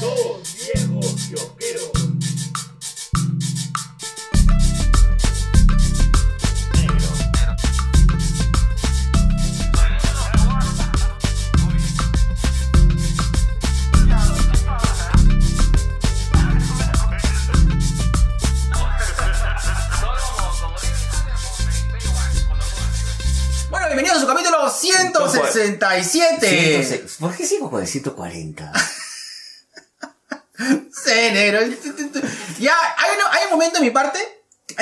Dos viejos kiosqueros. Bueno, bienvenidos a su capítulo 167. Ciento- ¿Por qué sigo con el 140? Negro. Ya, hay, un- hay un momento en mi parte.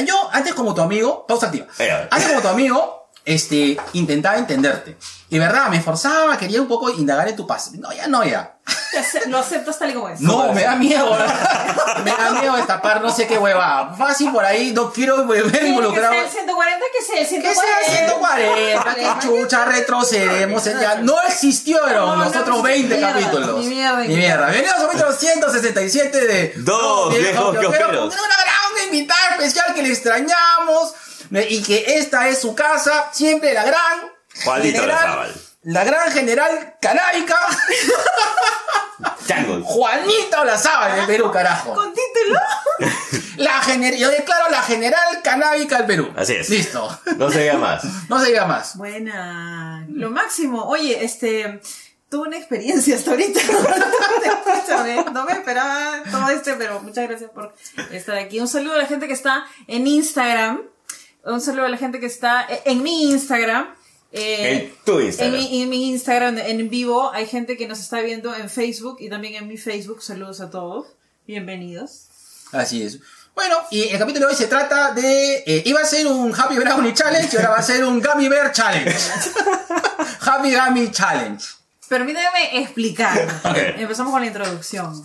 Yo, antes como tu amigo, pausa activa. Eh. Antes como tu amigo, este, intentaba entenderte. Y verdad, me esforzaba, quería un poco indagar en tu paso. No, ya no, ya. Lo aceptas tal y como es. No, me da miedo. me da miedo destapar no sé qué hueva. Fácil por ahí, no quiero volver Tiene que involucrado. ser el 140, que sea el Que 140. sea 140, que chucha, retrocedemos. Ya no existieron No, los otros ni 20 mierda, capítulos. ni mierda, Ni mierda. Bienvenidos al capítulo 167 de Dos viejos kiosqueros. Con una gran invitada especial que le extrañamos. Y que esta es su casa. Siempre la gran. Juanito general- Olazábal. La gran general canábica. Chango. Juanita Olazábal del Perú, carajo. Con título. La gener yo declaro la general canábica del Perú. Así es. Listo. No se diga más. No se diga más. Buena. Lo máximo. Oye, este. Tuve una experiencia hasta ahorita. Escúchame, no me esperaba todo este, pero muchas gracias por estar aquí. Un saludo a la gente que está en Instagram. Un saludo a la gente que está en mi Instagram. Eh, En tu En Instagram. mi, en mi Instagram en vivo hay gente que nos está viendo en Facebook y también en mi Facebook. Saludos a todos. Bienvenidos. Así es. Bueno, y el capítulo de hoy se trata de... eh, iba a ser un Happy Brownie Challenge y ahora va a ser un Gummy Bear Challenge. Happy Gummy Challenge. Permíteme explicar. Ok. Empezamos con la introducción.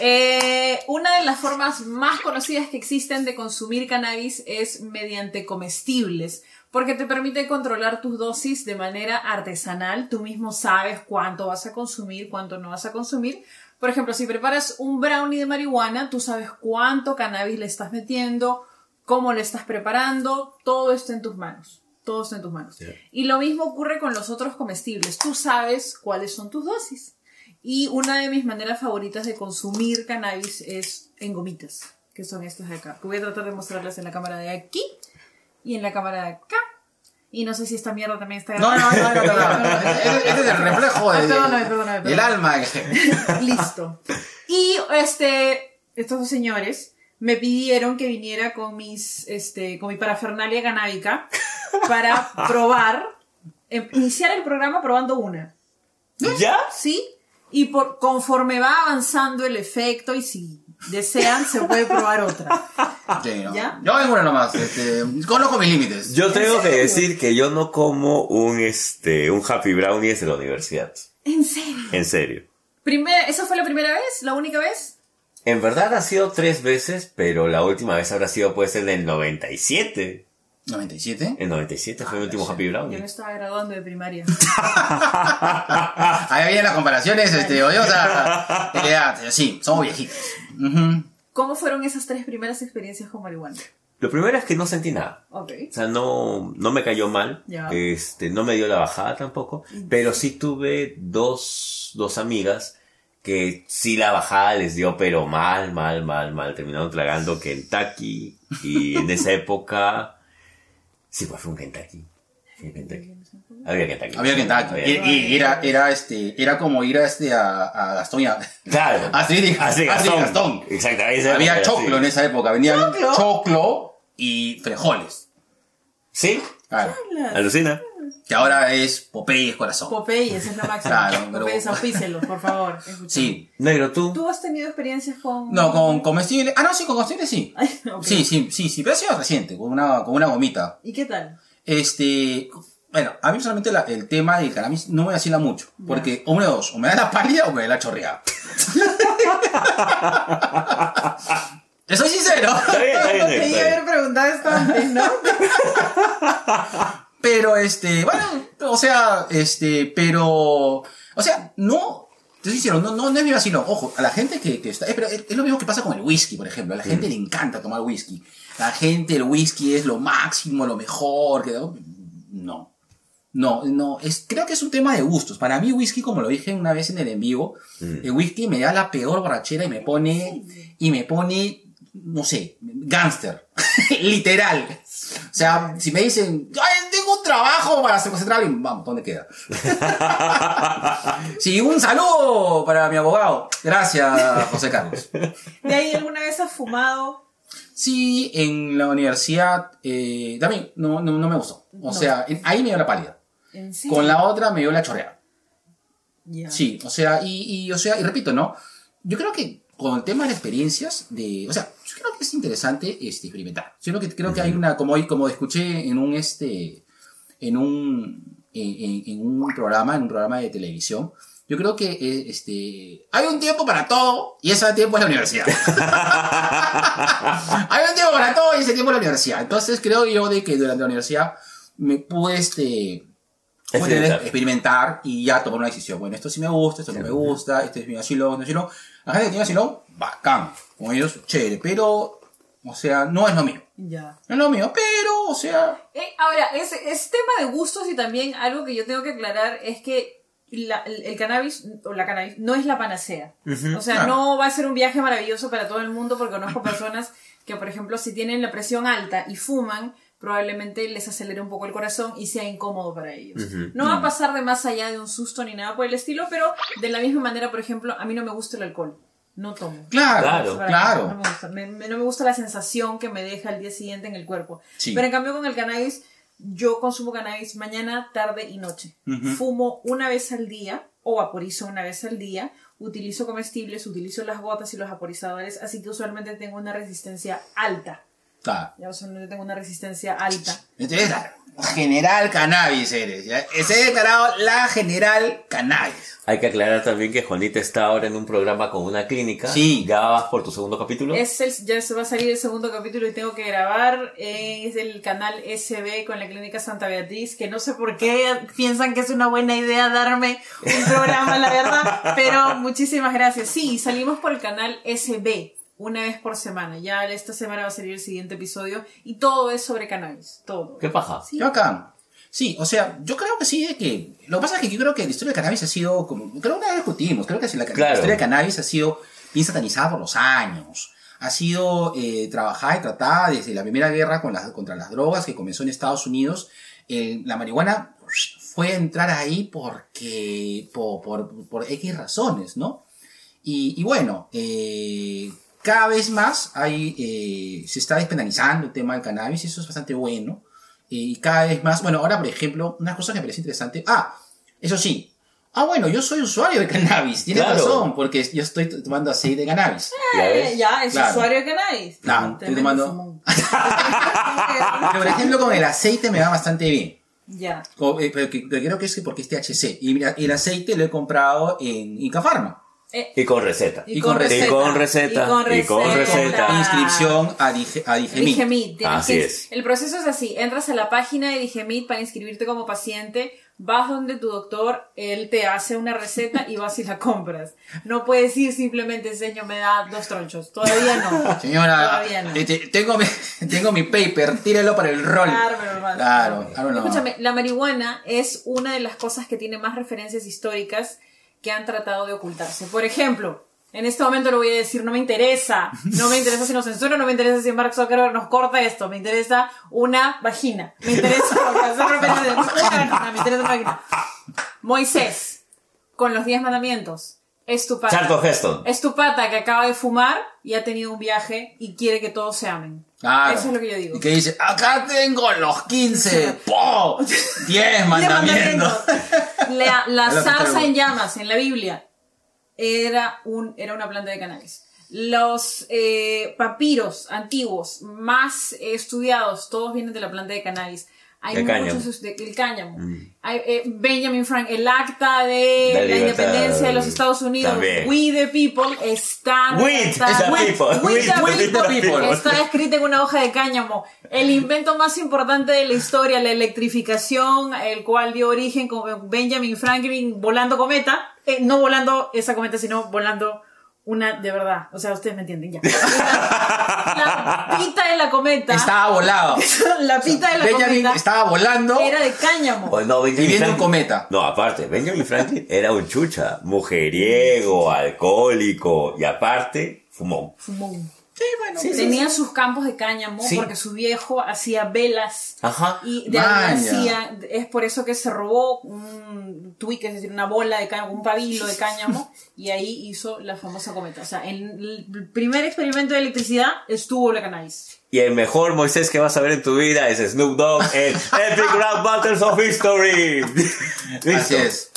Eh, una de las formas más conocidas que existen de consumir cannabis es mediante comestibles, porque te permite controlar tus dosis de manera artesanal. Tú mismo sabes cuánto vas a consumir, cuánto no vas a consumir. Por ejemplo, si preparas un brownie de marihuana, tú sabes cuánto cannabis le estás metiendo, cómo lo estás preparando, todo está en tus manos. Todo está en tus manos. Y lo mismo ocurre con los otros comestibles. Tú sabes cuáles son tus dosis. Y una de mis maneras favoritas de consumir cannabis es en gomitas, que son estas de acá. Voy a tratar de mostrarlas en la cámara de aquí y en la cámara de acá. Y no sé si esta mierda también está No, no, no, no, no, no. Este es el reflejo Ah, perdóname, perdóname, del alma. Listo. Y este, estos dos señores me pidieron que viniera con mis, este, con mi parafernalia canábica para probar, em, iniciar el programa probando una. ¿Ya? ¿Sí? Y por, conforme va avanzando el efecto y si desean se puede probar otra. Sí, no. ¿Ya? Yo una nomás. Este, conozco mis límites. Yo tengo que decir que yo no como un este un Happy Brownie desde la universidad. ¿En serio? En serio. Primera, ¿Esa fue la primera vez? ¿La única vez? En verdad ha sido tres veces, pero la última vez habrá sido pues en el 97. ¿97? El 97 fue el último Happy Yo Brownie. me estaba graduando de primaria. Ahí vienen las comparaciones, este, odiosas. edad. Sí, somos viejitos. ¿Cómo fueron esas tres primeras experiencias con marihuana? Lo primero es que no sentí nada. Ok. O sea, no, no me cayó mal. Este, no me dio la bajada tampoco. Pero sí tuve dos, dos amigas que sí la bajada les dio, pero mal, mal, mal, mal. Terminaron tragando Kentucky. Y en esa época, sí, pues fue un Kentucky. Fue un Kentucky. Había Kentucky. Había Kentucky. Había- Y, y era, era, este, era como ir a, este, a, a Gastón y a... Claro. Astrid y- Astrid Astrid y Gastón. Gastón. Exacto. Había choclo en así. esa época. Vendían ¿Choclo? choclo y frijoles. Sí, Claro. alucina. Que ahora es Popeyes Corazón. Popeye, esa es la máxima. Claro, pero- Popeye, auspícelos, por favor. Escucha. Sí. Negro, tú. ¿Tú has tenido experiencias con...? No, con comestibles. Ah, no, sí, con comestibles sí. Ay. Sí, sí, sí, sí, pero ha sido reciente, con una, con una gomita. ¿Y qué tal? Este, bueno, a mí solamente la- el tema del cannabis no me vacila mucho, porque uno de dos, o me da la pálida o me da la chorreada. Te soy sincero. Está bien, está bien, está bien. haber preguntado esto antes, ¿no? Pero este, bueno, o sea, este, pero, o sea, no, te sincero, no, no, no es mi vacilo. Ojo, a la gente que, que está, es, pero es, lo mismo que pasa con el whisky, por ejemplo. A la gente le encanta tomar whisky. La gente, el whisky es lo máximo, lo mejor, que no. No, No, es, creo que es un tema de gustos. Para mí whisky, como lo dije una vez en el en vivo, Mm. el whisky me da la peor borrachera y me pone, y me pone, no sé, gángster. Literal. O sea, si me dicen, "Ay, trabajo para concentrar, vamos, ¿dónde queda? sí, un saludo para mi abogado. Gracias, José Carlos. ¿De ahí alguna vez has fumado? Sí, en la universidad, eh, también, no, no, no me gustó. O No. sea, en- ahí me dio la pálida. Con la otra me dio la chorreada. Ya. Sí, o sea, y, y, o sea, y repito, ¿no? Yo creo que con el tema de las experiencias, de, o sea, yo creo que es interesante este, experimentar. Yo creo que, creo que hay una, como, hoy- como escuché en un, este, en un, en, en- un programa, en un programa de televisión, yo creo que, eh, este, hay un tiempo para todo y ese tiempo es la universidad. hay un tiempo para todo y ese tiempo es la universidad. Entonces creo yo de que durante la universidad me pude, este, Experimentar. experimentar y ya tomar una decisión. Bueno, esto sí me gusta, esto no me gusta, este es mi asilo, no asilo. La gente que tiene asilo, bacán. Con ellos, chévere. Pero, o sea, no es lo mío. Ya. No es lo mío, pero, o sea, Eh, ahora, es, es tema de gustos y también algo que yo tengo que aclarar es que la- el, el cannabis o la cannabis no es la panacea. O sea, Claro. no va a ser un viaje maravilloso para todo el mundo porque conozco personas que, por ejemplo, si tienen la presión alta y fuman, probablemente les acelere un poco el corazón y sea incómodo para ellos. No va a pasar de más allá de un susto ni nada por el estilo, pero de la misma manera, por ejemplo, a mí no me gusta el alcohol. No tomo. claro, Claro. claro. No me, gusta. Me- me- no me gusta la sensación que me deja el día siguiente en el cuerpo. Sí. Pero en cambio con el cannabis, yo consumo cannabis mañana, tarde y noche. Fumo una vez al día o vaporizo una vez al día. Utilizo comestibles, utilizo las gotas y los vaporizadores, así que usualmente tengo una resistencia alta. Claro. Ya usualmente tengo una resistencia alta. Entonces, general cannabis eres. ¿ya? Se ha declarado la general cannabis. Hay que aclarar también que Juanita está ahora en un programa con una clínica. Sí. ¿Ya vas por tu segundo capítulo? Es el- ya se va a salir el segundo capítulo y tengo que grabar. eh, Es del canal SB con la Clínica Santa Beatriz, que no sé por qué piensan que es una buena idea darme un programa, la verdad. Pero muchísimas gracias. Sí, salimos por el canal SB una vez por semana. Ya esta semana va a salir el siguiente episodio y todo es sobre cannabis. Todo. ¿Qué paja? Sí. Yo acá. Sí, o sea, yo creo que sí, de que. Lo que pasa es que yo creo que la historia del cannabis ha sido como. Creo que una vez discutimos. Creo que la, la historia del cannabis ha sido bien satanizada por los años. Ha sido eh, trabajada y tratada desde la primera guerra con las, contra las drogas que comenzó en Estados Unidos. Eh, la marihuana fue a entrar ahí porque. por, por, por X razones, ¿no? Y, y bueno, eh, cada vez más hay, eh, se está despenalizando el tema del cannabis y eso es bastante bueno. Y cada vez más, bueno, ahora por ejemplo, una cosa que me parece interesante. Ah, eso sí. Ah, bueno, yo soy usuario de cannabis. Tienes Claro. razón, porque yo estoy tomando aceite de cannabis. ¿Ya Eh, ya, es Claro. usuario de cannabis. Claro, estoy tomando-. Pero, por ejemplo, con el aceite me va bastante bien. ya. Eh, Pero creo que es que porque es THC. Y mira, el aceite lo he comprado en Inca Pharma. Eh, Y con receta. Y con receta. Y con receta. Y con receta. Con inscripción a, Dige- a Digemit. Digemit. Así que- es. El proceso es así. Entras a la página de Digemit para inscribirte como paciente. Vas donde tu doctor, él te hace una receta y vas y la compras. No puedes ir simplemente, señor, me da dos tronchos. Todavía no. Señora, Todavía no. eh, te- tengo, mi, tengo mi paper, tíralo para el rol. Claro, pero hermano. Claro, claro, no. Escúchame, la marihuana es una de las cosas que tiene más referencias históricas que han tratado de ocultarse. Por ejemplo, en este momento lo voy a decir, no me interesa, no me interesa si nos censura, no me interesa si Mark Zuckerberg nos corta esto, me interesa una vagina, me interesa me interesa una vagina. Moisés, con los diez mandamientos, es tu pata. Charlton Heston. Es tu pata que acaba de fumar y ha tenido un viaje y quiere que todos se amen. Claro. Eso es lo que yo digo. Y que dice, acá tengo los 15, ¡po! 10 mandamientos. La, la zarza en llamas en la Biblia era, un, era una planta de cannabis. Los eh, papiros antiguos más eh, estudiados, todos vienen de la planta de cannabis. Hay El cáñamo. muchos de- el cáñamo. Hay, eh, Benjamin Frank, el acta de La la, independencia de los Estados Unidos, También. We the People, está, With está- the with- people. with With the the people. people. Está escrita en una hoja de cáñamo. El invento más importante de la historia, la electrificación, el cual dio origen con Benjamin Franklin volando cometa. Eh, no volando esa cometa, sino volando una de verdad. O sea, ustedes me entienden ya. La pita de la cometa. Estaba volado. la pita de la Benjamin cometa estaba volando era de cáñamo. Pues no, y Benjamin viendo un cometa. No, aparte, Benjamin Franklin era un chucha, mujeriego, alcohólico y aparte, fumón. Fumón. Sí, bueno. Tenía sus campos de cáñamo Sí. porque su viejo hacía velas Ajá. y de hacía, es por eso que se robó un tweak, es decir, una bola de cáñamo, un pabilo de cáñamo y ahí hizo la famosa cometa. O sea, en el primer experimento de electricidad estuvo la cannabis. Y el mejor Moisés que vas a ver en tu vida es Snoop Dogg en Epic Rap Battles of History. Así es.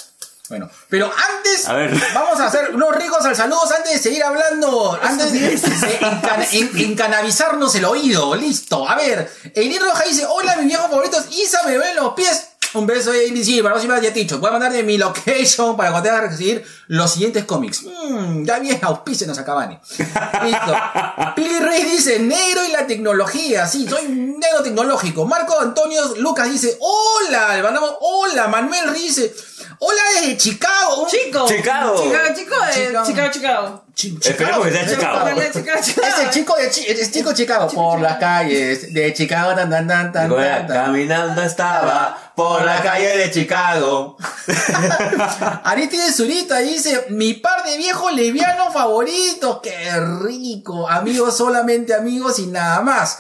Bueno, pero antes, A ver. vamos a hacer unos ricos al saludos antes de seguir hablando, antes de, de encan- en- encanabizarnos el oído. Listo. A ver, Eileen Roja dice: Hola, mis viejos favoritos. Isa me ve en los pies. Un beso de Silva, no se me haya dicho. Voy a mandar de mi location para cuando tengas que recibir los siguientes cómics. Mmm, ya bien, auspícenos a Cavani. Listo. Pili Ruiz dice: Negro y la tecnología. Sí, soy negro tecnológico. Marco Antonio Lucas dice: Hola, le mandamos. Hola, Manuel Ruiz dice: Hola desde Chicago. Chico. Chicago. Chicago, chico de Chicago. Chicago, Chicago. Chi- Esperemos que sea Chicago. Chicago, Chicago, Chicago. Es el chico de Chi- es el chico de Chicago por las calles de Chicago tan tan tan tan, tan, tan. Caminando estaba por la calle de Chicago. Ariti de Zurita dice, mi par de viejos lesbianos favoritos, qué rico, amigos solamente amigos y nada más.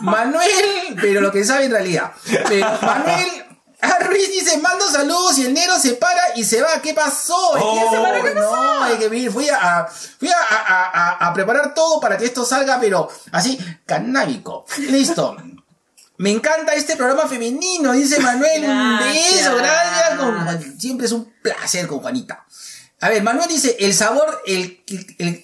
Manuel, pero lo que sabe en realidad. Pero Manuel ah, Ruiz dice, mando saludos y el negro se para y se va. ¿Qué pasó? Es que Oh, se ¿qué no, es que fui a, a- fui a, a- preparar todo para que esto salga, pero así, canábico. Listo. Me encanta este programa femenino, dice Manuel. Un beso, gracias. Con Siempre es un placer con Juanita. A ver, Manuel dice, el sabor, el,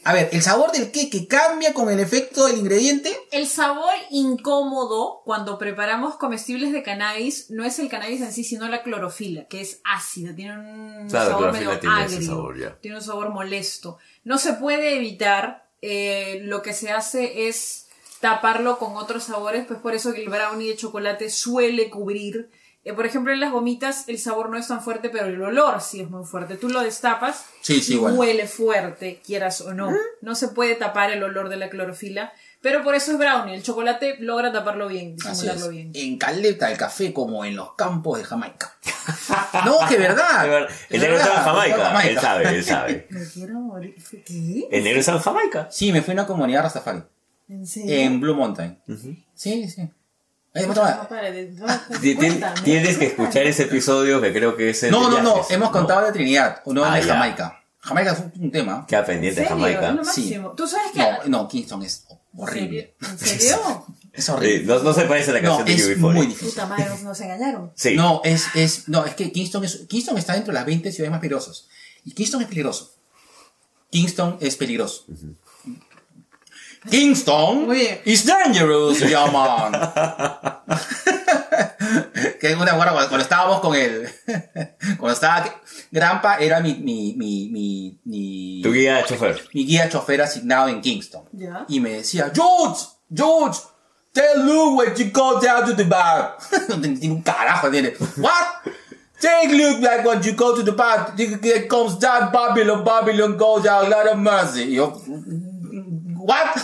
a ver, el sabor del queque cambia con el efecto del ingrediente. El sabor incómodo cuando preparamos comestibles de cannabis no es el cannabis en sí, sino la clorofila, que es ácida, tiene un Claro, sabor medio tiene ese agrio, sabor, ya. tiene un sabor molesto. No se puede evitar, eh, lo que se hace es taparlo con otros sabores, pues por eso que el brownie de chocolate suele cubrir. Eh, por ejemplo, en las gomitas el sabor no es tan fuerte, pero el olor sí es muy fuerte. Tú lo destapas Sí, sí, y igual. huele fuerte, quieras o no. No se puede tapar el olor de la clorofila, pero por eso es brownie. El chocolate logra taparlo bien, Así disimularlo es. bien. En Caleta el café como en los campos de Jamaica. no, que verdad. El negro está en Jamaica. Él sabe, él sabe. Me quiero morir. ¿Qué? El negro está en Jamaica. Sí, me fui a una comunidad Rastafari. ¿En serio? En Blue Mountain. Sí, sí. No, no, cuéntame. Tienes que escuchar ese episodio que creo que es el No, no, no. Hemos contado de Trinidad, no Ah, de ya. Jamaica. Jamaica fue un tema. Queda ¿En pendiente de serio? Es Jamaica. lo Sí. ¿Tú sabes qué? No, no, Kingston es horrible. ¿En serio? Es Sí, horrible. no, no se parece a la No, canción de es UB40. muy difícil. Puta madre, nos, nos engañaron. Sí. No, es, es, no, es que Kingston es, Kingston está dentro de las 20 ciudades más peligrosas. Y Kingston es peligroso. Kingston es peligroso. Kingston bien. is dangerous, yeah man. que es una buena cuando, cuando estábamos con el, cuando estaba Grampa era mi, mi, mi, mi, mi, Tu guía de chofer. mi guía chofer asignado en Kingston. Ya. Y me decía, George, George, tell Luke when you go down to the bar. no tiene un carajo, tiene. What? Take Luke like when you go to the bar. It comes down Babylon, Babylon goes down, lot of mercy. Y yo, what?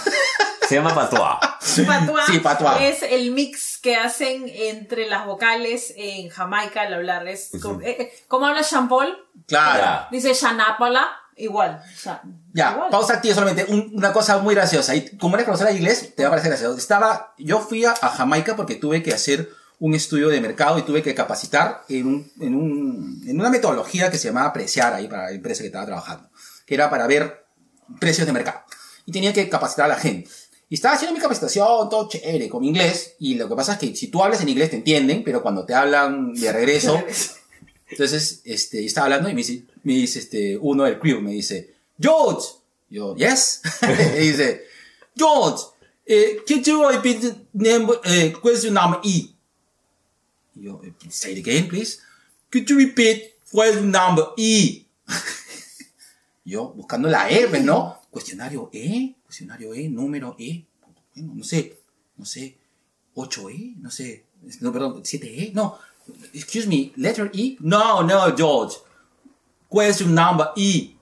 Se llama Patois. Patois Sí, patois. es el mix que hacen entre las vocales en Jamaica al hablar. Es como, eh, eh, ¿Cómo habla Jean Paul? claro. Dice Shanapola, igual. O sea, Ya, igual. pausa activa solamente. Un- una cosa muy graciosa. Y como eres profesora de inglés, te va a parecer gracioso. Estaba, yo fui a, a Jamaica porque tuve que hacer un estudio de mercado y tuve que capacitar en, un, en, un, en una metodología que se llamaba Preciar ahí para la empresa que estaba trabajando. Que era para ver precios de mercado. Y tenía que capacitar a la gente. Y estaba haciendo mi capacitación, todo chévere, con mi inglés. Y lo que pasa es que si tú hablas en inglés te entienden, pero cuando te hablan de regreso, entonces, este, estaba hablando y me dice, me dice este, uno del crew, me dice, George. Yo, yes. y dice, George, eh, could you repeat the number, eh, question number E? Y yo, eh, say it again, please. Could you repeat question number E? yo, buscando la E, pues, ¿no? Cuestionario E, cuestionario E, número E. Bueno, no sé, no sé, 8E, no sé, no, perdón, 7E, no. Excuse me, letter E? No, no, George. Question number E.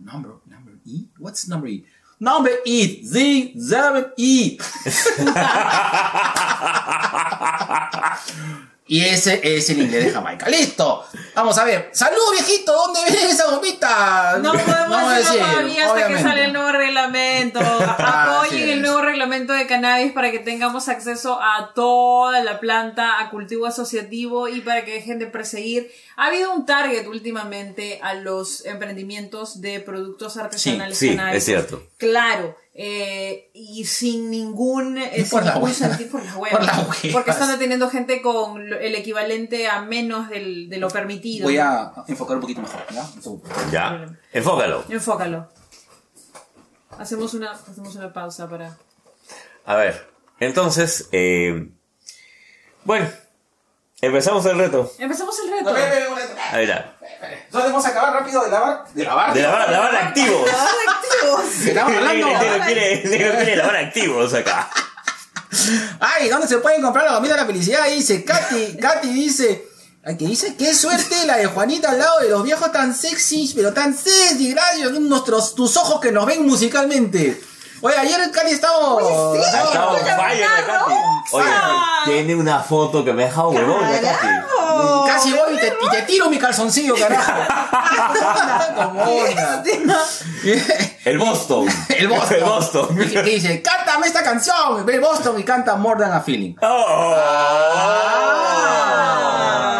Number, number E? What's number E? Number eight. Z, seven, E. Y ese es el inglés de Jamaica. ¡Listo! Vamos a ver. ¡Salud, viejito! ¿Dónde ves esa gomita? No podemos decirlo decir, todavía hasta que obviamente. sale el nuevo reglamento. Así Apoyen el nuevo reglamento de cannabis para que tengamos acceso a toda la planta, a cultivo asociativo y para que dejen de perseguir. Ha habido un target últimamente a los emprendimientos de productos artesanales sí, canábicos. es cierto. Claro. Eh, y sin ningún, eh, sin Por la ningún sentido por las huevas. Por las huevas. Porque están deteniendo gente con el equivalente a menos del- de lo permitido. Voy a enfocar un poquito mejor, ¿ya? Enfócalo. Enfócalo. Hacemos una, hacemos una pausa para. A ver. Entonces, eh, bueno. Empezamos el reto. Empezamos el reto. No, ve, ve, ve, ve. Entonces vamos a acabar rápido de lavar. De lavar. De lavar, lavar activos. Estamos El negro hablando. negro quiere lavar activos acá. Ay, ¿dónde se pueden comprar la comida de la felicidad? Ahí dice Katy. Katy dice. Ay, que dice, qué suerte la de Juanita al lado de los viejos tan sexy, pero tan sexy, gracias, nuestros, tus ojos que nos ven musicalmente. Oye, ayer Katy estaba... Ha estado on fire la Katy. Oye, tiene una foto que me ha dejado huevón Katy. Casi voy y te, y te tiro mi calzoncillo, carajo. El Boston. El Boston. El Boston. Que dice, cántame esta canción. Ve el Boston y canta More Than a Feeling. Oh.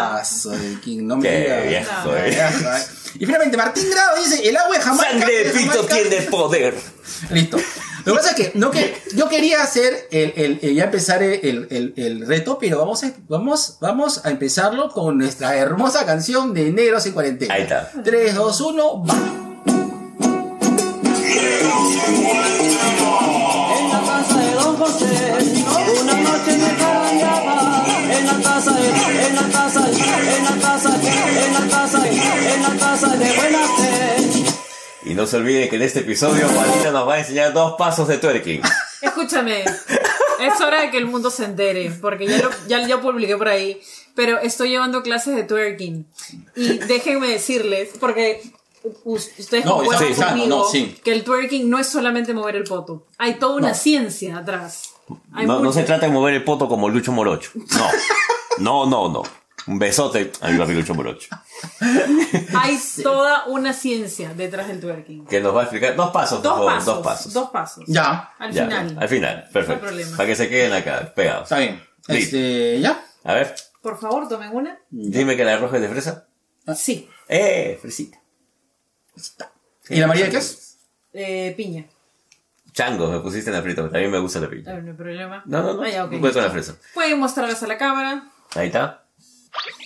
Ah, soy King, no me Qué digas. viejo, Qué viejo, eh. Y finalmente Martín Grado dice, el agua de Jamaica... Sangre de pito tiene poder. Listo. Lo que pasa es que, no que yo quería hacer el, el- el- ya empezar el, el- el reto, pero vamos a, vamos, vamos a empezarlo con nuestra hermosa canción de Negros en Cuarentena. Ahí está. 3, 2, 1, va. La casa de, en la casa, en la casa, en la casa, en la casa de buena fe. Y no se olviden que en este episodio Juanita nos va a enseñar dos pasos de twerking. Escúchame. Es hora de que el mundo se entere, porque ya lo, ya, ya publiqué por ahí. Pero estoy llevando clases de twerking. Y déjenme decirles, porque us- ustedes No, concuerdan sí, conmigo, no, sí. que el twerking no es solamente mover el poto. Hay toda una No. ciencia atrás. No, no se trata de mover el poto como Lucho Morocho. No. No, no, no. Un besote a mi papi Lucho Morocho. Hay toda una ciencia detrás del twerking. Que nos va a explicar dos pasos, por Dos favor. pasos. Dos pasos. Dos pasos. Ya, Al Ya, final. Al final, perfecto. No hay problema. Ah. Para que se queden acá, pegados. está bien. Listo. Este, ya. A ver, Por favor, tomen una. dime que la roja es de fresa. Sí. ¡Eh! Fresita. ¿Y la María qué es? Eh, piña. Chango, me pusiste en la frita, también me gusta la piña. ver, no hay problema. No, no, no. Ah, ya, ok. Voy con la fresa. Pueden mostrarlas a la cámara. Ahí está.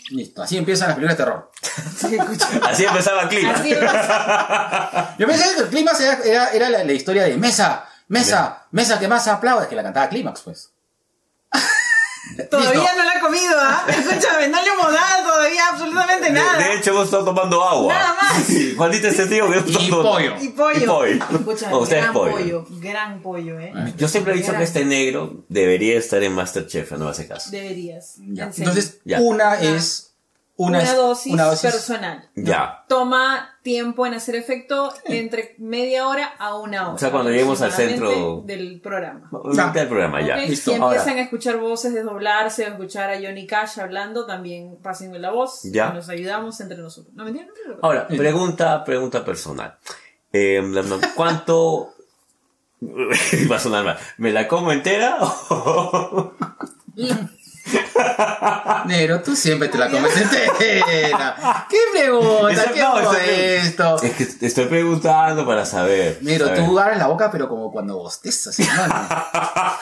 Listo, así empiezan las películas de terror. Sí. Así empezaba el clima. Así es. Yo pensé que el Clímax era, era, era la, la historia de Mesa, Mesa, Mesa que más aplaude, que la cantaba Clímax, pues. Todavía no la ha comido, ¿ah? Escúchame, no le hemos dado todavía absolutamente nada. de hecho, hemos estado tomando agua. Nada más. Sí, Juanita es testigo que hemos tomando- pollo. Y pollo. Y pollo. Escúchame, No, usted es gran pollo. pollo. Gran pollo, ¿eh? Yo siempre he dicho que Gran. este negro debería estar en Masterchef, no me hace caso. Deberías. Ya. en serio. Entonces, Ya. una es una, una, dosis una dosis personal. Ya. Toma tiempo en hacer efecto entre media hora a una hora. O sea, cuando lleguemos al centro- del programa. Vete al programa ya. Ok, listo. Si Ahora. empiezan a escuchar voces desdoblarse o escuchar a Johnny Cash hablando, también pásenme la voz Ya. y nos ayudamos entre nosotros. ¿No me entienden? Ahora, pregunta, pregunta personal. Eh, ¿Cuánto... Va a sonar mal. ¿Me la como entera? Negro, tú siempre te la comes entera. ¿Qué pregunta? ¿Qué no, es esto? Es que estoy preguntando para saber. Negro, saber. tú abres la boca, pero como cuando bostezas, hermano.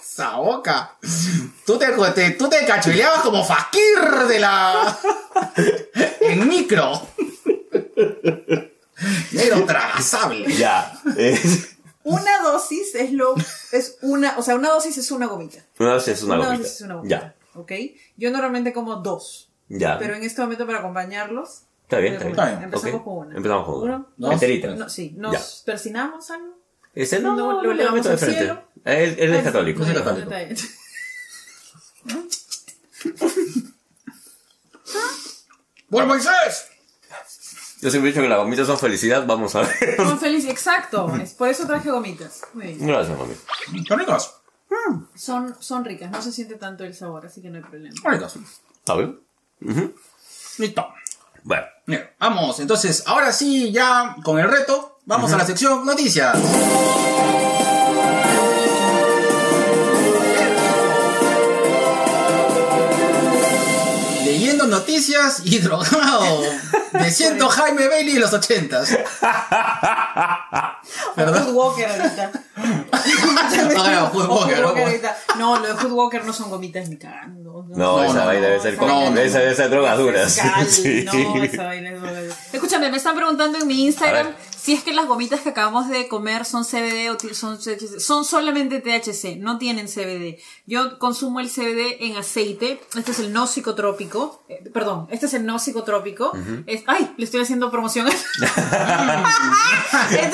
Esa boca. Tú te, te- tú te cachueleabas como fakir de la. en micro. Negro tragasable. Ya. Es... Una dosis es lo. Es una, o sea, una dosis es una gomita. Una dosis es una, Una gomita. dosis es una gomita. Ya. ¿Ok? Yo normalmente como dos. Ya. Pero en este momento, para acompañarlos. Está bien, está bien. Empezamos Ok. con una. Empezamos con una. Uno. Dos. Enterita. No, sí, nos Ya. persinamos algo. Ese no, No, no, lo de al frente. cielo. Él, él es católico. Está católico. ¡Por Moisés! Yo siempre he dicho que las gomitas son felicidad, vamos a ver. Con feliz, exacto. Es por eso traje gomitas. Muy bien. Gracias, mami. ¿Están ricos? Son, son ricas, no se siente tanto el sabor, así que no hay problema. Están ricos. ¿Está bien? Listo. Bueno. Bien, vamos, entonces, ahora sí, ya con el reto, vamos a la sección noticias. Noticias y drogado. Me siento Jaime Bailey de los ochentas. Walker ahorita. Ah, Hood Walker, ¿no? lo de Hood Walker no son gomitas ni cagando. No, No, esa no, vaina debe no, ser no, con... no. Esa debe ser drogas duras. Fiscal, Sí. No, esa vaina es droga. Escúchame, me están preguntando en mi Instagram si es que las gomitas que acabamos de comer son CBD o son THC. Son solamente THC, no tienen CBD. Yo consumo el CBD en aceite. Este es el no psicotrópico. Eh, perdón, este es el no psicotrópico. Es- ay, le estoy haciendo promoción. este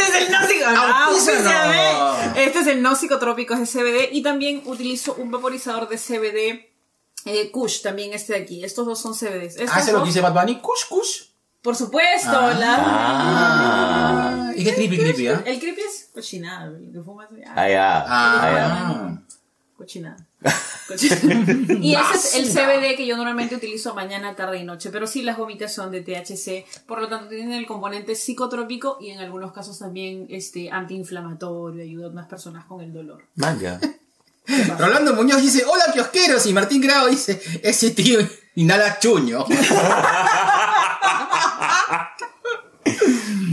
es el no psicotrópico. Este es el no psicotrópico, es el CBD. Y también utilizo un vaporizador de CBD. Eh, Kush, también este de aquí. Estos dos son CBDs. Estos Ah, ese es lo dos- que dice Bad Bunny. Kush, kush. por supuesto, Ah. la... Ah. Y qué creepy, creepy, ¿ah? El creepy es cochinada, lo que fumas ah, Ah, ya. Ah, ya. Ah. cochinada. Y ese es el CBD que yo normalmente utilizo mañana, tarde y noche, pero sí las gomitas son de THC, por lo tanto tienen el componente psicotrópico y en algunos casos también este antiinflamatorio, ayuda a unas personas con el dolor. Manja. Rolando Muñoz dice, hola kiosqueros, y Martín Grau dice, ese tío inhala chuño.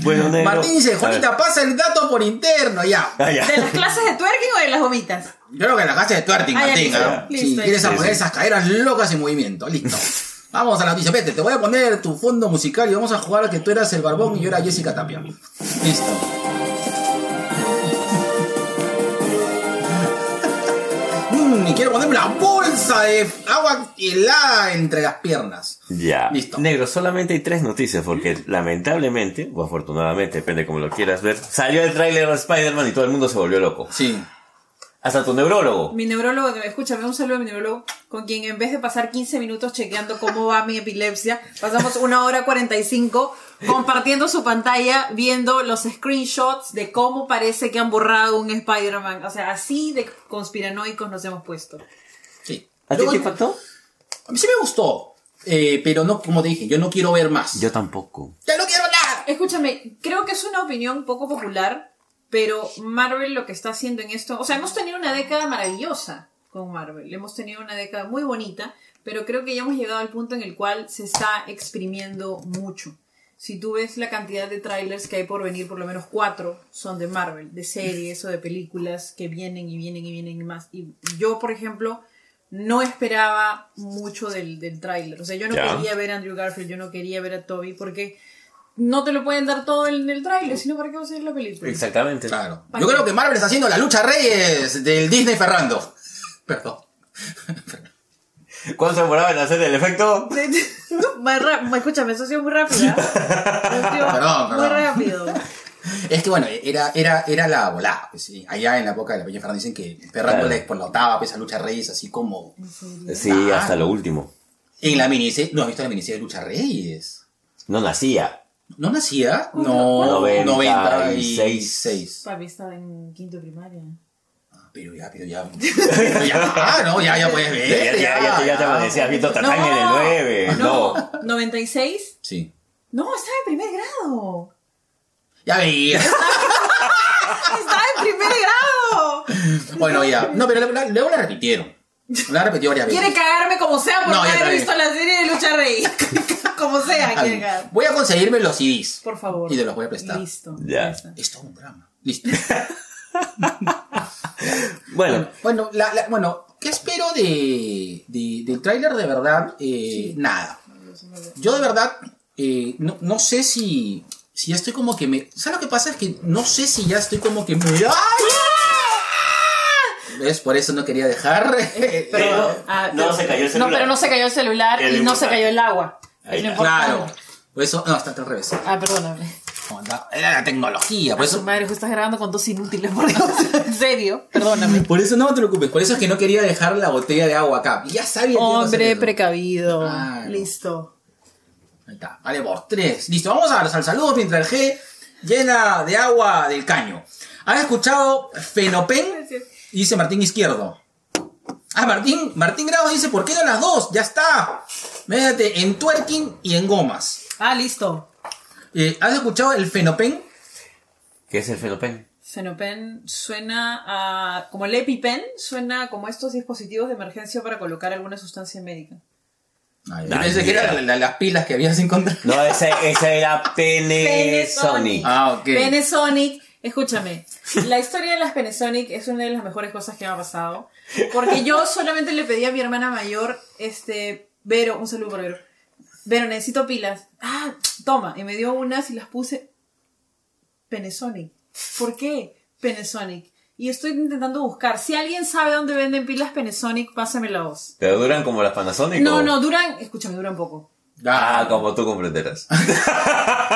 Bueno, negro. Martín dice, Juanita, pasa el dato por interno, ya. Ah, ya. ¿De las clases de twerking o de las gomitas? Creo que en la casa de twerking, Ah, ya, Martín, listo, ¿ah? listo, Si ya. quieres poner sí. esas caderas locas en movimiento, listo. Vamos a la noticia, vete, te voy a poner tu fondo musical y vamos a jugar a que tú eras el barbón y yo era Jessica Tapia. Listo. Y quiero ponerme la bolsa de agua helada entre las piernas. Ya. Listo. Negro, solamente hay tres noticias porque lamentablemente, o afortunadamente, depende como lo quieras ver, salió el tráiler de Spider-Man y todo el mundo se volvió loco. Sí. Hasta tu neurólogo. Mi neurólogo, que me escucha, me da un saludo a mi neurólogo, con quien en vez de pasar 15 minutos chequeando cómo va mi epilepsia, pasamos una hora 45 compartiendo su pantalla, viendo los screenshots de cómo parece que han borrado un Spider-Man. O sea, así de conspiranoicos nos hemos puesto. Sí. ¿A ti Yo- te impactó? A mí sí me gustó. eh, pero no, como te dije, yo no quiero ver más. Yo tampoco. ¡Ya no quiero nada! Escúchame, creo que es una opinión poco popular, pero Marvel lo que está haciendo en esto, o sea, hemos tenido una década maravillosa con Marvel, hemos tenido una década muy bonita, pero creo que ya hemos llegado al punto en el cual se está exprimiendo mucho. Si tú ves la cantidad de trailers que hay por venir, por lo menos cuatro son de Marvel, de series o de películas que vienen y vienen y vienen y más. Y yo, por ejemplo, no esperaba mucho del, del tráiler. O sea, yo no quería ver a Andrew Garfield, yo no quería ver a Toby, porque no te lo pueden dar todo en el tráiler, sino para qué va a ser la película. Exactamente. Claro. Yo creo que Marvel está haciendo la lucha Reyes del Disney Ferrando. Perdón. ¿Cuánto se demoraba en hacer el efecto? Escúchame, eso ha sido muy rápido. ha sido Perdón, Muy perdón. rápido. Es que bueno, era, era, era la volada. Pues, sí. Allá en la época de la Peña Ferrando dicen que Ferrando Claro. le explotaba pues, a Lucha Reyes así como Sí, Ah. hasta lo último. en la miniserie. ¿No has visto la miniserie de Lucha Reyes? No nacía. ¿No nacía? No, 96. 96. Papi estaba en quinto primaria. Ah, Pero ya, pero ya. Pero ya, ah, no, ya, ya puedes ver. Ya, ya, ya, te- ya te amanecías viendo Tatán en el 9. No. No, 96. Sí. No, estaba en primer grado. Ya veía. Estaba en primer grado. Bueno, ya. No, pero luego la repitieron. La repitió varias veces. Quiere cagarme como sea por No, haber visto la serie de Lucha Rey. como sea, quiere cagar. Voy a conseguirme los CDs. Por favor. Y te los voy a prestar. Listo. Ya. está. Es todo un drama. Listo. Bueno, Bueno, la- la- bueno, ¿qué espero de, de- del tráiler de verdad? Eh, Nada. Yo de verdad eh, no, no sé si, si ya estoy como que me... ¿Sabes lo que pasa? Es que no sé si ya estoy como que me... ¡Ay! ¿Ves? Por eso no quería dejar... pero Ah, no se cayó el No, celular. pero no se cayó el celular y no se cayó el agua. Ahí está. claro. Por eso... No, está al revés. Ah, perdóname. No, Era la tecnología. Por eso, madre, estás grabando con dos inútiles, por Dios. en serio, perdóname. por eso no te preocupes. Por eso es que no quería dejar la botella de agua acá. Y Ya sabía Hombre precavido. Claro. Listo. Ahí está. Vale, por tres. Listo, vamos a, al saludo mientras el G llena de agua del caño. ¿Has escuchado Fenopen? Dice Martín Izquierdo. Ah, Martín, Martín Grado dice, ¿por qué no las dos? Ya está. Médate en twerking y en gomas. Ah, listo. Eh, ¿Has escuchado el Fenopen? ¿Qué es el fenopen? Fenopen suena a... como el EpiPen, suena como estos dispositivos de emergencia para colocar alguna sustancia médica. Yo Nah, pensé ni que eran la- las pilas que habías encontrado. No, ese, ese era Penesonic. Ah, ok. Penasonic, escúchame, la historia de las Panasonic es una de las mejores cosas que me ha pasado. Porque yo solamente le pedí a mi hermana mayor, este, Vero, un saludo por Vero. Vero, necesito pilas. Ah, toma. Y me dio unas y las puse. Panasonic. ¿Por qué Panasonic? Y estoy intentando buscar. Si alguien sabe dónde venden pilas Panasonic, pásame la voz. ¿Pero duran como las Panasonic? No, o- no, duran, escúchame, duran poco. Ah, como tú comprenderás.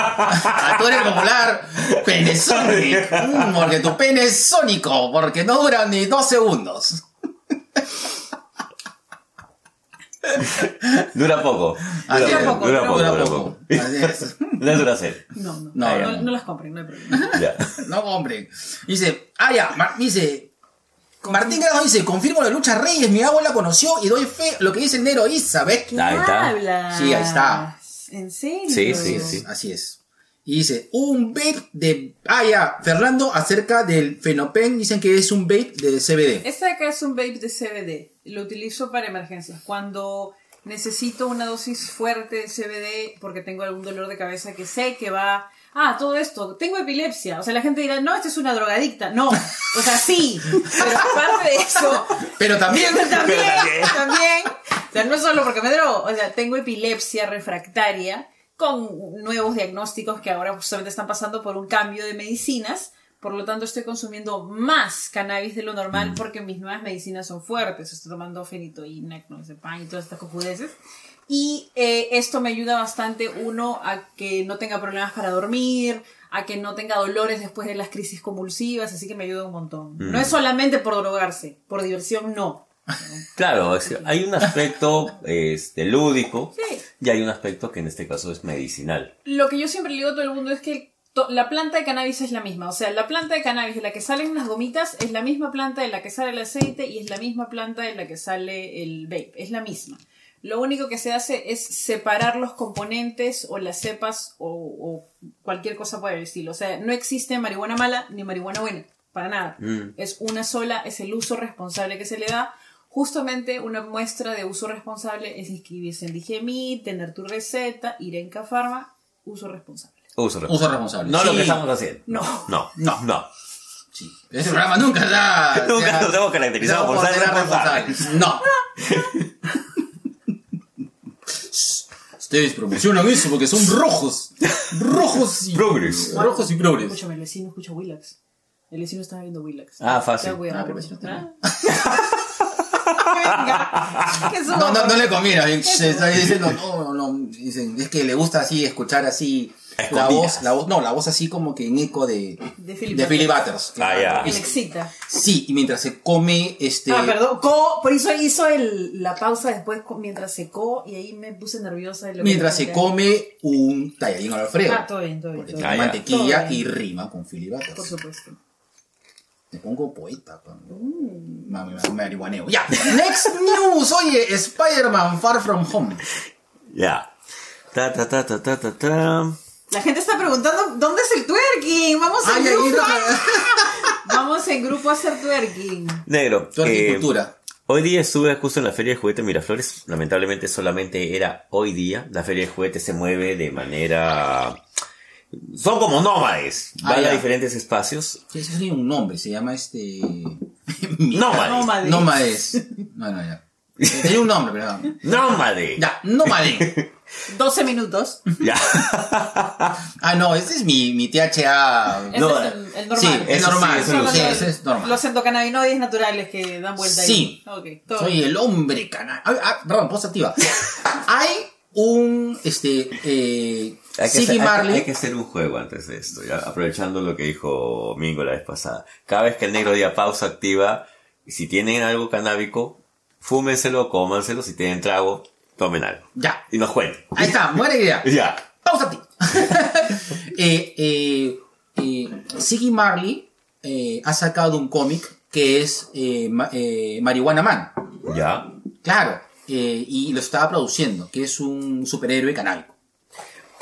Ah, tú eres popular Penesonic. Mm, porque tu pene es sónico, porque no dura ni dos segundos. Dura poco. Así Dura poco, dura poco, Dura dura poco. poco. Así es. No es Duracell. No, no, No, no, no. no las compren, no hay problema. Ya. No, hombre. Dice, ah, ya, dice. Martín Grado dice, confirmo la lucha Reyes, mi abuela conoció y doy fe lo que dice el Nero Isa, ¿ves? ¿Qué Ahí está. hablas? Sí, ahí está. ¿En serio? Sí, sí, sí. Así es. Y dice, un vape de... Ah, ya, Fernando, acerca del Fenopen, dicen que es un vape de CBD. Este de acá es un vape de CBD. Lo utilizo para emergencias. Cuando necesito una dosis fuerte de CBD porque tengo algún dolor de cabeza que sé que va... Ah, todo esto. Tengo epilepsia. O sea, la gente dirá, no, esta es una drogadicta. No. O sea, sí. Pero aparte de eso, Pero también... también, también. también. O sea, no solo porque me drogo. O sea, tengo epilepsia refractaria con nuevos diagnósticos que ahora justamente están pasando por un cambio de medicinas. Por lo tanto, estoy consumiendo más cannabis de lo normal porque mis nuevas medicinas son fuertes. Estoy tomando fenitoína, clonazepam y todas estas cojudeces. Y eh, esto me ayuda bastante, uno, a que no tenga problemas para dormir, a que no tenga dolores después de las crisis convulsivas, así que me ayuda un montón. No es solamente por drogarse, por diversión no. Claro, es hay un aspecto este, lúdico Sí. y hay un aspecto que en este caso es medicinal. Lo que yo siempre le digo a todo el mundo es que la planta de cannabis es la misma. O sea, la planta de cannabis de la que salen las gomitas es la misma planta de la que sale el aceite y es la misma planta de la que sale el vape. Es la misma. Lo único que se hace es separar los componentes o las cepas o, o cualquier cosa por el estilo. O sea, no existe marihuana mala ni marihuana buena. Para nada. Mm. Es una sola, es el uso responsable que se le da. Justamente una muestra de uso responsable es inscribirse en Digemi, tener tu receta, ir en Cafarma, uso responsable. Uso responsable. Uso responsable. No lo que estamos haciendo. No. No. No. No. Sí. Este programa nunca ya... Nunca ya- nos hemos caracterizado por ser responsables. No. Ustedes promocionan eso porque son rojos. Rojos y... Progres. Rojos y progres. Escúchame, el vecino escucha Willax. El vecino estaba viendo Willax. Ah, fácil. Ten cuidado. Ah, pero el vecino está Venga. Que eso- No, no, no le conviene. está diciendo, no, no, no. Dicen, es que le gusta así escuchar así la voz, la voz, no, la voz así como que en eco de, De Philip de Philip Butters. Butters. Ah, ya. Le excita. Sí, y mientras se come, este. Ah, perdón. Co, por eso hizo el, la pausa después co- mientras secó y ahí me puse nerviosa. de lo que Mientras se come un talladín al Alfredo. Ah, todo bien, todo bien. Porque todo tiene ya. mantequilla Todo bien. y rima con Philip Butters. Por supuesto. Me pongo poeta cuando ma- ma- marihuaneo. Ya, next news. Oye, Spider-Man Far From Home. Ya. Ta, ta, ta, ta, ta, ta, ta. La gente está preguntando, ¿dónde es el twerking? Vamos en Ay, grupo. Vamos en grupo a hacer twerking. Negro. Tu eh, agricultura. Hoy día estuve justo en la feria de juguetes Miraflores. Lamentablemente solamente era hoy día. La feria de juguetes se mueve de manera... Son como nómades. Ah, Van a diferentes espacios. Sí, ese tiene un nombre, se llama este. Nómades. Nómades. Nómades. No, no, ya. Tenía un nombre, pero. Nómade. Ya, nómade. 12 minutos. Ya. Ah, no, ese es mi, mi THA. No, es el, el normal. Sí, es normal. Sí, lo sí, es normal. Los endocannabinoides naturales que dan vuelta Sí. ahí. Ok, todo Soy bien. el hombre canal. Ah, ah, perdón, post activa. Hay un, este, eh, Hay que, hacer, hay- Marley. hay que hacer un juego antes de esto, ya, aprovechando lo que dijo Mingo la vez pasada. Cada vez que el negro diga pausa activa, si tienen algo canábico, fúmenselo, cómanselo, si tienen trago, tomen algo. Ya. Y nos cuenten. Ahí está, buena idea. Ya. Pausa a ti. eh, eh, eh, Siggy Marley eh, ha sacado un cómic que es eh, Ma- eh, Marihuana Man. Ya. Claro. eh, y lo estaba produciendo, que es un superhéroe canábico.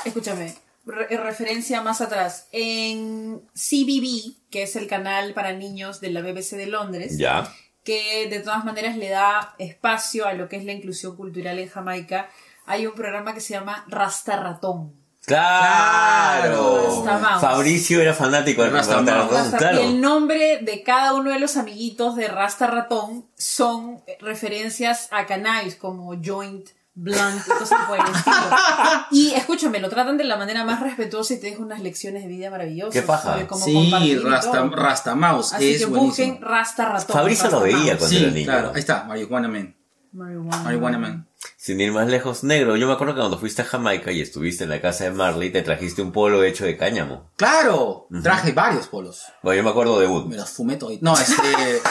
Escúchame, re- en referencia más atrás. En CBB, que es el canal para niños de la BBC de Londres, Ya. Que de todas maneras le da espacio a lo que es la inclusión cultural en Jamaica, hay un programa que se llama Rasta Ratón. Claro. Mouse. Fabricio era fanático de Rasta Rasta Mouse. Ratón, Rasta- claro. Y el nombre de cada uno de los amiguitos de Rasta Ratón son referencias a cannabis como joint, blunt y cosas por el estilo. Y escúchame, lo tratan de la manera más respetuosa y te dejan unas lecciones de vida maravillosas. Qué paja. sobre cómo Sí, Rasta. Rasta Mouse. Así es que buenísimo. busquen Rasta Ratón. Fabricio lo veía cuando era niño. claro. Ahí está, Marihuana Man. Marihuana. Marihuana Man. Sin ir más lejos, negro. Yo me acuerdo que cuando fuiste a Jamaica y estuviste en la casa de Marley, te trajiste un polo hecho de cáñamo. Claro, traje varios polos. Bueno, yo me acuerdo de Wood. Me los fumé todo. No, este.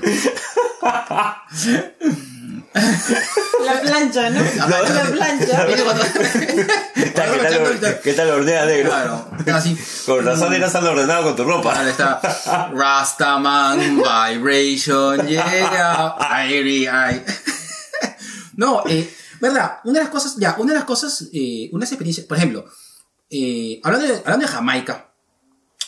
La plancha, ¿no? La plancha. ¿Viste cuando- ¿Qué tal, qué tal, qué tal hornea, negro? Claro, así. Con razón eras tan ordenado con tu ropa. Ahora está Rastaman Vibration, yeah, I, I. No, eh, verdad, una de las cosas, ya, una de las cosas, eh, unas experiencias, por ejemplo, eh, hablando, de, hablando de Jamaica,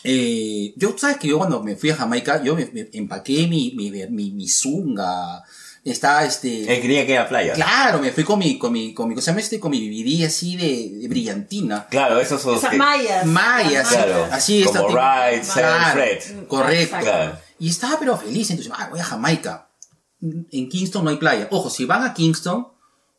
eh, yo, sabes que yo cuando me fui a Jamaica, yo me, me empaqué mi, mi, mi, mi zunga, está este... Él creía que era playa. Claro, me fui con mi, con mi, con mi, ¿cómo se llama este? Con mi BBD así de, de brillantina. Claro, esos son Esas que... Mayas, Las Claro, así como Ride, Claro, Fred. Correcto. Claro. Y estaba pero feliz, entonces, ah, voy a Jamaica. En Kingston no hay playa. Ojo, si van a Kingston,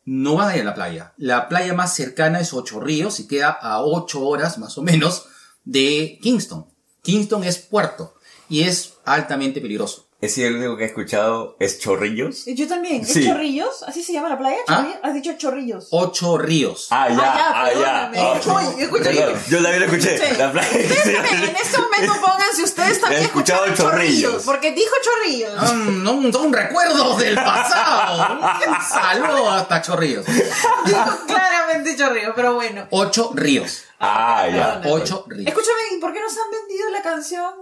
no van a ir a la playa. La playa más cercana es Ocho Ríos y queda a ocho horas más o menos de Kingston. Kingston es puerto y es altamente peligroso. Es el único que he escuchado es Chorrillos. Yo también. ¿Es Sí. Chorrillos? ¿Así se llama la playa? ¿Ah? Has dicho Chorrillos. Ocho Ríos. Ah, ya, Ah, ya, ah, ya. Ah, yo también lo escuché. Sí. La playa. En este momento pónganse ustedes también He escuchado escucharon chorrillos. Porque dijo chorrillos. Ah, no, son recuerdos del pasado. Un saludo hasta Chorrillos. Dijo claramente chorrillos, pero bueno. Ocho Ríos. Ah, ya. Perdona. Ocho Ríos. Escúchame, ¿y por qué nos han vendido la canción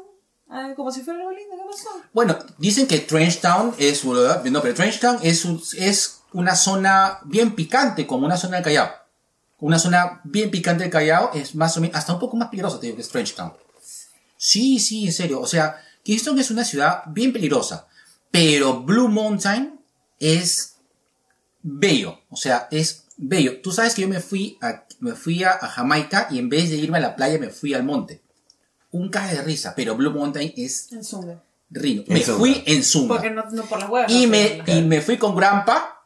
ah, como si fuera algo lindo? ¿Qué pasó? Bueno, dicen que Trenchtown es, no, pero Trenchtown es, un- es una zona bien picante, como una zona del Callao. Una zona bien picante del Callao es más o menos, hasta un poco más peligrosa, te digo, que es Trenchtown. Sí, sí, en serio. O sea, Kingston es una ciudad bien peligrosa, pero Blue Mountain es bello. O sea, es bello. Tú sabes que yo me fui a, me fui a, a Jamaica y en vez de irme a la playa me fui al monte. Un cae de risa, pero Blue Mountain es En Zunga. Rino. En Me Zunga. fui en Zunga. Porque no, no por las huevas. Y no, me, y me fui con Grampa.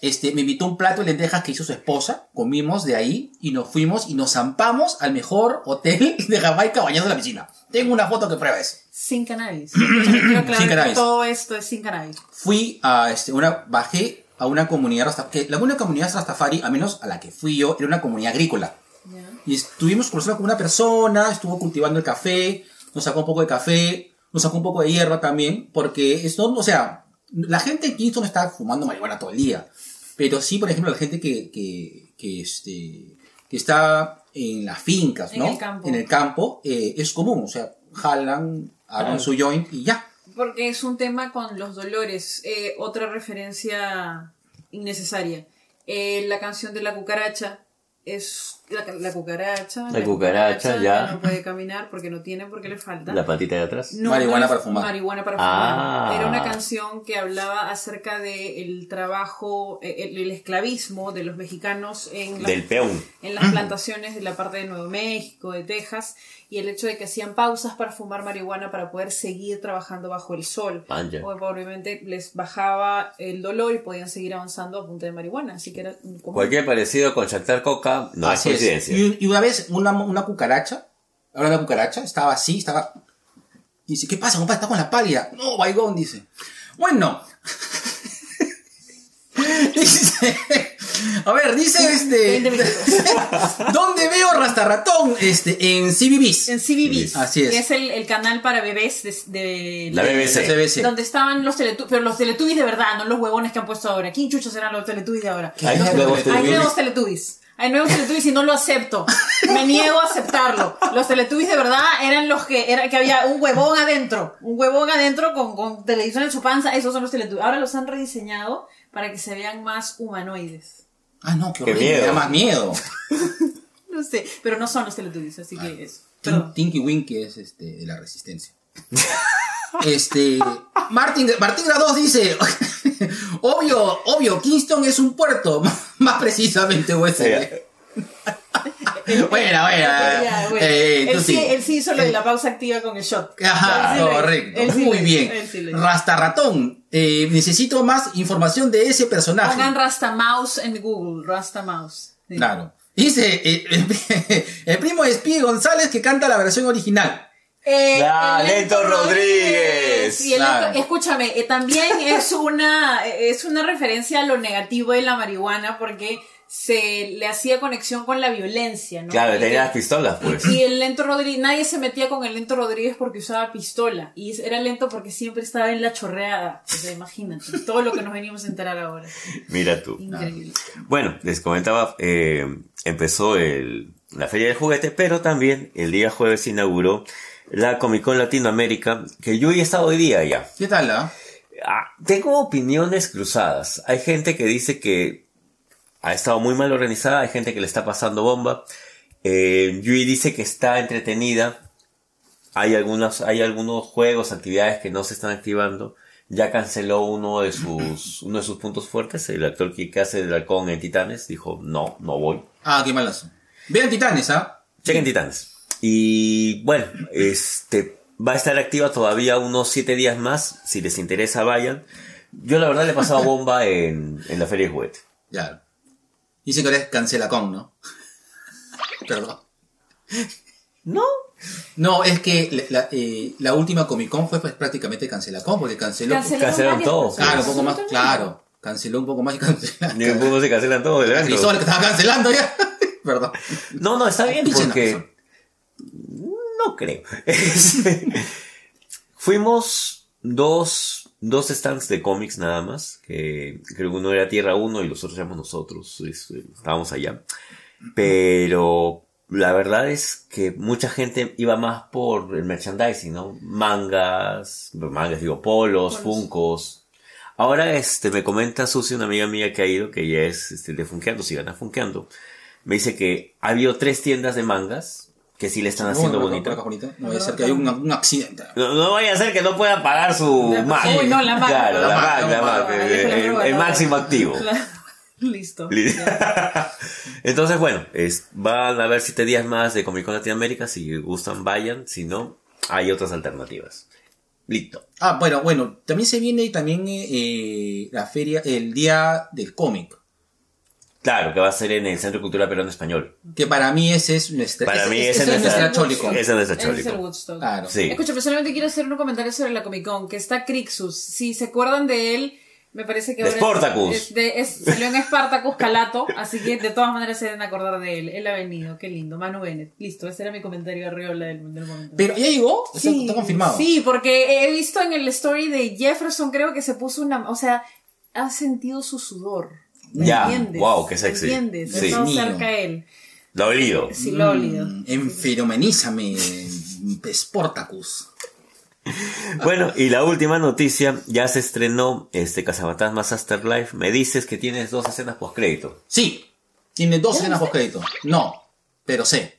Este, me invitó un plato de lentejas que hizo su esposa. Comimos de ahí y nos fuimos y nos zampamos al mejor hotel de Jamaica bañando en la piscina. Tengo una foto que prueba eso. Sin cannabis. Quiero aclarar Sin que cannabis. Todo esto es sin cannabis. Fui a este, una, bajé a una comunidad Rastafari, la única comunidad Rastafari, al menos a la que fui yo, era una comunidad agrícola. ¿ya? Y estuvimos conversando con una persona, estuvo cultivando el café, nos sacó un poco de café, nos sacó un poco de hierba también, porque esto, o sea, la gente en Kingston está fumando marihuana todo el día. Pero sí, por ejemplo, la gente que, que, que, este, que está en las fincas, En ¿no? el campo. En el campo, eh, es común, o sea, jalan, hagan su joint y ya. Porque es un tema con los dolores. Eh, otra referencia innecesaria. Eh, la canción de la cucaracha es la, la cucaracha. La cucaracha, ya. No puede caminar porque no tiene, porque le falta. La patita de atrás. No, Marihuana no es para fumar. Marihuana para Ah. fumar. Era una canción que hablaba acerca del trabajo, eh, el, el esclavismo de los mexicanos en las, Del peón. en las plantaciones de la parte de Nuevo México, de Texas, y el hecho de que hacían pausas para fumar marihuana para poder seguir trabajando bajo el sol. Vaya. O obviamente les bajaba el dolor y podían seguir avanzando a punta de marihuana. Así que era como... Cualquier parecido con Chactar Coca no Así es. Coincidencia. Y, y una vez una, una cucaracha, ahora la cucaracha, estaba así, estaba... Dice, ¿qué pasa, compadre? ¿Está con la pálida? No, baigón, dice. Bueno. dice, A ver, dice 20 este. ¿Dónde veo Rastarratón? Este, en CBBS. En CBB. Así es. Que es el, el canal para bebés de, de- La BBC. CBS. Donde estaban los teletubbies, pero los teletubbies de verdad, no los huevones que han puesto ahora. ¿Quién chuchos eran los teletubbies de ahora? Hay nuevos Teletubbies. Hay teletubbies. nuevos teletubbies. Hay nuevos teletubbies y no lo acepto. Me niego a aceptarlo. Los teletubbies de verdad eran los que, era, que había un huevón adentro. Un huevón adentro con, con televisión en su panza. Esos son los teletubbies. Ahora los han rediseñado para que se vean más humanoides. Ah, no, qué Qué miedo. Me da más miedo. No sé, pero no son los teletubbies, así que eso. Tin- Perdón. Tinky Winky es este, de la resistencia. Este. Martín, Martín Grados dice. obvio, obvio, Kingston es un puerto. Más precisamente buena. Ya, bueno. Eh, tú él, sí, sí. él sí hizo lo de Eh, la pausa activa con el shot. Ajá, Él correcto. Él Muy bien. Rastarratón. Eh, necesito más información de ese personaje. Pongan Rasta Mouse en Google, Rasta Mouse. Sí. Claro. Dice eh, el, primo de Speedy González que canta la versión original. Eh, el Lento Rodríguez. Y el Claro. Lento- escúchame, eh, también es una, es una referencia a lo negativo de la marihuana porque se le hacía conexión con la violencia, ¿no? Claro, tenía las pistolas, pues. Y el Lento Rodríguez, nadie se metía con el Lento Rodríguez porque usaba pistola. Y era lento porque siempre estaba en la chorreada. O sea, imagínate, todo lo que nos venimos a enterar ahora. Mira tú. Increíble. Bueno, les comentaba, eh, empezó el, la Feria del Juguete, pero también el día jueves se inauguró la Comic Con Latinoamérica, que yo he estado hoy día ya. ¿Qué tal, ah? Ah, tengo opiniones cruzadas. Hay gente que dice que ha estado muy mal organizada, hay gente que le está pasando bomba. Eh, Yui dice que está entretenida. Hay algunos, hay algunos juegos, actividades que no se están activando. Ya canceló uno de sus, uno de sus puntos fuertes. El actor que hace del halcón en Titanes dijo, no, no voy. Ah, qué malazo. Vean Titanes, ¿ah? Chequen Titanes. Y bueno, este va a estar activa todavía unos siete días más. Si les interesa, vayan. Yo la verdad le he pasado bomba en, en la feria de juguete. Ya. Dice que ahora es Cancelacón, ¿no? Perdón. No. No, es que la, la, eh, la última Comic Con fue pues, prácticamente Cancelacón, porque canceló. Cancelaron Cancelaron todo. Claro, un poco más, claro. Canceló un poco más y canceló. Ni un poco se cancelan todos el. Cristóbal que estaba cancelando ya. Perdón. No, no, está bien porque... No creo. Este, Fuimos dos, dos stands de cómics nada más, que creo que uno era Tierra 1 y los otros éramos nosotros, es- estábamos allá. Pero la verdad es que mucha gente iba más por el merchandising, ¿no? Mangas, mangas digo, polos, Polos. funcos. Ahora este me comenta Susi, una amiga mía que ha ido, que ella es este, de Funkeando, si gana Funkeando. Me dice que ha habido tres tiendas de mangas que sí le están haciendo bonito. No vaya a ser que haya un, un accidente. No, no vaya a ser que no pueda pagar su La- Mac. Uy, no, la Mac. Claro, la, La Mac, Mac, la Mac, Mac. el, máximo activo. Claro. Listo. Li- Ya. Entonces, bueno, es- van a haber siete días más de Comic Con Latinoamérica. Si gustan, vayan. Si no, hay otras alternativas. Listo. Ah, bueno, bueno, también se viene también eh, eh, la feria, el día del cómic. Claro, que va a ser en el Centro de Cultura Peruano Español. Que para mí ese es nuestra. Para mí ese ese es es nuestra Cholicon. ese es nuestra Ese es el. Woodstock. Claro. Sí. Escucha, personalmente quiero hacer un comentario sobre la Comic Con, que está Crixus. Si se acuerdan de él, me parece que De ahora Spartacus. es- de- es- salió en Spartacus Calato, así que de todas maneras se deben acordar de él. Él ha venido, qué lindo. Manu Bennett. Listo, ese era mi comentario arriola del, del momento. Pero ya llegó, Sí, está confirmado. Sí, porque he visto en el story de Jefferson, creo que se puso una. O sea, ha sentido su sudor. ¿Me Ya, entiendes? wow, qué ¿Me sexy. entiendes? Sí. Cerca de él. Lo olido. Sí, lo he olido. Mm, Enferomenízame, Sportacus. Bueno, y la última noticia, ya se estrenó este Cazafantasmas Afterlife. Me dices que tienes dos escenas post crédito. Sí, tiene dos escenas post crédito. No, pero sé.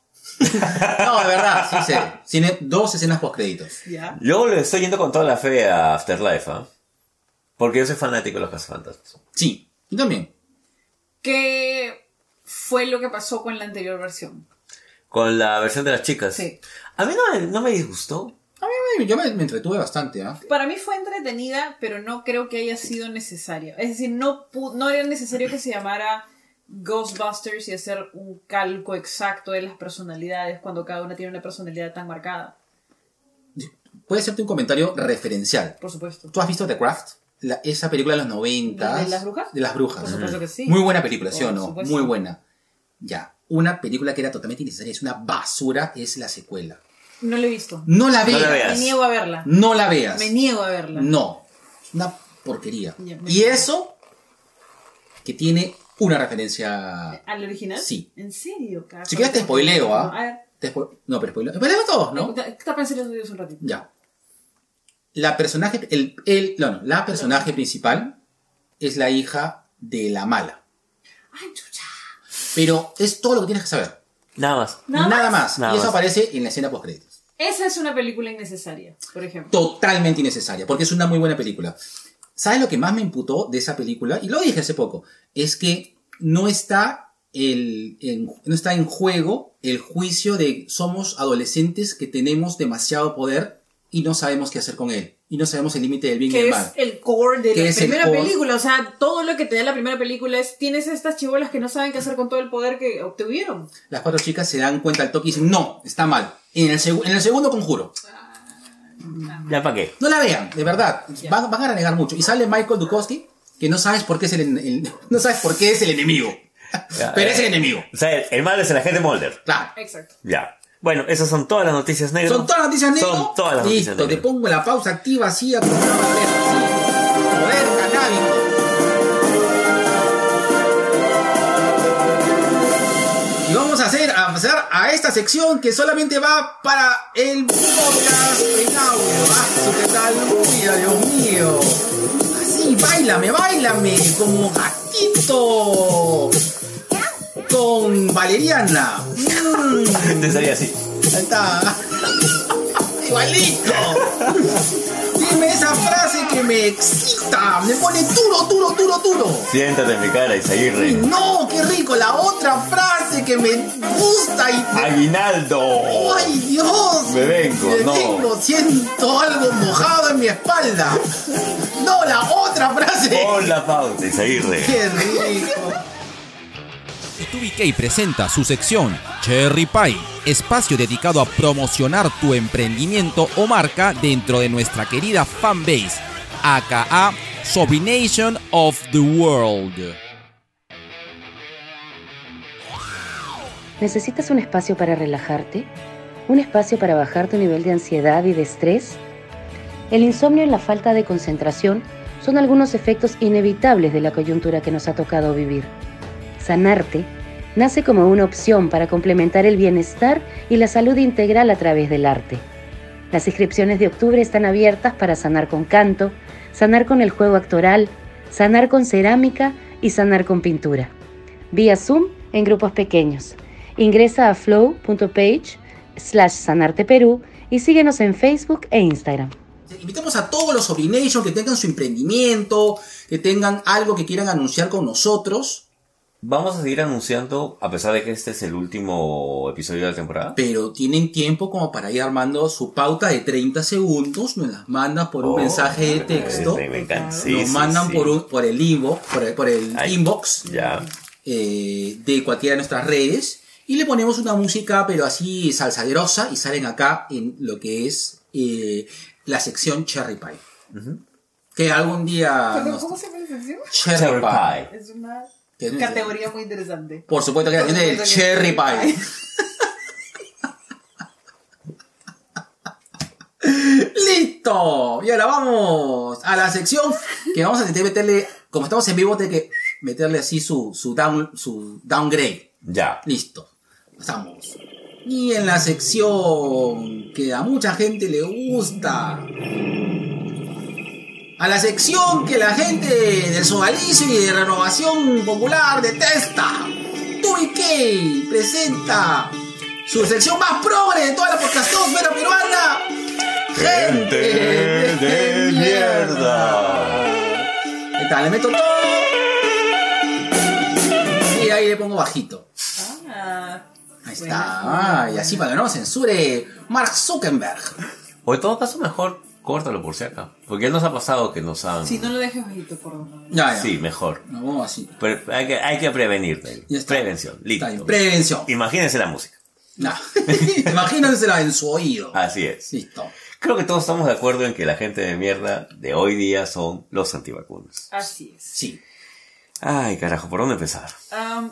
no, de verdad, sí sé. Tiene dos escenas post créditos. Ya. Yo le estoy yendo con toda la fe a Afterlife, ¿ah? Porque yo soy fanático de los cazafantasmas. Sí, yo también. ¿Qué fue lo que pasó con la anterior versión? Con la versión de las chicas. Sí. A mí no, me- no me disgustó. A mí me- yo me, me entretuve bastante, ¿ah? Para mí fue entretenida, pero no creo que haya sido necesaria. Es decir, no, no era necesario que se llamara Ghostbusters y hacer un calco exacto de las personalidades cuando cada una tiene una personalidad tan marcada. Puede hacerte un comentario referencial. Por supuesto. ¿Tú has visto The Craft? La- esa película de los 90. ¿De las brujas? De las brujas. Por supuesto que sí. Muy buena película, ¿sí o no? supuesto. Muy buena. Ya. Una película que era totalmente innecesaria, es una basura, es la secuela. No lo he visto. No la No la veas. veas. Me niego a verla. No la veas. Me niego a verla. No. Es una porquería. Ya, Y eso, que tiene una referencia. ¿Al original? Sí. ¿En serio? Si quieres te spoileo, ¿ah? A ver. Te spo- No, pero spoileo. Spoileo todos, ¿no? Está en los videos un ratito. Ya. La personaje, el, el, no, no, la personaje principal es la hija de la mala. Ay, chucha. Pero es todo lo que tienes que saber. Nada más. ¿Nada más. Nada y eso más. aparece en la escena post créditos. Esa es una película innecesaria, por ejemplo. Totalmente innecesaria, porque es una muy buena película. ¿Sabes lo que más me imputó de esa película? Y lo dije hace poco. Es que no está, el, en, no está en juego el juicio de somos adolescentes que tenemos demasiado poder y no sabemos qué hacer con él. Y no sabemos el límite del bien y Que del es mal. el core de Que la es el primera película. O sea, todo lo que te da la primera película es. Tienes estas chibolas que no saben qué hacer con todo el poder que obtuvieron. Las cuatro chicas se dan cuenta al toque y dicen, no, está mal. En el, en el segundo conjuro. ¿Ya para qué? No la vean, de verdad. Van, van a renegar mucho. Y sale Michael Dukowski, que no sabes por qué es el, el- no sabes por qué es el enemigo. Ya, Pero eh, es el enemigo. O sea, el malo es el agente Mulder. Claro. Exacto. Ya. Bueno, esas son todas las noticias negras. Son todas las noticias negras. Son todas las Listo, noticias te pongo la pausa activa así a una bandera, así. Poder canábico. Y vamos a hacer a pasar a esta sección que solamente va para el podcast en audio. Ah, qué tal, Uy, Dios mío. Así, bailame, bailame, como gatito. Con Valeriana. Mm. Te salía así. Ahí está. Igualito. Dime esa frase que me excita. Me pone duro, duro, duro, duro. Siéntate en mi cara, Y Isaguirre. no, qué rico. La otra frase que me gusta y... ¡Aguinaldo! ¡Ay, Dios! Me vengo, Me no. vengo, siento algo mojado en mi espalda. No, la otra frase. Pon la pausa, Isaguirre. ¡Qué rico! B2BK presenta su sección Cherry Pie, espacio dedicado a promocionar tu emprendimiento o marca dentro de nuestra querida fanbase, aka Sobrination of the World. ¿Necesitas un espacio para relajarte? ¿Un espacio para bajar tu nivel de ansiedad y de estrés? El insomnio y la falta de concentración son algunos efectos inevitables de la coyuntura que nos ha tocado vivir. Sanarte nace como una opción para complementar el bienestar y la salud integral a través del arte. Las inscripciones de octubre están abiertas para sanar con canto, sanar con el juego actoral, sanar con cerámica y sanar con pintura. Vía Zoom en grupos pequeños. Ingresa a flow.page slash sanarte Perú y síguenos en Facebook e Instagram. Invitamos a todos los Sobrination que tengan su emprendimiento, que tengan algo que quieran anunciar con nosotros. Vamos a seguir anunciando, a pesar de que este es el último episodio de la temporada. pero tienen tiempo como para ir armando su pauta de 30 segundos, nos las mandan por un Oh, mensaje de texto, Me, encanta. Sí, nos sí, mandan sí. por un, por el inbox, por el, por el Ay. inbox Ya. eh, de cualquiera de nuestras redes y le ponemos una música pero así salsaderosa y salen acá en lo que es eh, la sección Cherry Pie. Que algún día nos- ¿Cómo se llama la sección? Cherry, Cherry Pie. Pie. Es una Que es- categoría muy interesante. Por supuesto que la supuesto que Cherry Pie. ¡Listo! Y ahora vamos a la sección que vamos a intentar meterle, como estamos en vivo, hay que meterle así su, su, down, su downgrade. Ya. Listo. Estamos. Y en la sección que a mucha gente le gusta. A la sección que la gente del Sodalicio y de Renovación Popular detesta. Tubi presenta su sección más progre de toda la podcastosfera peruana. Gente de mierda. ¿Qué tal? Le meto todo. Y ahí le pongo bajito. Ah, Ahí está. Y así para que no censure Mark Zuckerberg. O en todo caso, mejor córtalo por si acá. Porque ya nos ha pasado que nos han. si no lo dejes bajito, por favor. Ya, ya. Sí, mejor. Nos vamos así. Pero hay que, hay que prevenir. Prevención. Listo. Está bien. Prevención. Imagínense la música. No. Imagínensela en su oído. Así es. Listo. Creo que todos estamos de acuerdo en que la gente de mierda de hoy día son los antivacunas. Así es. Sí. Ay, carajo, ¿por dónde empezar? Am,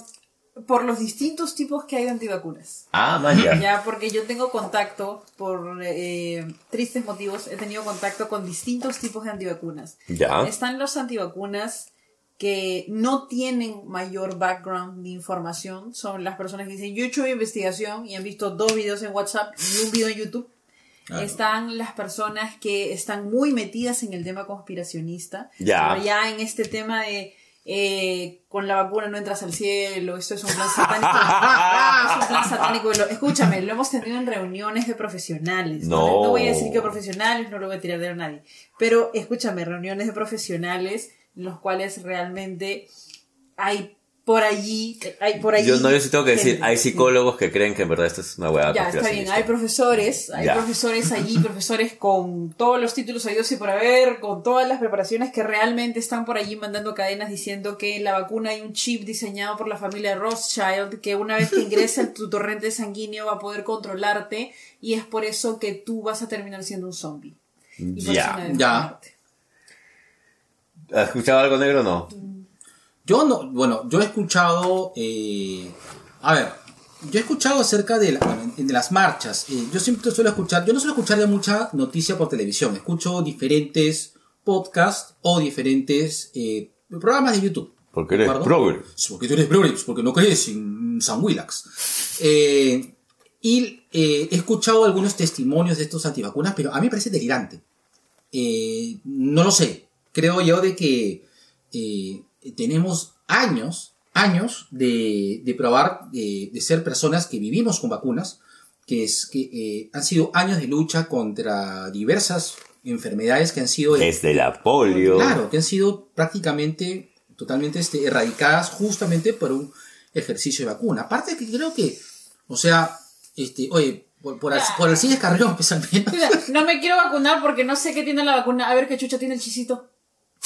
por los distintos tipos que hay de antivacunas. Ah, vaya. Ya, porque yo tengo contacto, por eh, tristes motivos, he tenido contacto con distintos tipos de antivacunas. Ya. Están los antivacunas que no tienen mayor background de información. Son las personas que dicen, yo he hecho investigación y han visto dos videos en WhatsApp y un video en YouTube. Claro. Están las personas que están muy metidas en el tema conspiracionista. Ya. Pero ya en este tema de eh, con la vacuna no entras al cielo, esto es un plan satánico. es un plan satánico. Escúchame, lo hemos tenido en reuniones de profesionales. No. no voy a decir que profesionales, no lo voy a tirar de a nadie. Pero escúchame, reuniones de profesionales, los cuales realmente hay por allí, hay por allí. Yo no, yo sí tengo que decir, gente. hay psicólogos que creen que en verdad esto es una hueá Ya, está bien. Hay profesores, hay Ya. profesores allí, profesores con todos los títulos habidos y por haber, con todas las preparaciones que realmente están por allí mandando cadenas diciendo que en la vacuna hay un chip diseñado por la familia Rothschild que una vez que ingresa en tu torrente sanguíneo va a poder controlarte y es por eso que tú vas a terminar siendo un zombie. Y Ya, ya. ¿Has escuchado algo negro o no? Yo no, bueno, yo he escuchado, eh, a ver, yo he escuchado acerca de, la- bueno, de las marchas. Eh, yo siempre suelo escuchar, yo no suelo escuchar ya mucha noticia por televisión. Escucho diferentes podcasts o diferentes eh, programas de YouTube. Porque eres progre. Porque tú eres progre, pues, porque no crees en San Willax. Eh, y he escuchado algunos testimonios de estos antivacunas, pero a mí me parece delirante. Eh, no lo sé. Creo yo de que tenemos años, años de, de probar de, de ser personas que vivimos con vacunas, que es que eh, han sido años de lucha contra diversas enfermedades que han sido Desde la polio. Claro, que han sido prácticamente totalmente este, erradicadas justamente por un ejercicio de vacuna. Aparte que creo que, o sea, este, oye, por, por, Al- por Alcides Carrión, pues. Mira, No me quiero vacunar porque no sé qué tiene la vacuna. A ver qué chucha tiene el chisito.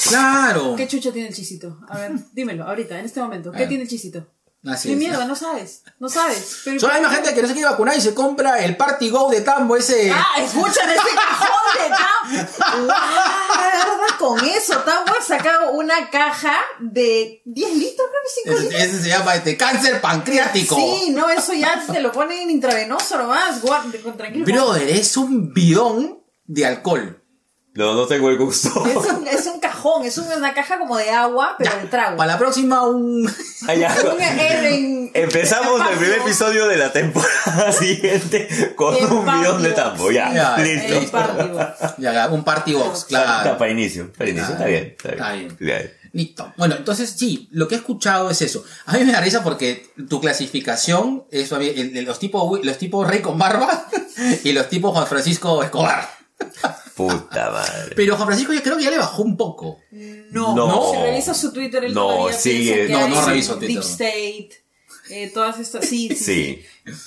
Claro. ¿Qué chucha tiene el chisito? A ver, dímelo, ahorita, en este momento. ¿Qué tiene el chisito? Así ¿Qué es. mierda? No sabes. No sabes. Pero- Solo hay más gente que no se quiere vacunar y se compra el Party Go de Tambo ese. Ah, escúchame ese cajón de Tam. Guarda con eso. Tambo ha sacado una caja de 10 litros, creo que 5 ese, litros. ese se llama este cáncer pancreático. Sí, no, eso ya te lo ponen intravenoso nomás. Guarda, con- tranquilo. Brother, es un bidón de alcohol. No, no tengo el gusto. Es un, es un cajón, es una caja como de agua, pero de trago. Para la próxima, un. Un Eren- Empezamos el primer episodio de la temporada siguiente con El un bidón de tambo. Ya, Ya, listo. El Party Box. Ya, un Party Box, Está claro. para inicio, para inicio, está bien. Está Está bien. bien. Está bien. Listo. Bueno, entonces sí, lo que he escuchado es eso. A mí me da risa porque tu clasificación es los tipos los tipos Rey con barba y los tipos Juan Francisco Escobar. Puta madre. Pero Juan Francisco ya creo que ya le bajó un poco. No, No. Si revisas su Twitter, él No, todavía sigue- no, no reviso Twitter, Deep no. State, eh, todas estas, sí, sí. Sí.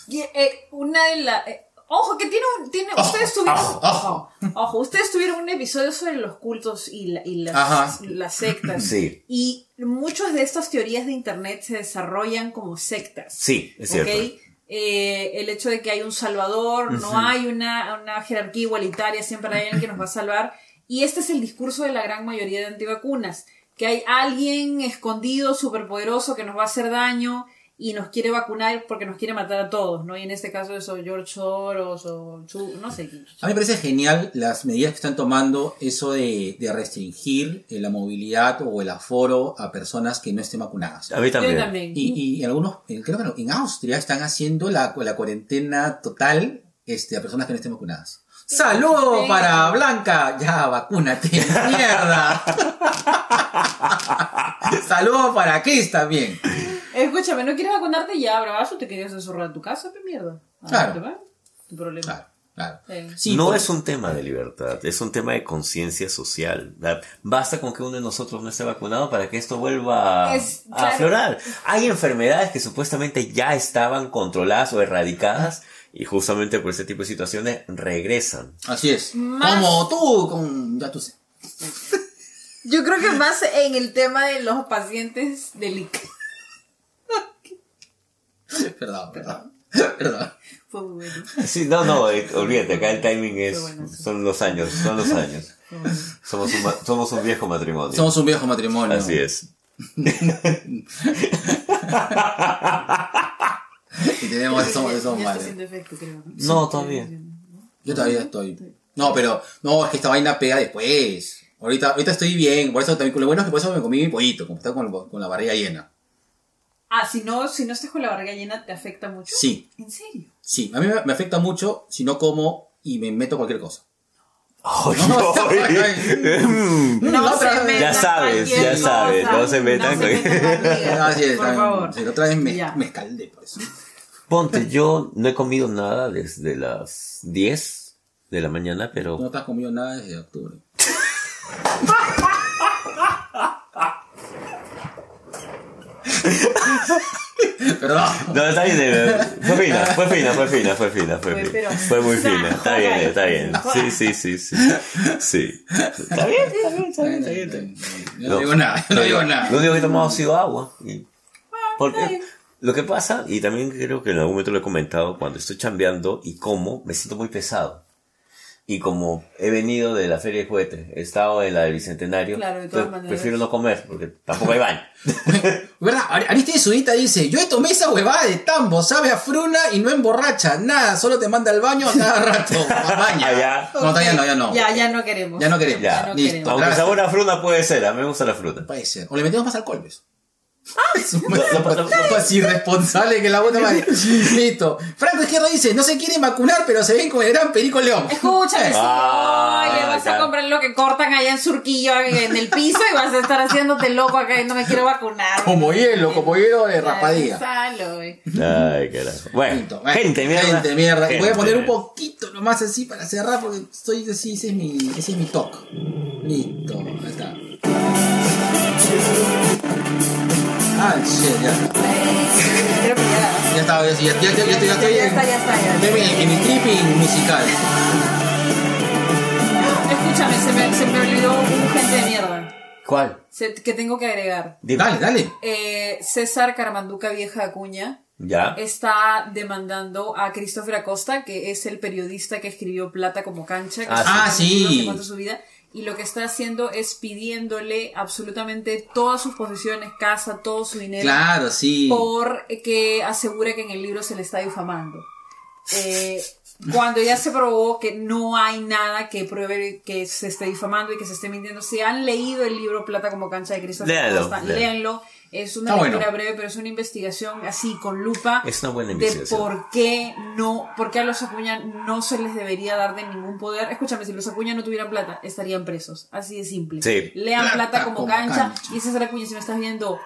Y, eh, una de las... ojo, que tiene un... Tiene, Ojo, ustedes tuvieron... ojo, Ojo, ojo, ustedes tuvieron un episodio sobre los cultos y, la- y las, Ajá. las sectas. Sí. Y muchas de estas teorías de internet se desarrollan como sectas. Sí, es cierto. ¿ok? Eh, el hecho de que hay un salvador, no hay una, una jerarquía igualitaria, siempre hay alguien que nos va a salvar. Y este es el discurso de la gran mayoría de antivacunas, que hay alguien escondido, superpoderoso, que nos va a hacer daño y nos quiere vacunar porque nos quiere matar a todos, ¿no? Y en este caso eso George Soros o Chu- no sé quién. A mí me parece genial las medidas que están tomando, eso de, de restringir eh, la movilidad o el aforo a personas que no estén vacunadas. A mí también. Yo también. Y, y en algunos, en- creo que en Austria están haciendo la, la cuarentena total este, a personas que no estén vacunadas. ¡Saludo Sí. para Blanca! Ya, vacúnate, mierda. Saludo para Chris también. Escúchame, ¿no quieres vacunarte ya, bravazo? ¿Te querías encerrar en tu casa? ¿Qué mierda? Ah, Claro. ¿te va? Tu problema. Claro, claro. Sí, no es un tema de libertad, es un tema de conciencia social. ¿verdad? Basta con que uno de nosotros no esté vacunado para que esto vuelva a, Es- a claro. aflorar. Hay enfermedades que supuestamente ya estaban controladas o erradicadas y justamente por ese tipo de situaciones regresan. Así es. Más- Como tú, con. Ya tú sé. Yo creo que más en el tema de los pacientes del IC. Perdón, perdón. Perdón. Sí, no, no, eh, olvídate, acá el timing es, bueno, sí. son los años, son los años. Somos un, ma- somos un viejo matrimonio. Somos un viejo matrimonio. Así es. Y tenemos, somos, somos creo. No, todavía. Yo todavía estoy. No, pero, no, es que esta vaina pega después. Ahorita, ahorita estoy bien, por eso también, lo bueno es que por eso me comí mi pollito, como está con, con la barriga llena. Ah, si no, si no estás con la barriga llena, ¿te afecta mucho? Sí, ¿En serio? sí, a mí me, me afecta mucho si no como y me meto cualquier cosa. Ay, No, ay. No se vez- Ya sabes, cualquier ya sabes, cosa. no se metan No se metan es, por favor. La otra vez me, Ya. me escaldé por eso. Ponte, yo no he comido nada desde las 10 de la mañana, pero No te has comido nada desde octubre. Perdón. No, está bien. eh, Fue fina, fue fina, fue fina, fue fina, fue Fue, fina. Fue muy fina. Está bien, está bien. No. Sí, sí, sí, sí. Sí. Está bien, está bien, está bien, está bien. está bien. Yo no digo nada, no digo nada. Lo único que he tomado ha sido agua. Porque lo que pasa, y también creo que en algún momento lo he comentado, cuando estoy chambeando y como, me siento muy pesado. Y como he venido de la feria de juguetes, he estado en la del Bicentenario, Claro, de todas pues, maneras. prefiero no comer, porque tampoco hay baño. ¿Verdad? Ari- Aristide Sudita dice, yo tomé esa huevada de tambo, sabe a fruna y no emborracha, nada, solo te manda al baño a cada rato. A baña. Ah, ya. No, todavía no, ya no. Ya, ya no queremos. Ya no queremos. Ya. no Listo. queremos. Aunque sabor a fruta puede ser, a mí me gusta la fruta. Puede ser. O le metemos más alcohol, ¿ves? Ah, Más irresponsable que la buena madre. Listo. Franco Izquierdo dice, no se quieren vacunar, pero se ven con el gran Perico León. Escúchame, sí. Ah, Oye, vas a comprar lo que cortan allá en Surquillo en el piso y vas a estar haciéndote loco acá y no me quiero vacunar. Como hielo, como hielo de raspadilla. Ay, carajo. Bueno, Listo. Bueno, gente, mierda. Gente, mierda. Voy a poner un poquito nomás así para cerrar porque estoy así, ese es mi, ese es mi toque. Listo, ahí está. Ah, shit, ya. Creo que ya. Ya está, ya, ya, ya, ya, ya, estoy- ya estoy Ya en- está, ya está, ya. estoy en, mi tripping musical. Escúchame, se me, se me olvidó un gente de mierda ¿Cuál? se- que tengo que agregar. Dale, dale. Eh, César Caramanduca Vieja Acuña Ya. está demandando a Christopher Acosta, que es el periodista que escribió Plata como cancha, que Ah, sí. su vida, y lo que está haciendo es pidiéndole absolutamente todas sus posesiones, casa, todo su dinero, Claro, sí. por que asegure que en el libro se le está difamando. Eh, cuando ya se probó que no hay nada que pruebe que se esté difamando y que se esté mintiendo, si han leído el libro Plata como cancha de Christopher Léanlo, léanlo. Es una Está lectura bueno. breve, pero es una investigación así, con lupa, Es una buena de investigación. por qué no, por qué a los Acuña no se les debería dar de ningún poder. Escúchame, si los Acuña no tuvieran plata, estarían presos. Así de simple. Sí. Lean Plata plata, como, como cancha. cancha. Y César Acuña, si me estás viendo,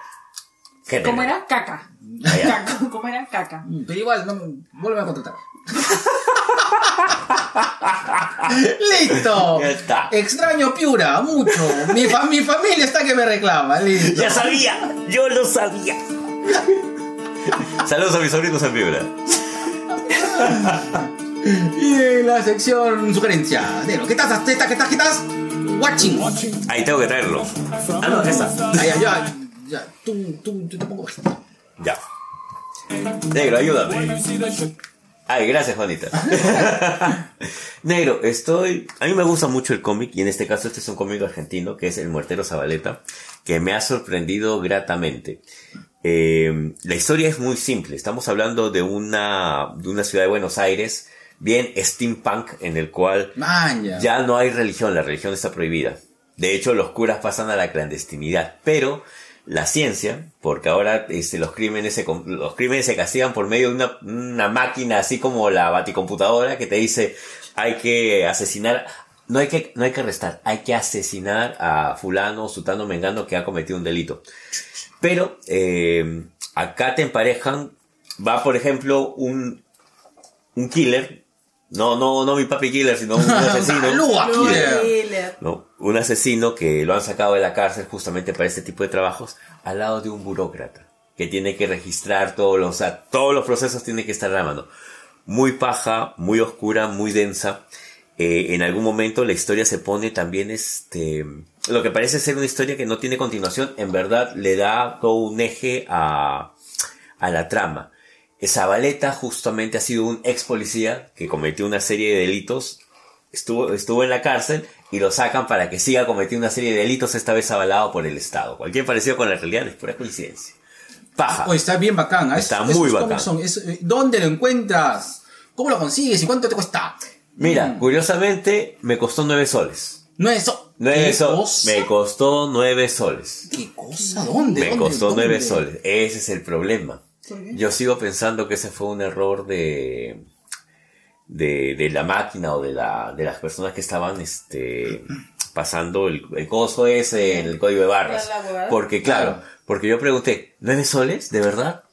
¿Qué ¿cómo era? Caca. Ah. Caca. ¿Cómo era? Caca. Pero igual, no, vuelve a contratar. ¡Listo! Ya está. Extraño Piura, mucho. Mi, fa- mi familia está que me reclama. Listo. ¡Ya sabía! ¡Yo lo sabía! Saludos a mis sobrinos en Vibra. Y en la sección sugerencia. ¿qué estás? ¿Qué estás? ¿Qué estás? ¿Qué estás? Watching. Ahí tengo que traerlo. Ah, no, ya. Ay, ay, ay. Ya, tú, tú, yo te pongo. Ya. Negro, ayúdame. Ay, gracias, Juanita. Negro, estoy. A mí me gusta mucho el cómic, y en este caso, este es un cómic argentino, que es El Muertero Zabaleta, que me ha sorprendido gratamente. Eh, la historia es muy simple. Estamos hablando de una, de una ciudad de Buenos Aires, bien steampunk, en el cual Maña. ya no hay religión, la religión está prohibida. De hecho, los curas pasan a la clandestinidad, pero la ciencia, porque ahora este, los, crímenes se, los crímenes se castigan por medio de una, una máquina así como la baticomputadora que te dice hay que asesinar, no hay que, no hay que arrestar, hay que asesinar a fulano, sutano, mengano que ha cometido un delito. Pero eh, acá te emparejan, va por ejemplo un, un killer, no, no, no mi papi killer, sino un asesino. Lua Killer. Killer. ¿no? Un asesino que lo han sacado de la cárcel justamente para este tipo de trabajos al lado de un burócrata que tiene que registrar todos los, o sea, todos los procesos tiene que estar a la mano. Muy paja, muy oscura, muy densa. Eh, en algún momento la historia se pone también este, lo que parece ser una historia que no tiene continuación, en verdad le da todo un eje a, a la trama. Zabaleta justamente ha sido un ex policía que cometió una serie de delitos, estuvo, estuvo en la cárcel y lo sacan para que siga cometiendo una serie de delitos, esta vez avalado por el Estado. Cualquier parecido con la realidad es pura coincidencia. Paja. Oh, está bien bacán. ¿ah? Está Es- muy bacán. cómics son- es- eh, ¿Dónde lo encuentras? ¿Cómo lo consigues? ¿Y cuánto te cuesta? Mira, Mm. curiosamente me costó nueve soles. Nueve ¿Qué soles. cosa? Me costó nueve soles. ¿Qué cosa? ¿Dónde? Me ¿Dónde? costó nueve soles. Ese es el problema. Yo sigo pensando que ese fue un error de, de, de la máquina o de, la, de las personas que estaban este, pasando el, el coso ese en el código de barras. Porque, claro, porque yo pregunté, ¿nueve soles? ¿De verdad?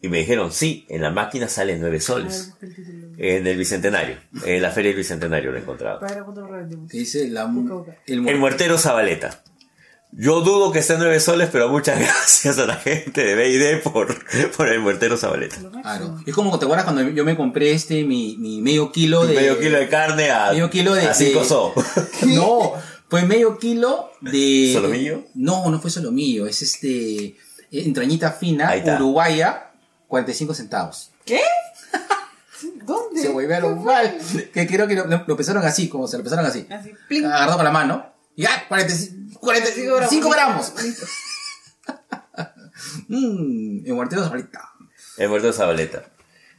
Y me dijeron, sí, en la máquina sale nueve soles. En el Bicentenario. En la Feria del Bicentenario lo he encontrado. Dice la, El muertero Zabaleta. Yo dudo que esté en nueve soles, pero muchas gracias a la gente de B&D por, por el muertero Zabaleta. Claro. Es como te acuerdas cuando yo me compré este mi, mi medio kilo de Medio kilo de carne a, medio kilo de, a cinco de- so. No, fue medio kilo de ¿Solomillo? No, no fue solomillo, es este eh, entrañita fina uruguaya, 45 centavos. ¿Qué? ¿Dónde? Se volvieron mal. Que creo que lo, lo pesaron así, como se lo pesaron así. Así. Agarrado con la mano. Y ah, 45, 45 gramos. Mmm, el muertero Zabaleta. El muertero Zabaleta.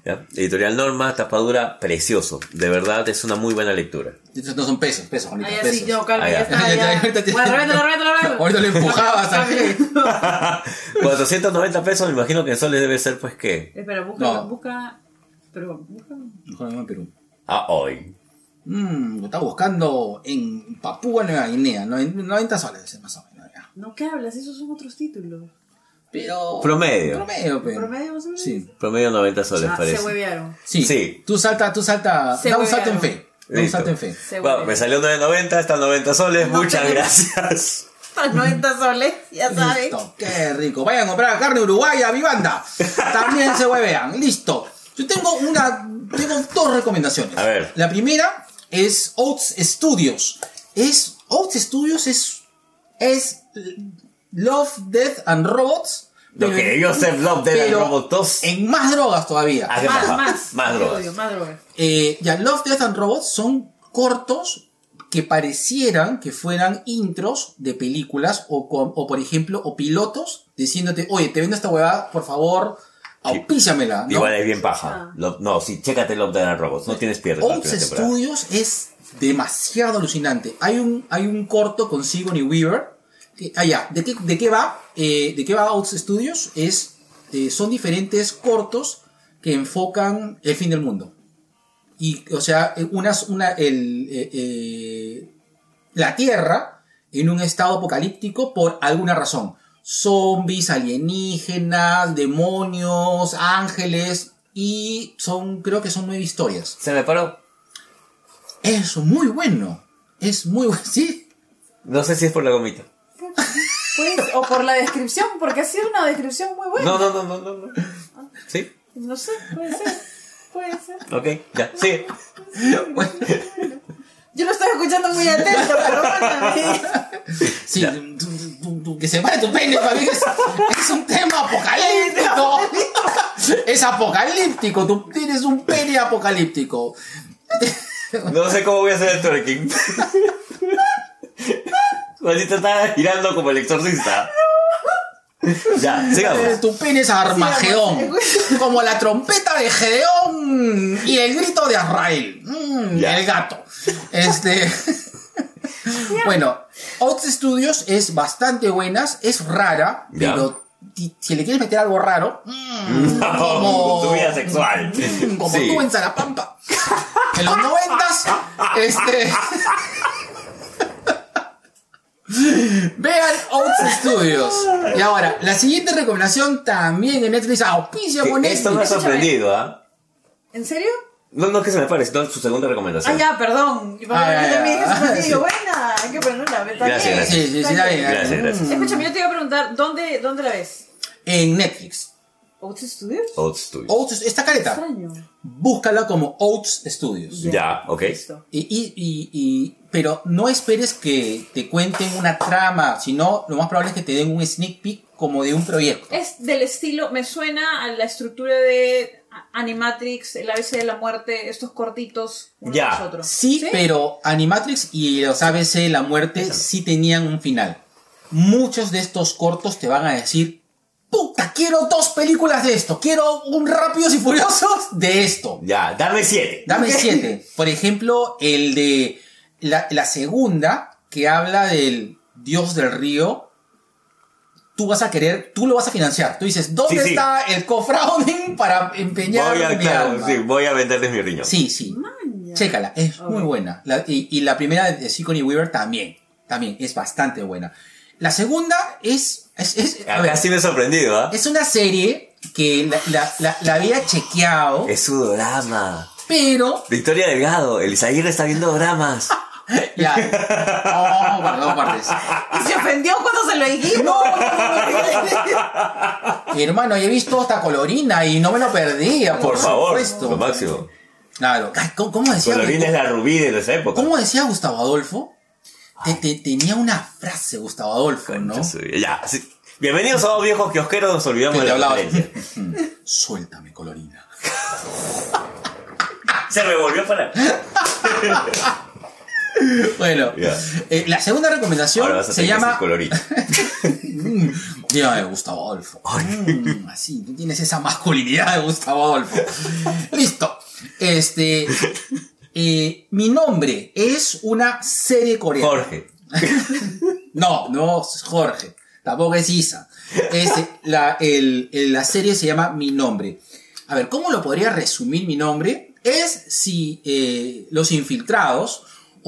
¿Ya? Editorial Norma, tapadura, precioso. De verdad, es una muy buena lectura. Estos no son pesos, pesos, Juanito, pesos. así, no, calma, ya está, ya. Ahorita Bueno, revéntalo, revéntalo, revéntalo. Ahorita le empujabas a 490 pesos, me imagino que en soles debe ser, pues, ¿qué? Espera, busca, No. busca. Pero, busca. Mejor en Perú. Ah, hoy. Mmm, lo está buscando en Papúa Nueva Guinea. noven- 90 soles, más o menos. ya. No, ¿qué hablas? Esos son otros títulos. Pero. Promedio. Promedio, pero. ¿Promedio más o menos? Sí. Promedio 90 soles, Ah, se parece. huevearon. Sí. Sí. Tú salta, tú salta. Se da un salto en fe. Da un salto en fe. Se Bueno, me salió 9.90, están 90 soles, No muchas gracias. Para 90 soles, ya sabes. Listo, qué rico. Vayan a comprar carne uruguaya, vivanda. También se huevean. Listo. Yo tengo una, tengo dos recomendaciones. A ver. La primera es Oats Studios. Es, Oats Studios es, es Love, Death and Robots. Lo que Joseph Love de pero Robot 2. En más drogas todavía. Ah, Más, más. Más drogas. Odio, Más drogas. Eh, ya, Love, Death and Robots son cortos que parecieran que fueran intros de películas o, con- o por ejemplo, o pilotos diciéndote, oye, te vendo esta huevada, por favor, auspíciamela. ¿no? Igual es bien paja. Ah. Lo- no, sí, chécate Love Dead and Robots. No tienes pierde temporada. Studios es demasiado alucinante. Hay un, hay un corto con Sigourney Weaver. que- ah, ya. ¿De qué, de qué va? Eh, ¿De qué va Oats Studios? Es, eh, son diferentes cortos que enfocan el fin del mundo. Y, o sea, unas, una, el, eh, eh, la Tierra en un estado apocalíptico por alguna razón. Zombies, alienígenas, demonios, ángeles. Y son, creo que son nueve historias. Se me paró. Es muy bueno. Es muy bueno. Sí. No sé si es por la gomita. Pues, o por la descripción, porque ha sido una descripción muy buena. No, no, no, no, no. no. ¿Sí? No sé, puede ser. Puede ser. Ok, ya. Sí. Bueno, Yo lo estoy escuchando muy atento, pero bueno. sí. tú- tú- tú- que se pare tu pene, para mí es, es un tema apocalíptico. Es apocalíptico. Tú tienes un pene apocalíptico. No sé cómo voy a hacer el twerking. Juanita está girando como el exorcista. Ya, sigamos. Tu pene es Armagedón. Como la trompeta de Gedeón y el grito de Azrael. Mm. El gato. Este. bueno, Oats Studios es bastante buenas, es rara, pero si le quieres meter algo raro, mm, No, como tu vida sexual. Como Sí. tú en Zarapampa. En los noventas, este. Vean Oats Studios. Y ahora, la siguiente recomendación también en Netflix, auspicia con Esto me ha sorprendido, ¿ah? ¿En serio? No, no que se me pare, sino su segunda Ah, recomendación. ya, perdón. Yo Ah, ya, también digo, buena, hay que ponerla. Está Gracias, gracias. Sí, sí, sí, está bien. Gracias, gracias. Escúchame, yo te iba a preguntar, ¿dónde, dónde la ves? En Netflix. ¿Oats Studios? Oats Studios. Oats, esta careta, Extraño. búscala como Oats Studios. Ya, ok. Listo. Y, y, y, y- pero no esperes que te cuenten una trama, sino lo más probable es que te den un sneak peek como de un proyecto. Es del estilo, me suena a la estructura de Animatrix, el ABC de la muerte, estos cortitos uno Ya. tras otro. Sí, pero Animatrix y los ABC La Muerte sí tenían un final. Muchos de estos cortos te van a decir, puta, quiero dos películas de esto, quiero un Rápidos y Furiosos de esto. Ya, dame siete. Dame siete. Por ejemplo, el de la, la segunda, que habla del dios del río. Tú vas a querer, tú lo vas a financiar. Tú dices, ¿dónde Sí, sí. está el crowdfunding para empeñar Voy a, mi claro, alma? sí, voy a venderles mi riñón. Sí, sí. Chécala, es muy buena. La- y, y la primera de Sigourney Weaver también. También, es bastante buena. La segunda es. es, es- a ver, sí me he sorprendido, ¿ah? es una serie que la, la- la- la había chequeado, Es su drama. pero. Victoria Delgado, el Isaguirre está viendo dramas. Ya. Oh, guarda, dos partes. Y se ofendió cuando se lo dijimos. No, Hermano, yo he visto hasta Colorina y no me lo perdía, por, Por favor, lo máximo. Claro. ¿Cómo, cómo decía? Colorina es la rubí de esa época. ¿Cómo decía Gustavo Adolfo? Te- te- tenía una frase Gustavo Adolfo, ¿no? Ya, sí. Bienvenidos a dos viejos kiosqueros, nos olvidamos Que de la. Suéltame, Colorina. Se revolvió para... Bueno, eh, la segunda recomendación se llama. Mm, Dígame, Gustavo Adolfo. Mm, así, tú tienes esa masculinidad de Gustavo Adolfo. Listo. Este. eh, mi nombre es una serie coreana. Jorge. No, no es Jorge. Tampoco es Isa. Este, la, el- el- la serie se llama Mi Nombre. A ver, ¿cómo lo podría resumir mi nombre? Es si eh, los infiltrados,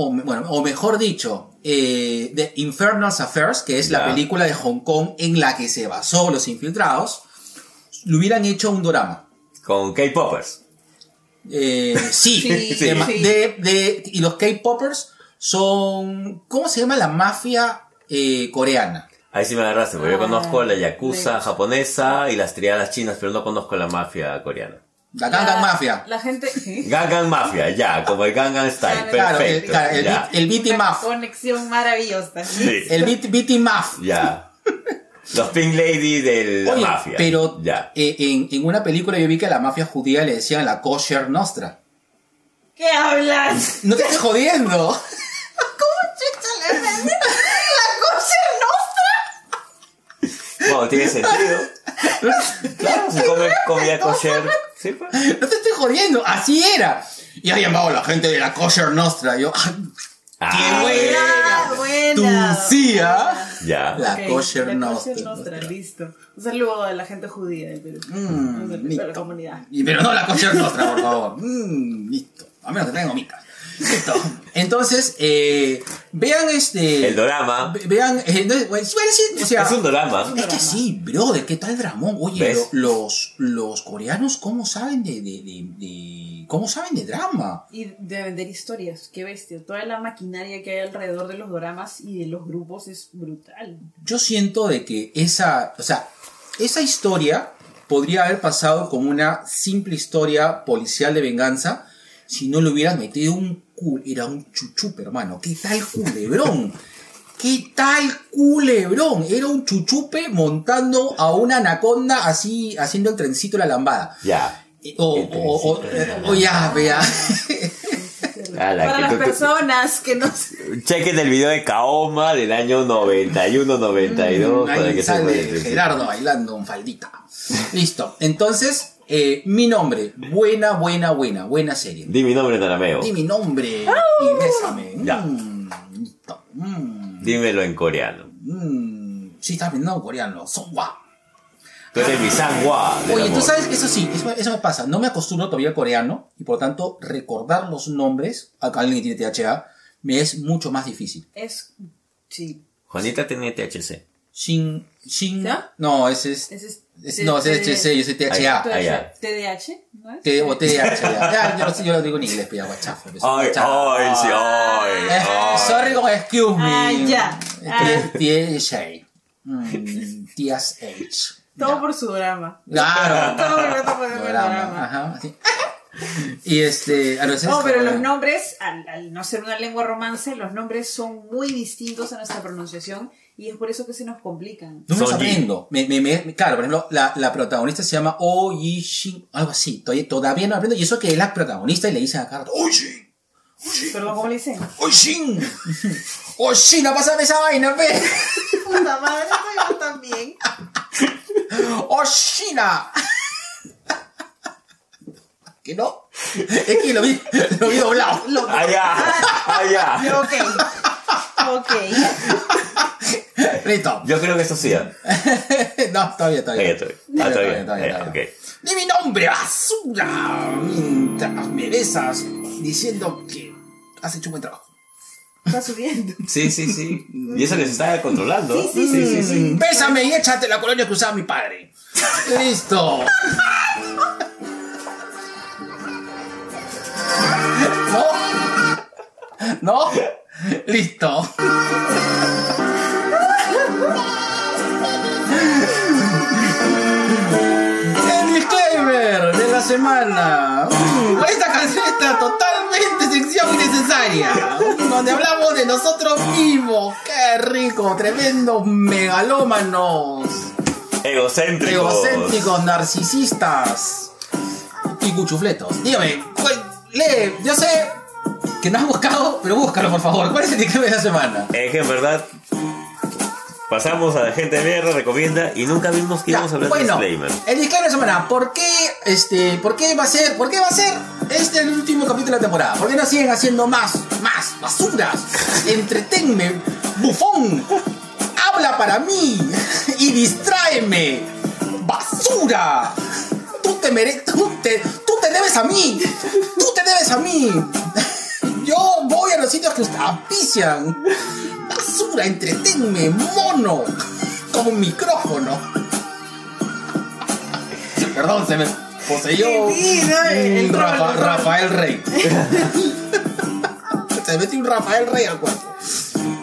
o, me- bueno, o mejor dicho, eh, The Infernal Affairs, que es la película de Hong Kong en la que se basó los infiltrados, le hubieran hecho un drama. Con K-Poppers. Eh, sí, Sí, sí. de- de- y los K-Poppers son, ¿cómo se llama la mafia eh, coreana? Ahí sí me agarraste, porque yo Ah, conozco la yakuza japonesa y las triadas chinas, pero no conozco la mafia coreana. La Gangnam Mafia. La gente. Gangan Mafia, ya, como el Gangan Style, Claro, Claro, el, perfecto. claro, el, ya, beat- el Beaty Una Muff. conexión maravillosa. sí, El beat, Beaty Muff. ya. Los Pink Lady de la Oye, mafia. pero Ya. eh, en, en una película yo vi que a la mafia judía le decían la kosher nostra. ¿Qué hablas? No te estoy jodiendo. La cosa Bueno, tiene sentido. Claro, se come comida kosher. Sí. No te estoy jodiendo. Así era. Y ha llamado a la gente de la kosher nostra. Yo, Ah, ¡Qué buena! Ah, buena. ¿ah? Ya. La Ok, kosher la nostra. kosher nostra, listo. Un saludo a la gente judía del Perú. Mm, Un saludo a listo. la comunidad. Y- Pero no la kosher nostra, por favor. Mm, listo. A menos que tengan gomitas. Listo. Entonces, eh, vean este. El dorama. Ve- Vean, eh, no, bueno, sí, bueno, sí, o sea, Es un drama. es que sí, brother, ¿qué tal Dramón? Oye, los, los coreanos, ¿cómo saben de, de, de, de- cómo saben de drama? Y de vender historias, qué bestia. Toda la maquinaria que hay alrededor de los dramas y de los grupos es brutal. Yo siento de que esa, o sea, esa historia podría haber pasado como una simple historia policial de venganza si no le hubieran metido un cul, era un chuchupe, hermano. ¿Qué tal culebrón? ¿Qué tal culebrón? Era un chuchupe montando a una anaconda así, haciendo el trencito de la lambada. Ya. O, El o, o, de la o ya, vea. Ala, Para que las personas que no Chequen el video de Kaoma del año 91-92 para Mm, Ahí que sale principio. Gerardo bailando en faldita. Listo. Entonces, eh, mi nombre. Buena, buena, buena. Buena serie. Di mi nombre en arameo. Di mi nombre y bésame. Ya. Mm. Mm, Dímelo en coreano. mm. Sí, estás viendo coreano. Songhua. Tú eres mi sangua. del Oye, tú sabes, eso sí, eso, eso me pasa. No me acostumbro todavía al coreano y por lo tanto recordar los nombres a alguien que tiene THA me es mucho más difícil. Es. Sí. Juanita tiene THC. Shin, Shin, ¿Ya? no, ese es, Ese es. No, THC, yo soy THA. Ah. TDH, ¿no es? T o TH, ya. Yo, lo sé, yo lo digo en inglés, pero ya, guachafo. Ay, guachafo. ay, sí, ay. Eh, ay. sorry con excuse me. Ah, ya. Ah. THA. Mm, TSH. Todo por su drama. Claro. Todo por Programa, drama. Ajá, así. Y este, a los No, pero los nombres, al, al no ser una lengua romance, los nombres son muy distintos a nuestra pronunciación y es por eso que se nos complican. No me Son aprendo. Me, me, me- claro, por ejemplo, la, la protagonista se llama Oh Yi Shin, algo así. Todavía, todavía no aprendo. Y eso que es la protagonista y le dicen a cada rato, Oh Shin, Perdón, ¿cómo le dicen? Oh Shin, Oh Shin, no pásame esa vaina, pe. Puta madre, yo también. Oh Shina. ¿Que no? Es que lo vi, lo vi doblado. Allá, allá. Ok. Ok. Listo. Yo creo que esto sí. ¿ah? No, todavía, Ah. Ah, está bien. todavía, Ya, todavía. ok. Di mi nombre, basura. Mientras me besas diciendo que has hecho un buen trabajo. Está subiendo. Sí, sí, sí. Y eso que se está controlando. Sí, sí, sí, sí. Bésame y échate la colonia que usaba mi padre. Listo. ¿No? ¿No? Listo. El disclaimer de la semana. Esta canción está totalmente sección innecesaria. Donde hablamos de nosotros mismos. Qué rico, tremendos megalómanos. Egocéntricos. Egocéntricos, narcisistas y cuchufletos. Dígame, ¿cuál- lee, yo sé que no has buscado, pero búscalo por favor. ¿Cuál es el disclaimer de la semana? Es que en verdad pasamos a la gente de mierda, recomienda y nunca vimos que íbamos a hablar bueno, de disclaimer. el disclaimer de la semana. ¿Por qué, este, por qué va a ser, por qué va a ser este el último capítulo de la temporada? ¿Por qué no siguen haciendo más, más basuras? Entretenme, bufón. Habla para mí y distráeme. Basura. Tú te mereces, tú te, tú te debes a mí. Tú te debes a mí. Yo voy a los sitios que auspician. Basura, entretenme, mono. Como un micrófono. Perdón, se me poseyó Sí, no, el un rol, Rafa- el rol. Rafael Rey. se metió un Rafael Rey al cuerpo.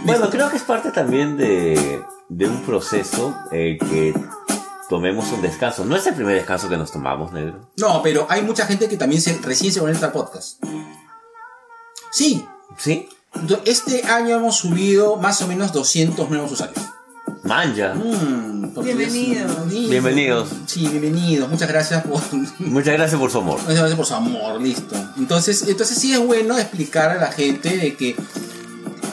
Bueno, creo que es parte también de, de un proceso eh, que tomemos un descanso. No es el primer descanso que nos tomamos, negro. No, pero hay mucha gente que también se, recién se conecta al podcast. Sí, ¿Sí? este año hemos subido más o menos 200 nuevos usuarios. Manja. Mm, Bienvenidos. Bienvenidos. Sí, bienvenidos. Muchas gracias por, Muchas gracias por su amor. Muchas gracias por su amor, listo. Entonces, entonces sí es bueno explicar a la gente de que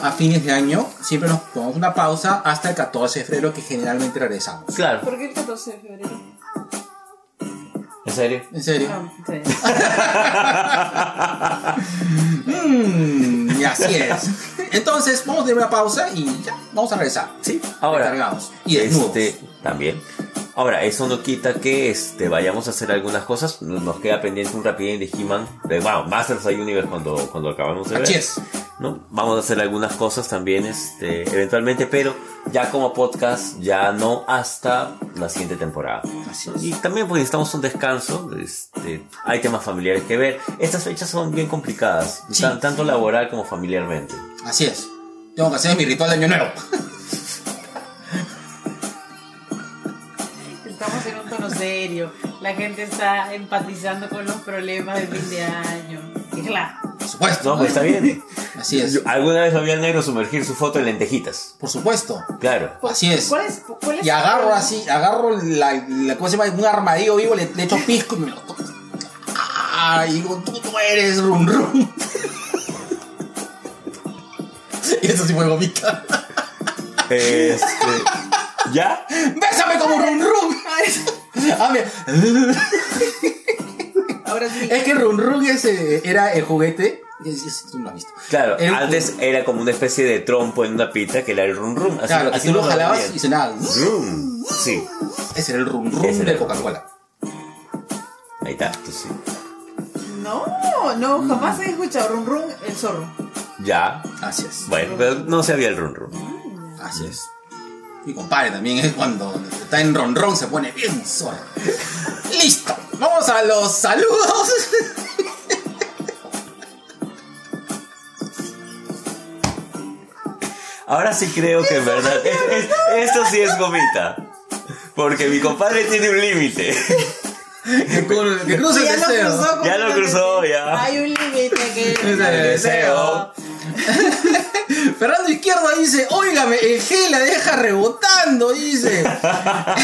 a fines de año siempre nos tomamos una pausa hasta el 14 de febrero que generalmente regresamos. Claro. ¿Por qué el 14 de febrero? ¿En serio? ¿En serio? No, sí. Mm, y así es. Entonces, vamos a tener una pausa y ya, vamos a regresar. Sí. Ahora, Recargados. Y desnudos. este, también. Ahora, eso no quita que este, vayamos a hacer algunas cosas. Nos queda pendiente un rapidín de He-Man. De, bueno, Masters of Universe cuando, cuando acabamos de ver. Así es. ¿no? Vamos a hacer algunas cosas también, este, eventualmente, pero ya como podcast, ya no hasta la siguiente temporada. Así es. Y también pues necesitamos un descanso, este, hay temas familiares que ver. Estas fechas son bien complicadas, Sí. tan- tanto laboral como familiarmente. Así es. Tengo que hacer mi ritual de año nuevo. serio. La gente está empatizando con los problemas de fin de año. Claro. Por supuesto. No, pues está bien. Así es. Yo alguna vez lo vi al negro sumergir su foto en lentejitas. Por supuesto. Claro. Así es. ¿Cuál es? ¿Cuál es Y agarro así, agarro la, la ¿cómo se llama? Un armadillo vivo, le, le echo pisco y me lo toco. Ah, y digo, tú no eres rum rum. y eso sí fue gomita. Este, ¿Ya? ¡Bésame como rum rum! Ah, mira. Ahora sí. Es que rum rum ese era el juguete. Es- es- Tú no lo has visto. Claro, Era antes juguete. era como una especie de trompo en una pita que era el rum rum. Así, Claro, así tú lo jalabas y sonaba. Rum. Sí, Ese era el rum rum Ese era de Coca-Cola. ahí está, tú sí. No, no, jamás he escuchado Run Run el zorro. Ya. Así es. Bueno, pero no se había el rum rum. Así es. Mi compadre también es cuando está en ronron se pone bien zorro. Listo. Vamos a los saludos. Ahora sí creo que en verdad, es- es- esto sí es gomita. Porque mi compadre tiene un límite. Que, cru- que cruce el Ya lo deseo. cruzó Ya lo cruzó, ya. Hay un límite que Ese deseo. Fernando Izquierdo dice, óigame, el G la deja rebotando, dice.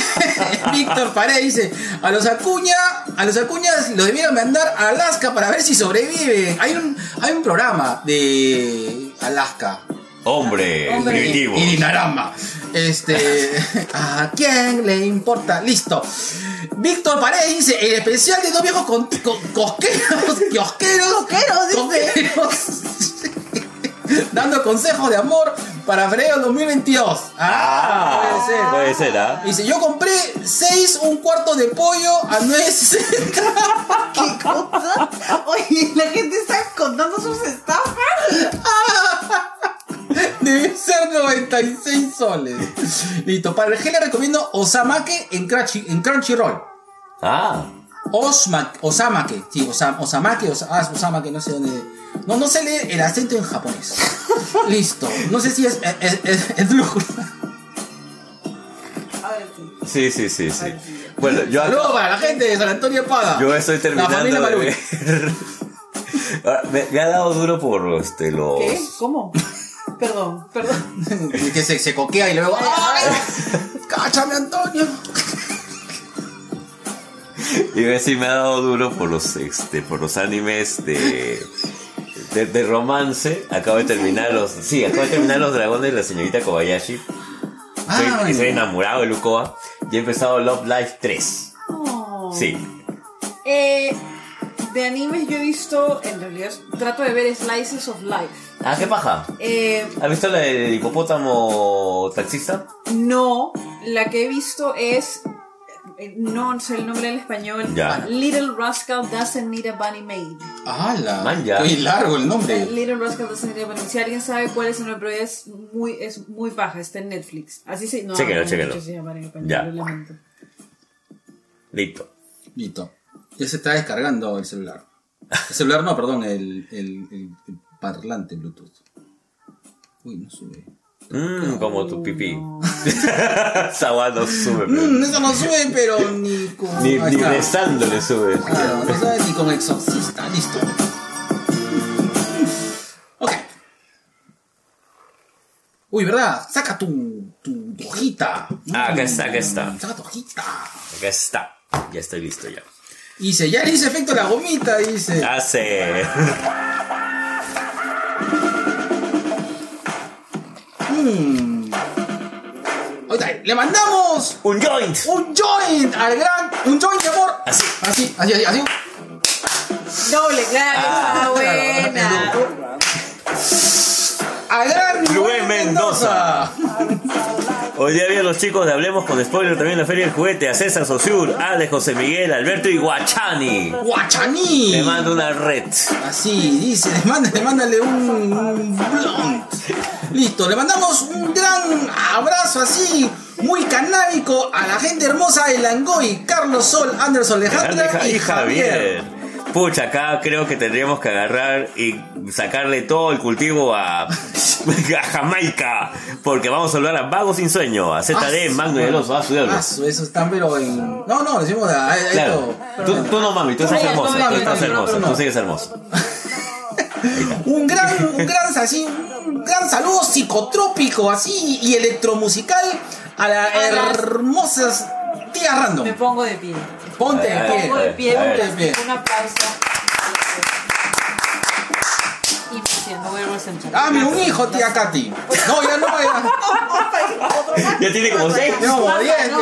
Víctor Pared dice, a los Acuña, a los Acuñas los debieron mandar a Alaska para ver si sobreviven. Hay un, hay un programa de Alaska. Hombre, Hombre. primitivo. Y Dinarama. Este. ¿A quién le importa? Listo. Víctor Paredes dice: el especial de dos viejos con, con- cosqueros. Kiosqueros. Cosqueros, dice. cosqueros, Dando consejos de amor para febrero 2022. Ah, puede ser. Puede ser, ¿ah? Dice, yo compré 6 un cuarto de pollo a 9.60. ¿Qué cosa? Oye, la gente está contando sus estafas. Debe ser 96 soles. Listo, para el gel le recomiendo Osamake en, Crunchy, en Crunchyroll. Ah, Osma, Osamake, sí, Osa- Osamake, Osa- ah, Osamake, no sé dónde. No, no sé leer el acento en japonés. Listo, no sé si es. es, es, es- sí. sí, sí, sí, sí. Bueno, yo acá- Saludos para la gente de San Antonio Espada. Yo estoy La terminando familia de ver. Ahora, me, me ha dado duro por este, los. ¿Qué? ¿Cómo? Perdón, perdón. que se, se coquea y luego. ¡Ay! ¡Cáchame, Antonio! Y ver si me ha dado duro por los este, por los animes de, de, de romance. Acabo de terminar los. Sí, acabo de terminar los dragones de la señorita Kobayashi. Estoy, Ay. estoy enamorado de Lukoa. Y he empezado Love Life 3. Oh. Sí. Eh, de animes yo he visto, en realidad, trato de ver Slices of Life. Ah, qué paja. Eh, ¿Has visto la del hipopótamo taxista? no, la que he visto es, eh, no sé el nombre en español, Ya. Little Rascal Doesn't Need a Bunny Maid. ¡Hala! Man, ya. Qué largo el nombre. Little Rascal Doesn't Need a Bunny Maid. Si alguien sabe cuál es el nombre, pero es muy, es muy baja, está en Netflix. Así se, no, Chéquelo, no, chéquelo. se llama en español, Ya. lo lamento. Listo. Listo. Ya se está descargando el celular. El celular no, perdón, el, el, el- el parlante Bluetooth. Uy, no sube. Mmm, como tu pipí. Esa no sube, pero- Mm, eso no sube, pero ni con. Ni, ni rezando le sube. Claro, no sabe ni con exorcista, listo. Ok. Uy, ¿verdad? Saca tu, tu, tu hojita. Ah, acá está, acá está. Saca tu hojita. Acá está. Ya estoy listo ya. Dice, ya le hice efecto a la gomita, dice. Hace. Le mandamos ¡Un joint! un joint al gran. Un joint de amor. Así. Así, así, así. así. Doble, claro, Ah, buena. Al gran Rubén Mendoza. Hoy día había los chicos de Hablemos con Spoiler también en la Feria del Juguete. A César Sosur, Ale, José Miguel, Alberto y Guachani. Guachaní. Le mando una red. Así, dice, mándale, mándale un, un blunt. Listo, le mandamos un gran abrazo así, muy canábico a la gente hermosa de Langoy, Carlos Sol, Anderson Alejandra y Javier. Pucha, acá creo que tendríamos que agarrar y sacarle todo el cultivo a, a Jamaica. Porque vamos a hablar a Vago Sin Sueño, a ZD, Magno y el Oso, a su diablo. Ah, eso están pero en... No, no, decimos a, a Claro. esto. Tú, tú no mami, tú estás no, tú estás no. tú sigues hermosa. Un gran, un gran, así, un gran saludo psicotrópico así y electromusical a las A las- hermosas tías random. Me pongo de pie. Ponte de Me pie. Pongo de pie. Ponte de pie. un aplauso. Y me siento, voy a. Dame un hijo, tía Katy. No, ya no, ya. Ya tiene como seis. No, diez,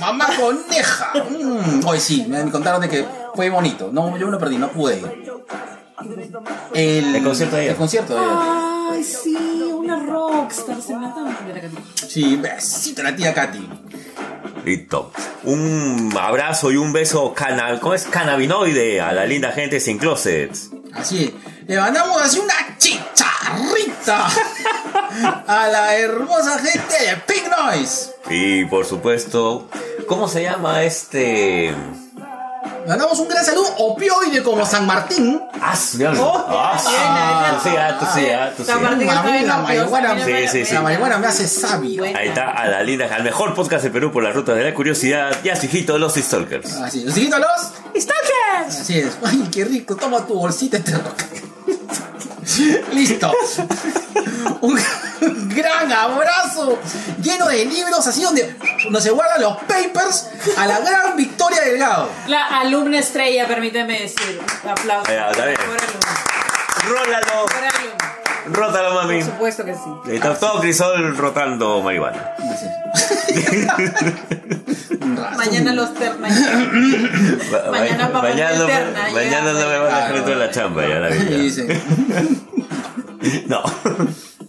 mamá coneja. Mm, Hoy sí, me me contaron de que fue bonito. No, yo me lo perdí, no pude ir. El, El concierto de ayer. El concierto de ayer. Ay, sí, una rockstar. Se me tan primera que Sí, besito a la tía Katy. Listo. Un abrazo y un beso cana ¿cómo es? cannabinoide a la linda gente sin closets. Así es. Le mandamos así una chicharrita a la hermosa gente de Pink Noise. Y por supuesto, ¿cómo se llama este? Le mandamos un gran saludo opioide como San Martín. Ah. Oh, Ah, sí, ah, ah, ah, la marihuana, Sí, sí, sí. la marihuana me hace sabio. Bueno. Ahí está, a la linda, al mejor podcast de Perú por las rutas de la curiosidad, ya su hijito Los Stalkers. Así, los siguiendo los ¡Stalkers! Así es. Ay, qué rico. Toma tu bolsita y te roca. Listo. un gran abrazo lleno de libros, así donde, donde se guardan los papers a la gran Victoria Delgado. La alumna estrella, permíteme decir. Aplausos. Ya, está bien. Por alumna. Rólalo. Por alumna. Rótalo, mami. Por supuesto que sí. Está todo crisol rotando marihuana. Mañana los terna. Ma- Mañana ma- vamos mañana, a interna, mañana ya, no me van a dejar de la chamba, ya la vi. No.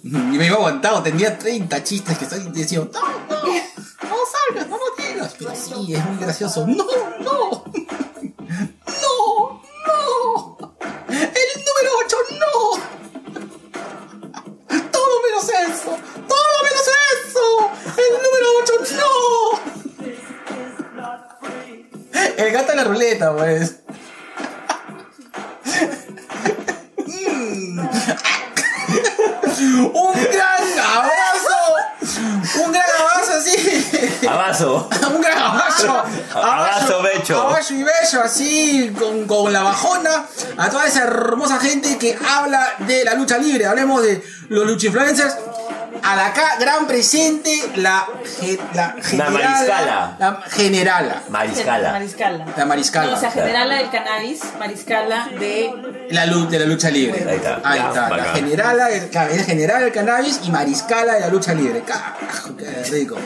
Y me iba aguantado, tenía 30 chistes que estoy diciendo, no, no, no salgas, no lo digas. Pero sí, es muy gracioso. No, no, no, no. El número 8, no. Todo menos eso, todo menos eso. El número 8, no. El gato en la ruleta, pues. Un gran abrazo. Un gran abrazo así. Abrazo. Un gran abrazo. Abrazo, Becho. Abrazo y bello, así, con, con la bajona. A toda esa hermosa gente que habla de la lucha libre. Hablemos de los luchifluencers. A la acá, gran presente, la, ge- la generala. mariscala. La generala. Mariscala. Mariscala. La mariscala. No, o sea, generala del cannabis, mariscala de. La de la lucha libre. Ahí está. Ahí está. La generala, el, el general del cannabis y mariscala de la lucha libre. Carajo, qué rico.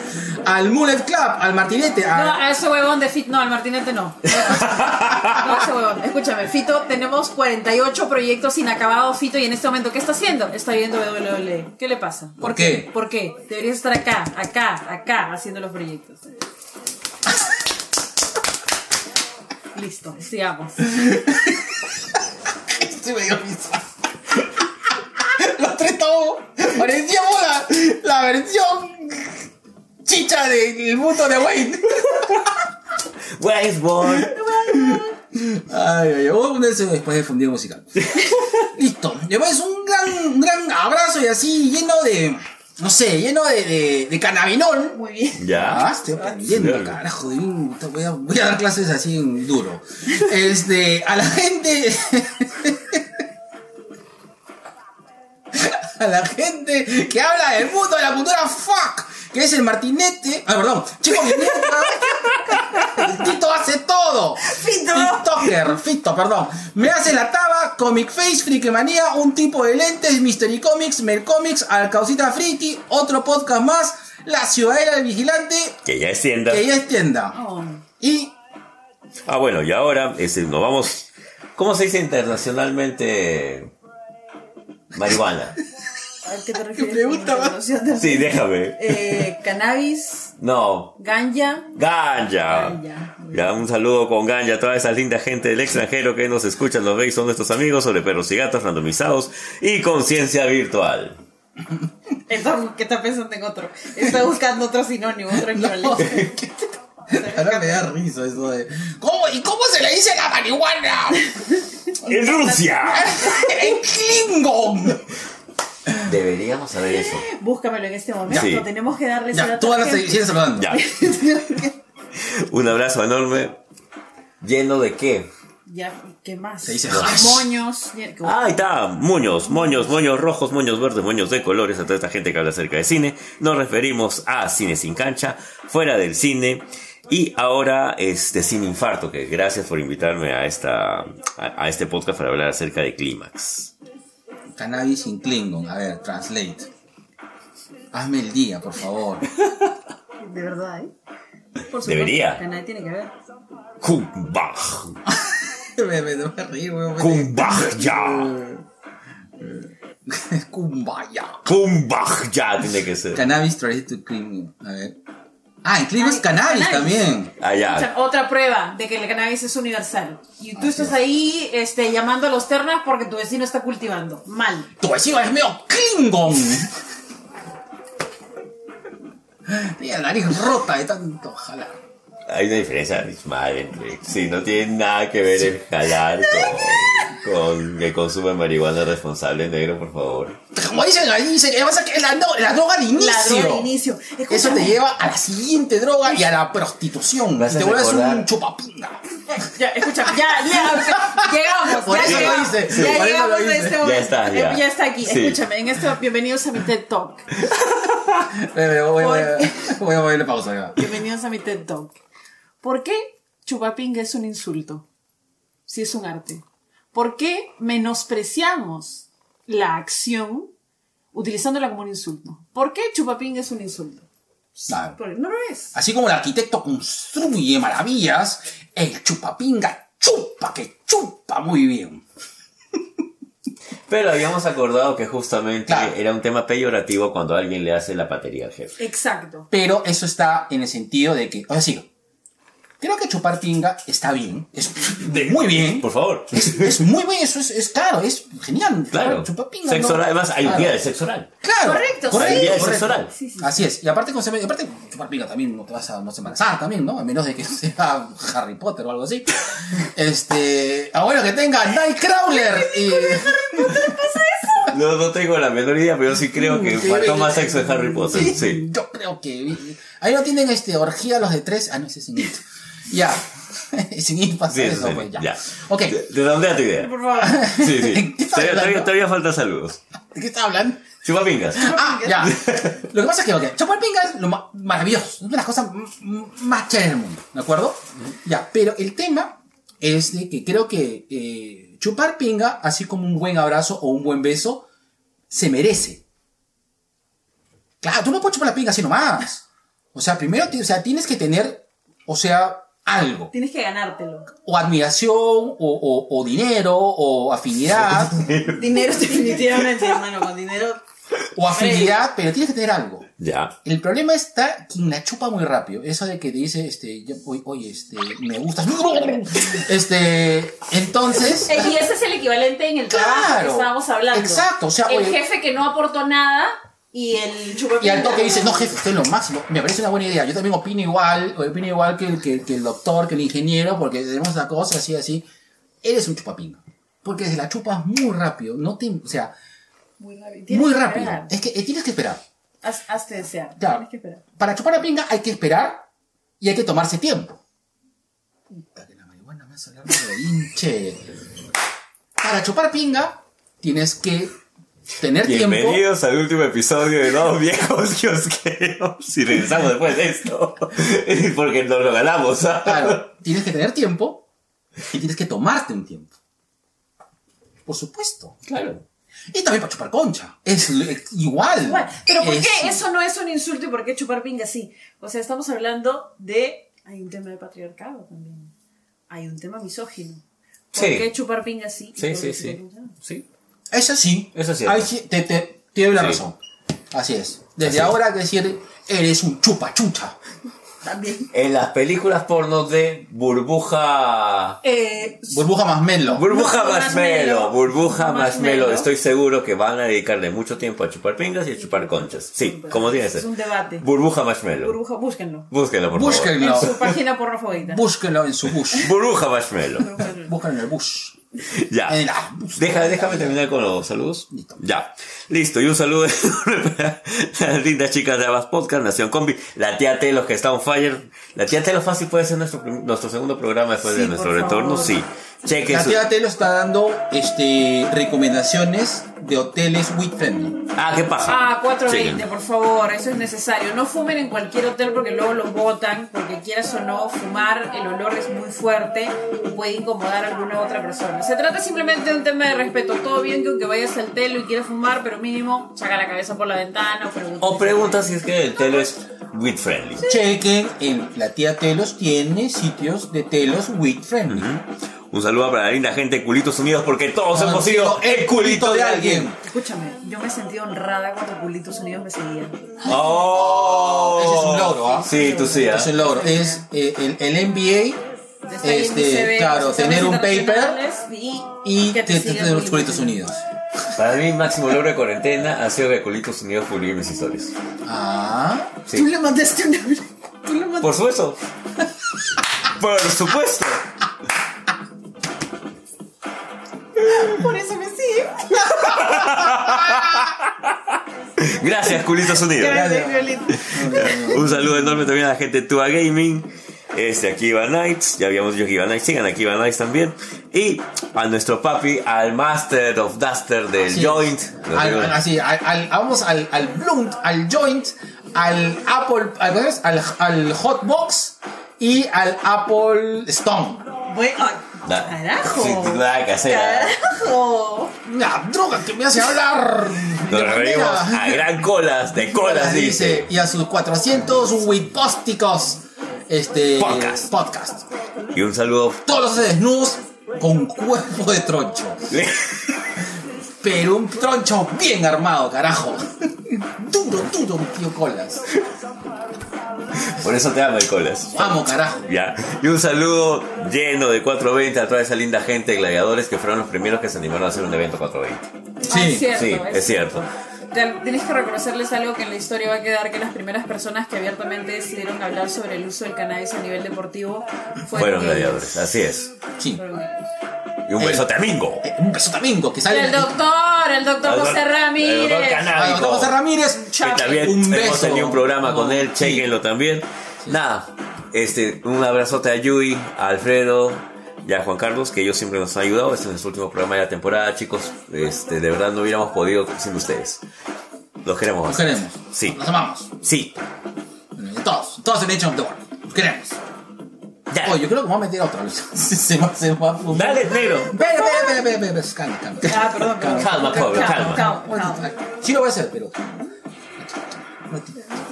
Al Mullet Club, al Martinete. a- No, a ese huevón de Fito. No, al Martinete no. No, ese huevón. Escúchame, Fito, tenemos 48 proyectos inacabados, Fito, y en este momento, ¿qué está haciendo? Está viendo WWE. ¿Qué le pasa? ¿Por qué? ¿Por qué? Deberías estar acá, acá, acá, haciendo los proyectos. Listo, sigamos. Sí me dio risa. Los tres tomos. Parecíamos la, la versión chicha del mundo de Wayne. Westworld. Ay, ay, voy a poner eso después de fundido musical. Listo. Después un gran, un gran abrazo y así lleno de. No sé, lleno de, de, de cannabinol. Muy bien. Ah, Ya. estoy aprendiendo, Sí. carajo. de un- Voy a, voy a dar clases así en duro. Este, a la gente. A la gente que habla del mundo de la cultura fuck, que es el martinete. Ah, perdón, chico, mi mierda. Tito hace todo. Fito. TikToker, Fito, perdón. Me hace la taba, Comic Face, Friquemanía, un tipo de lentes, Mystery Comics, Mel Comics, Alcaucita Friki, otro podcast más, La Ciudadela del Vigilante, Que ya es tienda. que ya es tienda. Oh. Y Ah, bueno, y ahora este, nos vamos. ¿Cómo se dice internacionalmente? Marihuana. A ver, ¿qué te refieres? pregunta más? Sí, déjame. Eh, cannabis, No, ganja. Ganja. Ganja. Ya, un saludo con Ganja a toda esa linda gente del extranjero que nos escucha, nos ve y son nuestros amigos sobre perros y gatos randomizados y conciencia virtual. Está- ¿Qué está pensando en otro? Está buscando otro sinónimo, otro equivalente. ahora me da risa eso de. ¿Cómo? ¿Y cómo se le dice la marihuana? ¡En Rusia! ¡En Klingon! Deberíamos saber eso. Búscamelo en este momento. Sí. Tenemos que darle Ya, dato tú a la ahora gente. sigues hablando. Ya. Un abrazo enorme. ¿Lleno de qué? Ya, ¿qué más? Se dice moños. Ah, ahí está, moños, moños, moños rojos, moños verdes, moños de colores, a toda esta gente que habla acerca de cine. Nos referimos a Cine sin cancha, fuera del cine. Y ahora, este, Sin Infarto, que gracias por invitarme a, esta, a, a este podcast para hablar acerca de Clímax. Cannabis in Klingon. A ver, translate. Hazme el día, por favor. De verdad, ¿eh? Por supuesto, Debería. nadie tiene que ver. Kumbach, me, me, me reí, weón. Kumbach ya, Kumbaya. Kumbach ya tiene que ser. Cannabis translate to Klingon. A ver. Ah, en Klingon es Ay, cannabis, cannabis. también. Ah, O ya. sea, otra prueba de que el cannabis es universal. Y tú estás ahí este, llamando a los ternas porque tu vecino está cultivando. Mal. Tu vecino es medio Klingon. Tiene la nariz rota de tanto jalar. Hay una diferencia abismal entre. Sí, no tiene nada que ver el jalar con, con el consumo de marihuana responsable, negro, por favor. Como dicen ahí, dicen vas a la, no- la droga de inicio. La droga de inicio. Eso te lleva a la siguiente droga y a la prostitución. Vas a te vuelves un chupapinga. Ya, escúchame, ya, ya, llegamos, Por ya eso lo llegamos, hice, ya lo llegamos a hice. este Ya momento. está, Eh, ya. ya está aquí, Sí. escúchame, en este, bienvenidos a mi TED Talk. Voy, voy, voy, voy a ponerle pausa. ya. Bienvenidos a mi TED Talk. ¿Por qué chupapinga es un insulto? Si es un arte. ¿Por qué menospreciamos la acción utilizándola como un insulto? ¿Por qué chupapinga es un insulto? Claro. No lo es. Así como el arquitecto construye maravillas, el chupapinga chupa, que chupa muy bien. Pero habíamos acordado que justamente Claro. era un tema peyorativo cuando alguien le hace la patería al jefe. Exacto. Pero eso está en el sentido de que, o sea, sí, creo que chupar pinga está bien, es de muy bien. Por favor. Es, es muy bien, eso es, es claro, es genial. Claro. Chupar pinga. Sexo ¿no? oral. Además, hay un día de sexo oral. Claro. Correcto, correcto, día de correcto. sexo oral. Sí, sí. Así es. Y aparte, con, aparte, chupar pinga también no te vas a, no embarazar también, ¿no? A menos de que sea Harry Potter o algo así. Este, a bueno que tenga Nightcrawler y... No, no tengo la menor idea, pero sí creo que Sí, faltó más sexo de Harry Potter. Sí. Yo creo que. Ahí no tienen este, orgía los de tres. Ah, no, ese es. Ya. sin it pasa Sí, eso, sí, pues ya. ya. Ok. ¿De, de dónde da tu idea? Por favor. Sí, sí. ¿Qué Todavía, todavía, todavía falta saludos. ¿De qué estás hablando? Chupapingas. Ah, ya. Lo que pasa es que, ok, chupar pinga es lo ma- maravilloso. Es una de las cosas más chéveres del mundo. ¿De acuerdo? Ya. Pero el tema es de que creo que eh, chupar pinga, así como un buen abrazo o un buen beso, se merece. Claro, tú no puedes chupar la pinga así nomás. O sea, primero, o sea, tienes que tener, o sea, algo. Tienes que ganártelo. O admiración, o, o- o dinero, o afinidad, Dinero definitivamente, hermano, con dinero. o afinidad, pero tienes que tener algo. Ya. El problema está quien la chupa muy rápido. Eso de que te dice, este, yo- oye, este, me gustas. Este, entonces. Eh, Y ese es el equivalente en el trabajo Claro. que estábamos hablando. Exacto, o sea, el oye- jefe que no aportó nada y el chupapinga. Y al toque dice, no, jefe, usted es lo máximo. Me parece una buena idea. Yo también opino igual, opino igual que el, que, que el doctor, que el ingeniero, porque tenemos la cosa así, así. Eres un chupapinga. Porque desde la chupas muy rápido. No te, o sea, Muy rápido. Tienes muy que rápido. esperar. Es que eh, tienes que esperar. Haz- hazte desear. Claro. Tienes que esperar. Para chupar la pinga hay que esperar y hay que tomarse tiempo. Puta que la marihuana me hace hablar de hinche. Para chupar pinga tienes que tener tiempo. Bienvenidos al último episodio de Dos Viejos Kiosqueros. Y regresamos después de esto. Porque nos lo ganamos. ¿ah? Claro, tienes que tener tiempo y tienes que tomarte un tiempo. Por supuesto. Claro. Y también para chupar concha. Es igual. Bueno, pero ¿por Es- qué eso no es un insulto y por qué chupar pinga sí? O sea, estamos hablando de... Hay un tema de patriarcado también. Hay un tema misógino. ¿Por Sí. qué chupar pinga sí? Sí, sí, qué sí. No? Sí. Eso sí. Ahí sí, te, te, la Sí. razón. Así es. Desde Así ahora que decir, eres un chupa chucha. También. En las películas pornos de burbuja. Eh, Burbuja más melo. Burbuja No, marshmallow, marshmallow. burbuja Marshmallow. marshmallow. Estoy seguro que van a dedicarle mucho tiempo a chupar pingas y a chupar conchas. Sí, como tiene es un debate. Burbuja marshmallow. Burbuja, búsquenlo. Búsquenlo, por favor. Búsquenlo. En su página porno favorita. Búsquenlo en su bush. Burbuja marshmallow. Búsquenlo en el bush. Ya. En la bush. Deja, déjame terminar con los saludos. Ya. Listo. Y un saludo para las lindas chicas de Abas Podcast, Nación Combi, la tía Telos que está on fire. La tía Telos fácil puede ser nuestro, nuestro segundo programa después Sí, de nuestro retorno. favor. Sí. Cheque La tía Telo está dando este, recomendaciones de hoteles with friendly. Ah, qué paja. Ah, 420, Chequen. por favor, eso es necesario. No fumen en cualquier hotel porque luego los botan, porque quieras o no, fumar, el olor es muy fuerte y puede incomodar a alguna otra persona. Se trata simplemente de un tema de respeto. Todo bien que aunque vayas al telo y quieras fumar, pero mínimo saca la cabeza por la ventana o pregunta. O pregunta si es que el telo es with friendly. Chequen, en la tía Telos tiene sitios de telos with friendly. Un saludo para la linda gente de Culitos Unidos porque todos Han hemos sido sido el culito de alguien. Escúchame, yo me sentí honrada cuando Culitos Unidos me seguían. Oh. Ese es un logro, ¿ah? Sí, tú sí, ¿ah? Es un logro. Es eh, el, el mi Este, claro, tener un paper y, y que que te te sigan de los Culitos Unidos. Para mí, máximo logro de cuarentena ha sido que Culitos Unidos publique mis historias. Ah, Tú Sí. le mandaste una... Tú le mandaste... Por supuesto. Por supuesto. Por eso me sigue. Gracias, Culitos Unidos. Gracias. Un saludo enorme también a la gente de Tua Gaming. Este, Akiva Nights, ya habíamos dicho Akiva Nights, sigan Akiva Nights también. Y a nuestro papi, al Master of Duster del. Joint. Al- al- así, al- al- vamos al, al Blunt, al Joint, al Apple, al, al, Hotbox y al Apple Stone. Bueno, Da- carajo. Sí, nada que hacer. Carajo. La droga que me hace hablar. Nos manera- a gran colas, de colas, dice. Y a sus 400 wipósticos este, Podcast. podcast. Y un saludo. Todos los desnudos con cuerpo de troncho. Pero un troncho bien armado, carajo. Duro, duro, tío Colas. Por eso te amo el colas. Vamos, carajo. Ya. Y un saludo lleno de 420 a toda esa linda gente de gladiadores que fueron los primeros que se animaron a hacer un evento 420. Ah, es cierto, Sí, es es cierto. Tienes que reconocerles algo que en la historia va a quedar que las primeras personas que abiertamente decidieron hablar sobre el uso del cannabis a nivel deportivo fueron, Fueron gladiadores, así es. Sí. Y un beso a Mingo. Eh, Un beso tamingo que sale. El doctor, el doctor José El doctor Ramírez. Canábico. Ah, doctor José Ramírez. Que también Un hemos beso. tenido un programa con él, Sí. chequenlo también. Nada, este, un abrazote a Yui, a Alfredo y a Juan Carlos, que ellos siempre nos han ayudado. Este es nuestro último programa de la temporada, chicos. Este, de verdad no hubiéramos podido sin ustedes. Los queremos Los queremos. Sí, Los amamos. sí. Todos. Todos en Age of the World. Los queremos. Ya. Oye, yo creo que voy a meter otro. Se, se va, se va a. Dale, negro. Espera, espera, espera, espera, espera, espera, calma, calma. Ah, perdón, perdón. Calma, pobre, calma. calma, calma. Sí lo voy a hacer, pero.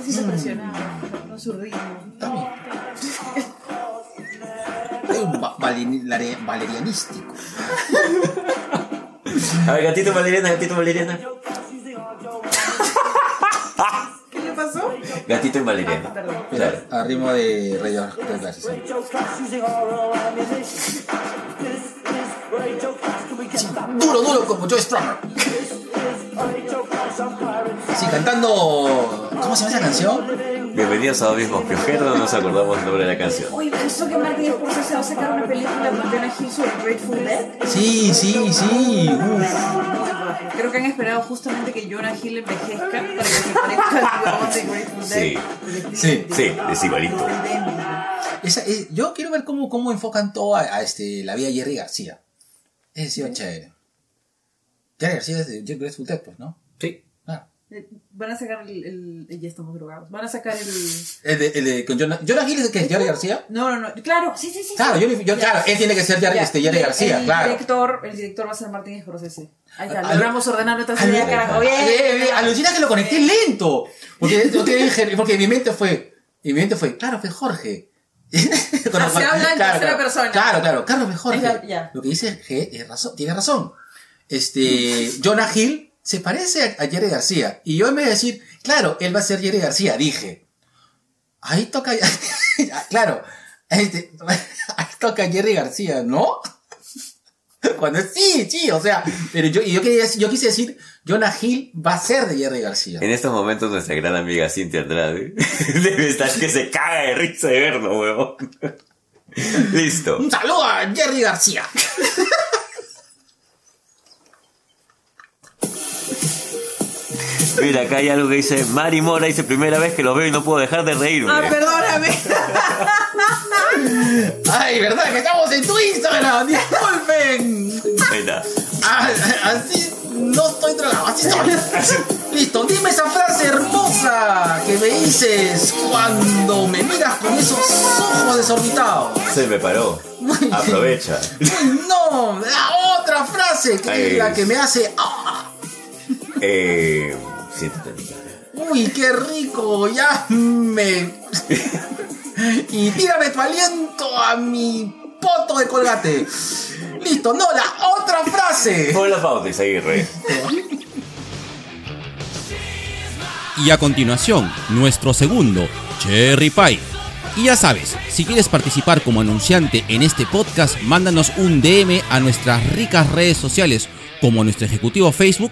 Sí se presionaba, no su ritmo. Está bien. Un valerianístico. A ver, gatito Valeriana, gatito Valeriana. ¿Qué le pasó? Gatito en Valeriana. Claro. A ritmo de Gracias. Duro, duro como Joe Strummer. Sí, cantando. ¿Cómo se llama esa canción? Bienvenidos a Dobismos Piojeros, no nos acordamos el nombre de la canción. Oye, ¿eso que Martin Scorsese va a sacar una película con Jonah Hill sobre Grateful Dead? Sí, sí, sí. Uf. Creo que han esperado justamente que Jonah Hill envejezca para que se parezca al de Grateful Dead. Sí. Sí. Sí, es igualito. Esa- es- yo quiero ver cómo, cómo enfocan todo a, a, este, la vida de Jerry García. Ese sí va chévere. Jerry García es de Jerry Grateful Dead, pues, ¿no? Claro. Eh, Van a sacar el, el- eh, Ya estamos drogados. Van a sacar el. El de, el de, con Jonah, Jonah Hill es el que es Jerry García. No, no, no. Claro, sí, sí, sí. Claro, yo, yo- claro, él tiene que ser Jerry, este, Jerry García, el claro. Director, el director va a ser Martín Scorsese. Ahí está, Al- logramos ordenar nuestras ideas, carajo. Alucina que lo conecté lento. Porque te dije, porque mi mente fue, y mi mente fue, claro, fue Jorge. Se habla en tercera persona. Claro, claro, Carlos fue Jorge. Lo que dice G es razón, tiene razón. Este, Jonah Hill se parece a, Jerry García. Y yo en vez de decir, claro, él va a ser Jerry García, dije, ahí toca, claro, este, ahí toca Jerry García, ¿no? Cuando sí, sí, o sea, pero yo, yo, quería, yo quise decir, Jonah Hill va a ser de Jerry García. En estos momentos nuestra gran amiga Cintia Andrade debe estar que se caga de risa de verlo, huevón. Listo. Un saludo a Jerry García. Mira, acá hay algo que dice, Mari Mora dice primera vez que lo veo y no puedo dejar de reírme. Ah, perdóname. Ay, ¿verdad? Que estamos en tu Instagram. Disculpen. Está. Ah, así no estoy drogado, así soy. Listo, dime esa frase hermosa que me dices cuando me miras con esos ojos desorbitados. Se me paró. Aprovecha. No, la otra frase que es la que me hace. ah, Eh, siéntate, amiga. Uy, qué rico, ya me. y tírame tu aliento a mi poto de colgate. Listo, no, la otra frase. Pon la pauta, Isaguirre. Y a continuación, nuestro segundo, Cherry Pie. Y ya sabes, si quieres participar como anunciante en este podcast, mándanos un DM a nuestras ricas redes sociales, como a nuestro ejecutivo Facebook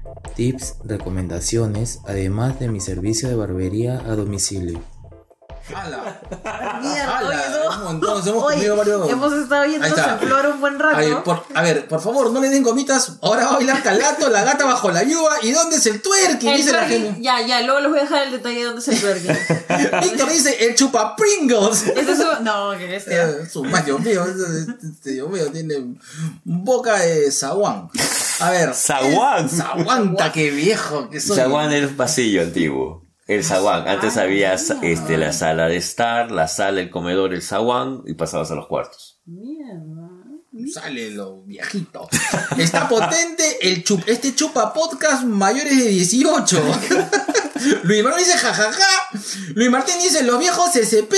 tips, recomendaciones, además de mi servicio de barbería a domicilio. ¡Hala! Mierda, ¡Hala! oye, no. Un montón, hemos Oye, comido varios- hemos estado está. en flor un buen rato. A ver, por, a ver, por favor, no le den gomitas. Ahora va a bailar Calato, la gata bajo la lluvia. ¿Y dónde es el twerking? El Dice la gente. ya, ya, luego les voy a dejar el detalle de dónde es el twerking. Víctor dice el chupa Pringles. Este es un- No, que bestia. Eh, Su más, Dios mío, este- este, Dios mío, tiene boca de zaguán. A ver. ¿Zaguán? Zaguanta, qué viejo que soy. Zaguán un pasillo antiguo. El zaguán. Antes había sa- este, la sala de estar, la sala, el comedor, el zaguán y pasabas a los cuartos. Mierda. Sale lo viejito. Está potente el chup, este chupa podcast mayores de 18. Luis Manuel dice jajaja. Luis Martín dice los viejos SCP.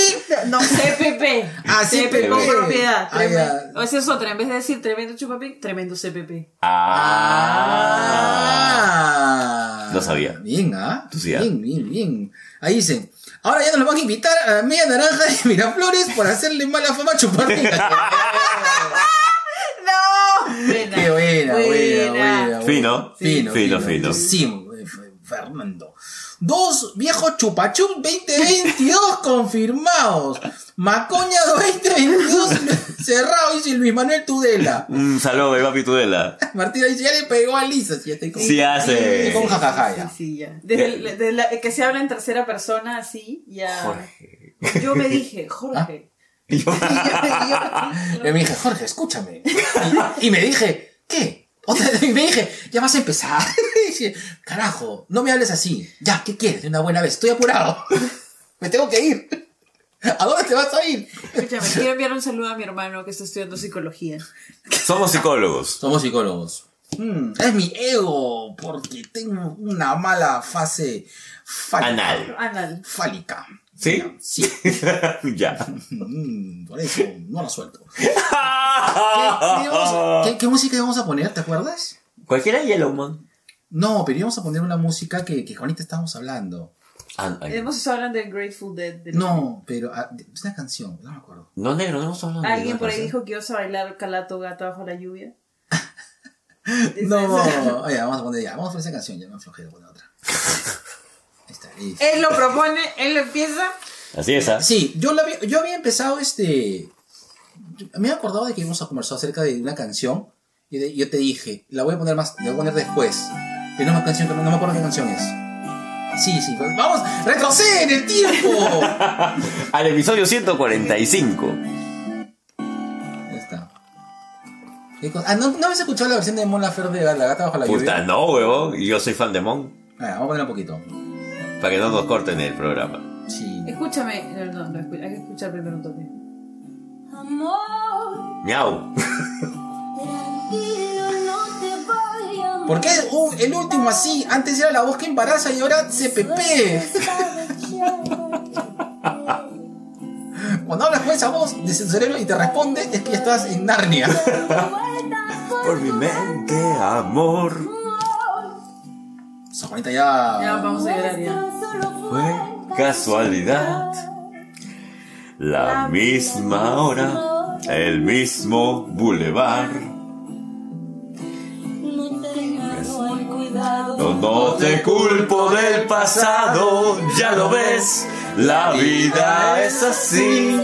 No, CPP. Ah, CPP con propiedad. Ah, Tremendo. esa es otra. En vez de decir tremendo chupapic, tremendo CPP. Ah. Ah. No sabía. Bien, ¿ah? Tú sí, ¿ah? Bien, bien, bien. Ahí dicen. Ahora ya nos lo van a invitar a la media naranja de Miraflores por hacerle mala fama a chupar. Buena. Qué buena, buena, buena. Fino. Fino, Fino, fino. Sí, Fernando. Dos viejos chupachup 2022 confirmados. Macoña 2022 cerrado, dice Luis Manuel Tudela. Un saludo de papi Tudela. Martina dice, ya le pegó a Lisa. Ya estoy con, Sí hace. con jajaja ya. Sí, sí, ya. Desde, el- desde la- que se habla en tercera persona, así, ya. Yo me dije, Jorge. Y yo- Y me dije, Jorge, escúchame. Y, y me dije, ¿qué? Otra vez, y me dije, ya vas a empezar. Y dije, carajo, no me hables así. Ya, ¿qué quieres? De una buena vez. Estoy apurado. Me tengo que ir. ¿A dónde te vas a ir? Escúchame, quiero enviar un saludo a mi hermano que está estudiando psicología. Somos psicólogos. Somos psicólogos. Mm, es mi ego, porque tengo una mala fase fálica. Anal. Anal. Fálica. ¿Sí? Sí. ya. Mm, por eso no la suelto. ¿Qué, qué vamos- qué- qué música íbamos a poner? ¿Te acuerdas? Cualquiera Yellowman. No, pero íbamos a poner una música que, que ahorita estábamos hablando. Ah. Hemos estado hablando de Grateful Dead. de- No, pero ah, es una canción, no me acuerdo. No, negro, no estamos hablando de Alguien por ahí canción. dijo que ibas a bailar calato gata bajo la lluvia. No, oye, vamos a poner ya, vamos a poner esa canción, ya me aflojé de poner otra. Él lo propone, él lo empieza. Así es, ¿ah? Sí, yo, la había- yo había empezado este. Me he acordado de que íbamos a conversar acerca de una canción. Y de- yo te dije, la voy a poner más, la voy a poner después. Pero no me, canción, no me acuerdo qué canción es. Sí, sí, pues, vamos, retrocede en el tiempo. Al episodio 145. Ahí está. Ah, ¿no, ¿no habías escuchado la versión de Mon Laferte de La Gata Bajo la Puta, Lluvia? no, huevón. Y Yo soy fan de Mon. Ah, vamos a poner un poquito. Para que no nos corten el programa. Sí. Escúchame. No, no, no, escu- hay que escuchar primero un toque. Miau. ¿Por qué uh, el último así? Antes era la voz que embaraza y ahora CPP. Cuando hablas con esa voz de su cerebro y te responde, es que ya estás en Narnia. Por mi mente, amor. Esa Juanita ya. Ya vamos a llorar ya. Casualidad. La misma hora, el mismo bulevar. No, no te culpo del pasado, ya lo ves, la vida es así.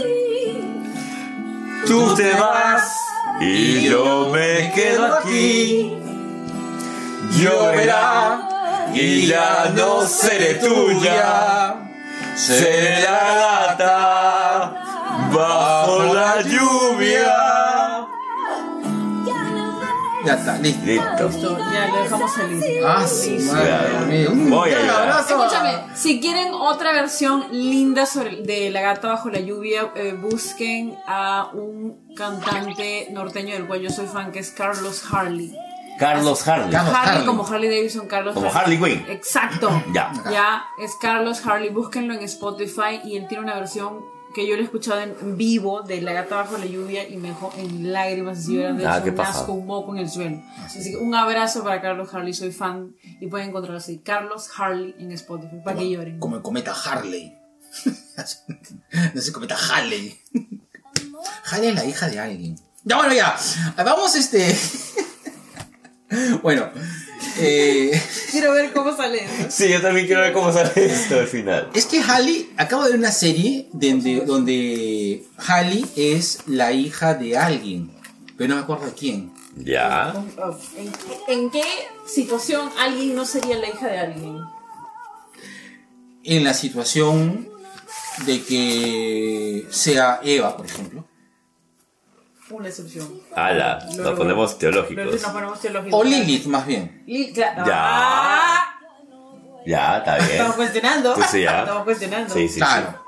Tú te vas y yo me quedo aquí. Lloverá y ya no seré tuya. Seré la gata bajo la lluvia. Ya está, listo. Ya lo dejamos salir. Ah, sí, madre mía. Un Voy a gran abrazo. Escúchame, si quieren otra versión linda sobre, de La gata bajo la lluvia, eh, busquen a un cantante norteño del cual yo soy fan, que es Carlos Harley. Carlos Harley. Carlos Harley, Harley. como Harley Davidson, Carlos Como Harley Quinn. Exacto. Ya. Ya, es Carlos Harley. Búsquenlo en Spotify y él tiene una versión que yo lo he escuchado en vivo de La gata bajo la lluvia y me dejó en lágrimas así llorando Ah, hecho qué un asco, un moco en el suelo. Así que un abrazo para Carlos Harley, soy fan y pueden encontrarlo así, Carlos Harley en Spotify, para que lloren. Como el cometa Harley. no es el cometa Harley. Halle es la hija de alguien. Ya, bueno, ya. Vamos, este. bueno. Eh, Quiero ver cómo sale eso. Sí, yo también quiero ver cómo sale esto al final. es que Halle. Acabo de ver una serie donde, donde Halle es la hija de alguien. Pero no me acuerdo de quién. Ya. ¿En, en qué situación alguien no sería la hija de alguien? En la situación de que sea Eva, por ejemplo. Una excepción. Ala, Lo- nos ponemos teológicos. nos ponemos teológicos. O Lilith, más bien. Claro. Ya. Ah, Ya, está bien. Estamos cuestionando. Sí, sí, ya. Estamos cuestionando. Sí, sí, Claro.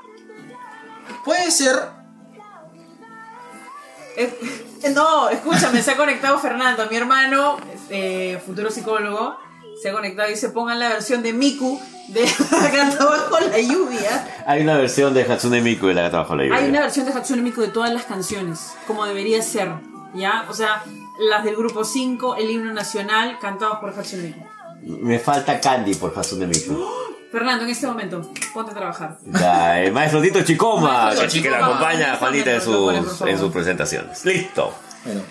Puede ser. Eh, No, escúchame, se ha conectado Fernando, mi hermano, eh, futuro psicólogo, se ha conectado y se pongan la versión de Miku de La Gata Bajo la Lluvia. Hay una versión de Hatsune Miku de la gata bajo la lluvia. Hay una versión de Hatsune Miku de todas las canciones, como debería ser, ¿ya? O sea, las del grupo 5, el himno nacional, cantados por Hatsune Miku. Me falta Candy por Hatsune Miku. Fernando, en este momento, ponte a trabajar. Ya, el maestro Tito Chicoma, Maestro que, que Chicoma, la acompaña a Juanita en sus, en sus presentaciones. Listo. Bueno,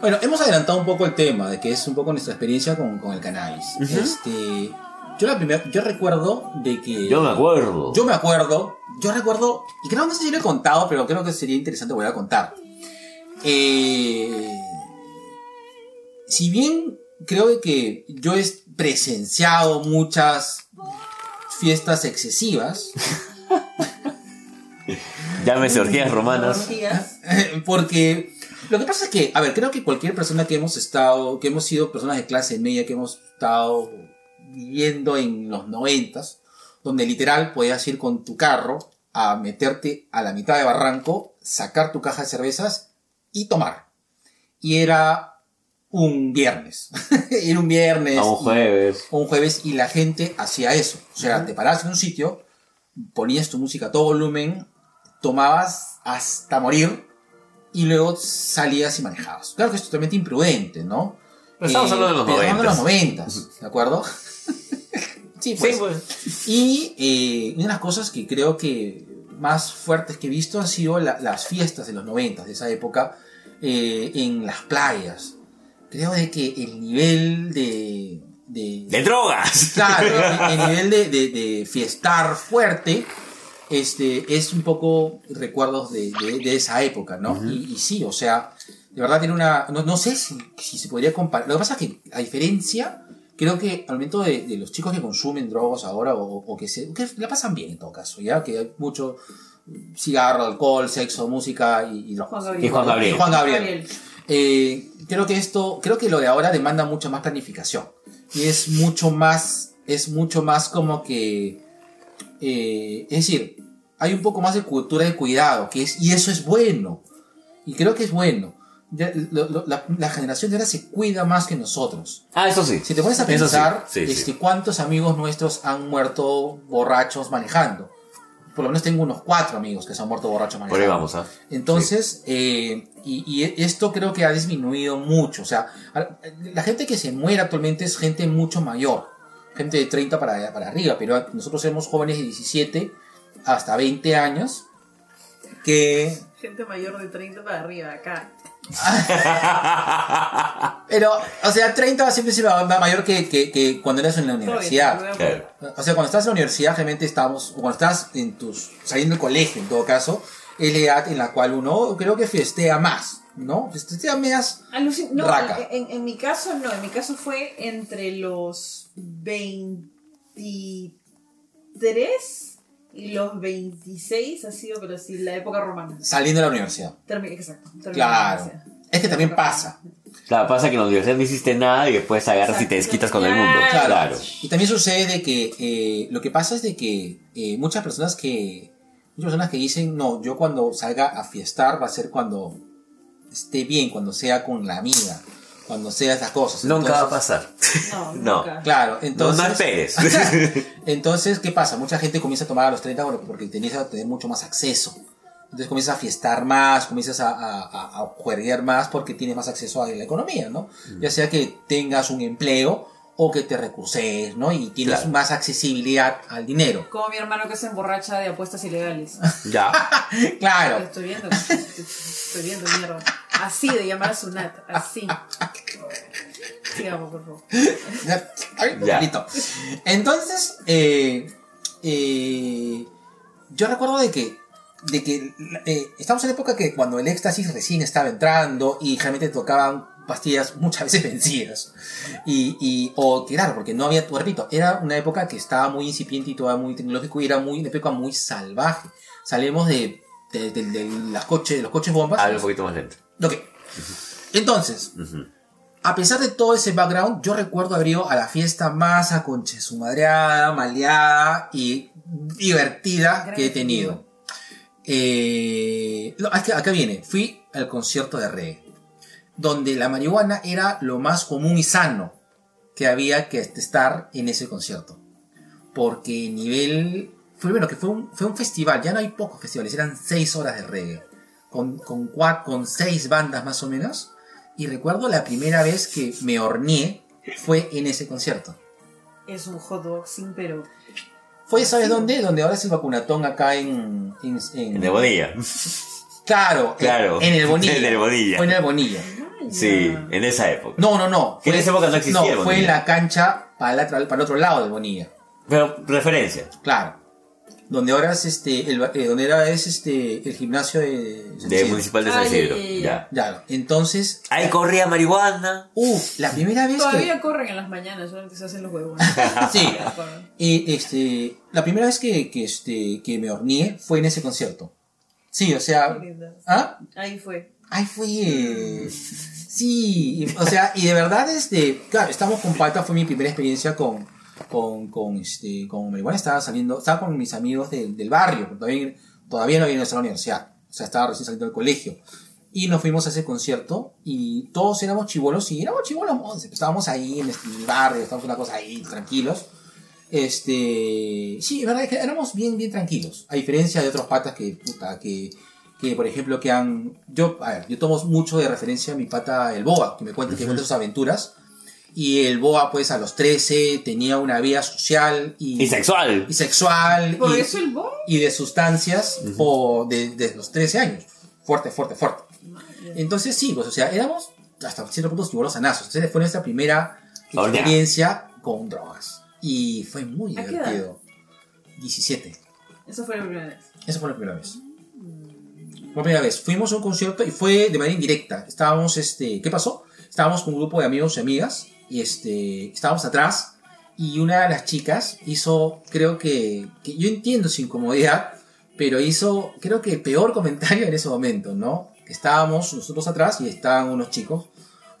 bueno, hemos adelantado un poco el tema, de que es un poco nuestra experiencia con, con el cannabis. Este, yo la primera, yo recuerdo de que... Yo me acuerdo. Yo me acuerdo, yo recuerdo, y creo no sé si lo he contado, pero creo que sería interesante volver a contar. Eh, si bien creo que yo he presenciado muchas fiestas excesivas, Llámese orgías romanas. Porque lo que pasa es que, a ver, creo que cualquier persona que hemos estado, que hemos sido personas de clase media, que hemos estado viviendo en los noventas, donde literal podías ir con tu carro a meterte a la mitad de barranco, sacar tu caja de cervezas y tomar. Y era un viernes. era un viernes. A un y- jueves. o un jueves y la gente hacía eso. O sea, te parabas en un sitio, ponías tu música a todo volumen, tomabas hasta morir y luego salías y manejabas. Claro que es totalmente imprudente, ¿no? Pero estamos hablando de los pero estamos hablando de los 90s. 90, ¿de acuerdo? Sí, pues. Sí, pues. Y eh, una de las cosas que creo que más fuertes que he visto han sido la- las fiestas de los 90, de esa época, eh, en las playas. Creo de que el nivel de... de ¡De drogas! Claro, el, el nivel de, de- de fiestar fuerte este, es un poco recuerdos de, de- de esa época, ¿no? y, y sí, o sea, de verdad tiene una... No, no sé si, si se podría comparar. Lo que pasa es que, a diferencia, creo que al momento de, de los chicos que consumen drogas ahora o, o que se... que la pasan bien en todo caso, ¿ya? Que hay mucho cigarro, alcohol, sexo, música y, y drogas. Juan Gabriel. Y Juan Gabriel. Juan Gabriel. Gabriel. Eh, creo que esto, creo que lo de ahora demanda mucha más planificación. Y es mucho más, es mucho más como que, eh, es decir, hay un poco más de cultura de cuidado, que es, y eso es bueno. Y creo que es bueno. Ya, lo- lo- la, la generación de ahora se cuida más que nosotros. Ah, eso sí. Si te pones a sí. pensar, Sí, sí. este, ¿cuántos amigos nuestros han muerto borrachos manejando? Por lo menos tengo unos cuatro amigos que se han muerto borrachos manejando. Por ahí vamos, ¿ah? Entonces, eh, y, y esto creo que ha disminuido mucho. O sea, la gente que se muere actualmente es gente mucho mayor, gente de 30 para, para arriba, pero nosotros somos jóvenes de 17 hasta 20 años que... Gente mayor de 30 para arriba, acá. Pero, o sea, 30 siempre se va mayor que, que, que cuando eras en la universidad. Claro. O sea, cuando estás en la universidad, realmente estamos, o cuando estás en tus, saliendo del colegio, en todo caso, es la edad en la cual uno creo que festea más, ¿no? Festea más. Alucin- no, Raca. en, en mi caso no, en mi caso fue entre los 23 y los 26, ha sido, pero sí, la época romana. Saliendo de la universidad. Termi- exacto. la Claro. universidad. Es que también pasa. Claro, pasa que en la universidad no hiciste nada y después agarras y te desquitas con el mundo. Claro. Claro. Y también sucede de que eh, lo que pasa es de que eh, muchas personas que muchas personas que dicen no, yo cuando salga a fiestar va a ser cuando esté bien, cuando sea con la amiga, cuando sea esas cosas. Nunca va a Entonces, pasar. No, No. Claro, No, entonces. no esperes. entonces, ¿qué pasa? Mucha gente comienza a tomar a los 30 bueno, porque comienza a tener mucho más acceso. Entonces comienzas a fiestar más, comienzas a, a, a- a juerguear más porque tienes más acceso a la economía, ¿no? Ya sea que tengas un empleo o que te recurses, ¿no? Y tienes Claro. más accesibilidad al dinero. Como mi hermano que se emborracha de apuestas ilegales. Ya. Claro. Estoy viendo, estoy viendo mierda. Así de llamar a Sunat, así. Sigamos, por favor. Ya, ay, Ya. listo. Entonces, eh, eh, yo recuerdo de que, de que eh, estamos en la época que cuando el éxtasis recién estaba entrando y realmente tocaban pastillas muchas veces vencidas. Y, y, o claro, porque no había, repito, era una época que estaba muy incipiente y todavía muy tecnológico y era muy, una época muy salvaje. Salimos de, de, de- de las coches, los coches bombas. Habla un poquito más lento. Ok. Entonces, a pesar de todo ese background, yo recuerdo haber ido a la fiesta más aconchesumadreada, maleada y divertida Gran que he tenido. Eh, no, acá, acá viene. Fui al concierto de reggae, donde la marihuana era lo más común y sano que había que estar en ese concierto. Porque nivel... Fue bueno, que fue un, fue un festival, ya no hay pocos festivales, eran seis horas de reggae con, con, cua- con seis bandas más o menos. Y recuerdo la primera vez que me horneé fue en ese concierto. Es un hot dog sin pero. Fue, ¿sabes dónde? Donde ahora es el vacunatón acá en... En, en- En el Bonilla. Claro, Claro. En el Bonilla. En el Bonilla. Fue en el Bonilla. Sí, en esa época. No, no, no. En esa época no existía No, fue Bonilla. en la cancha para el, otro, para el otro lado del Bonilla. Pero, referencia. Claro. Donde ahora es este... El, eh, donde era es este... El gimnasio de... San De. Municipal de San ya, Isidro. ya, ya. Entonces... Ahí corría marihuana. Uf, la primera vez que... Todavía corren en las mañanas, solamente se hacen los huevos. Sí. Y este, la primera vez que, que, este, que me horneé fue en ese concierto. Sí, o sea, ¿ah? Ahí fue. Ay, fue, eh, sí, o sea, y de verdad, este, claro, estamos con Pata, fue mi primera experiencia con, con, con, este, con marihuana, estaba saliendo, estaba con mis amigos del- del barrio, todavía, todavía no había ingresado a la universidad, o sea, estaba recién saliendo del colegio. Y nos fuimos a ese concierto y todos éramos chivolos y éramos chivolos, estábamos ahí en en el barrio, estábamos una cosa ahí, tranquilos. Este, sí, es verdad que éramos bien, bien tranquilos. A diferencia de otros patas que, puta, que, que por ejemplo, que han, yo, a ver, yo tomo mucho de referencia a mi pata, el Boa, que me cuenta, que cuenta sus aventuras. Y el Boa, pues, a los 13 tenía una vida social y, Y sexual. y sexual Por y, eso el boy. y de sustancias o de, de los 13 años. Fuerte, fuerte, fuerte. Entonces, sí, pues, o sea, éramos hasta cierto punto sanazos. Entonces, fue nuestra primera experiencia con drogas. Y fue muy ¿A qué divertido. 17. Esa fue la primera vez. Esa fue la primera vez. La primera vez. Fuimos a un concierto y fue de manera indirecta. Estábamos, este, ¿qué pasó? Estábamos con un grupo de amigos y amigas y este, estábamos atrás y una de las chicas hizo, creo que, que yo entiendo su incomodidad, pero hizo, creo que el peor comentario en ese momento, ¿no? Estábamos nosotros atrás y estaban unos chicos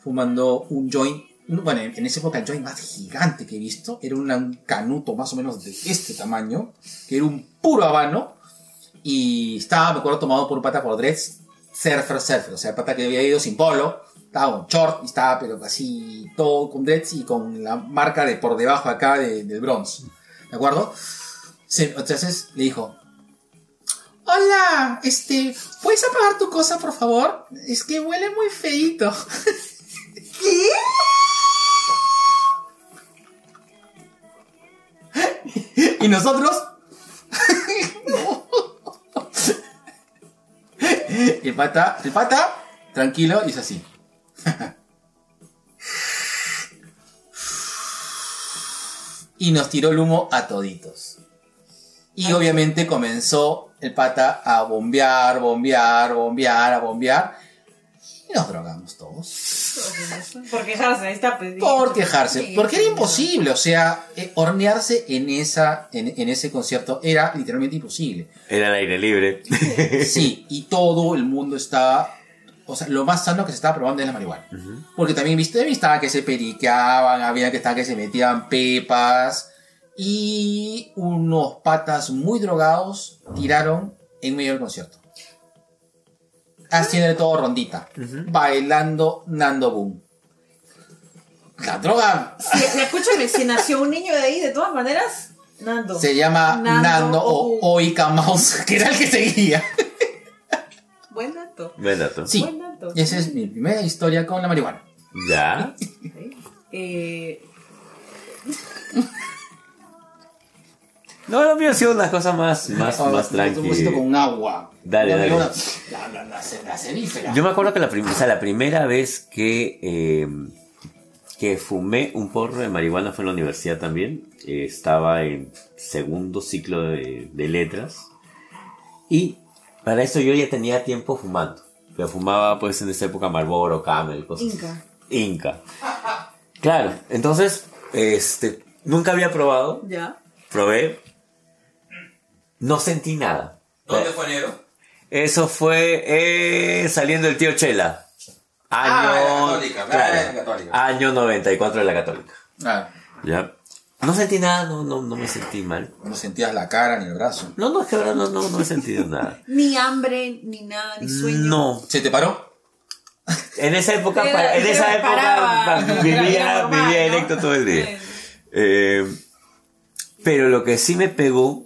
fumando un joint. Bueno, en en esa época el joint más gigante que he visto era un canuto más o menos de este tamaño, que era un puro habano, y estaba, me acuerdo, tomado por un pata por dreads, surfer, surfer, o sea, el pata que había ido sin polo, estaba con short, y estaba, pero así, todo con dreads y con la marca de por debajo acá de- del bronze, ¿de acuerdo? Se- entonces le dijo, Hola, este, ¿puedes apagar tu cosa, por favor? Es que huele muy feito. ¿Qué? y nosotros. el pata, el pata, tranquilo, hizo así. y nos tiró el humo a toditos. Y obviamente comenzó el pata a bombear, bombear, bombear, a bombear. Y nos drogamos todos. Por quejarse, ahí está. Pues, Por quejarse. Porque era imposible. O sea, eh, hornearse en, esa, en, en ese concierto era literalmente imposible. Era al aire libre. Sí, y todo el mundo estaba. O sea, lo más sano que se estaba probando es la marihuana. Porque también viste, estaba que se periqueaban, había que estar que se metían pepas. Y unos patas muy drogados tiraron en medio del concierto. Haciendo todo rondita. Bailando Nando Boom. La droga Si, escúchame, si nació un niño de ahí, de todas maneras, Nando. se llama Nando Nando, o, o- Oika Mouse, que era el que seguía. Buen dato. Buen dato. Sí, Buen dato. esa es mi primera historia con la marihuana. Ya. Eh, No, lo mío ha sido unas cosas más, más, Ah, más Un tranquilas. con agua. Dale, dale. una- La, la, la, la cenífera. Yo me acuerdo que la, prim- o sea, la primera vez que, eh, que fumé un porro de marihuana fue en la universidad también. Eh, estaba en segundo ciclo de, de letras. Y para eso yo ya tenía tiempo fumando. Pero fumaba pues en esa época Marlboro, Camel, cosas. Inca. Inca. Claro, entonces, este, nunca había probado. Ya. Probé. No sentí nada. ¿Dónde fue enero? Eso fue eh, saliendo el tío Chela. Año, Ah, católica, claro, la católica. año 94 de la católica. Ah, ¿Ya? No sentí nada, no, no, no me sentí mal. no sentías la cara ni el brazo. No, no, es que ahora no, no, no he sentido nada. Ni hambre, ni nada, ni sueño. No. ¿Se te paró? En esa época, Era- pa- en esa época paraba. vivía, normal, vivía todo el día. Eh, pero lo que sí me pegó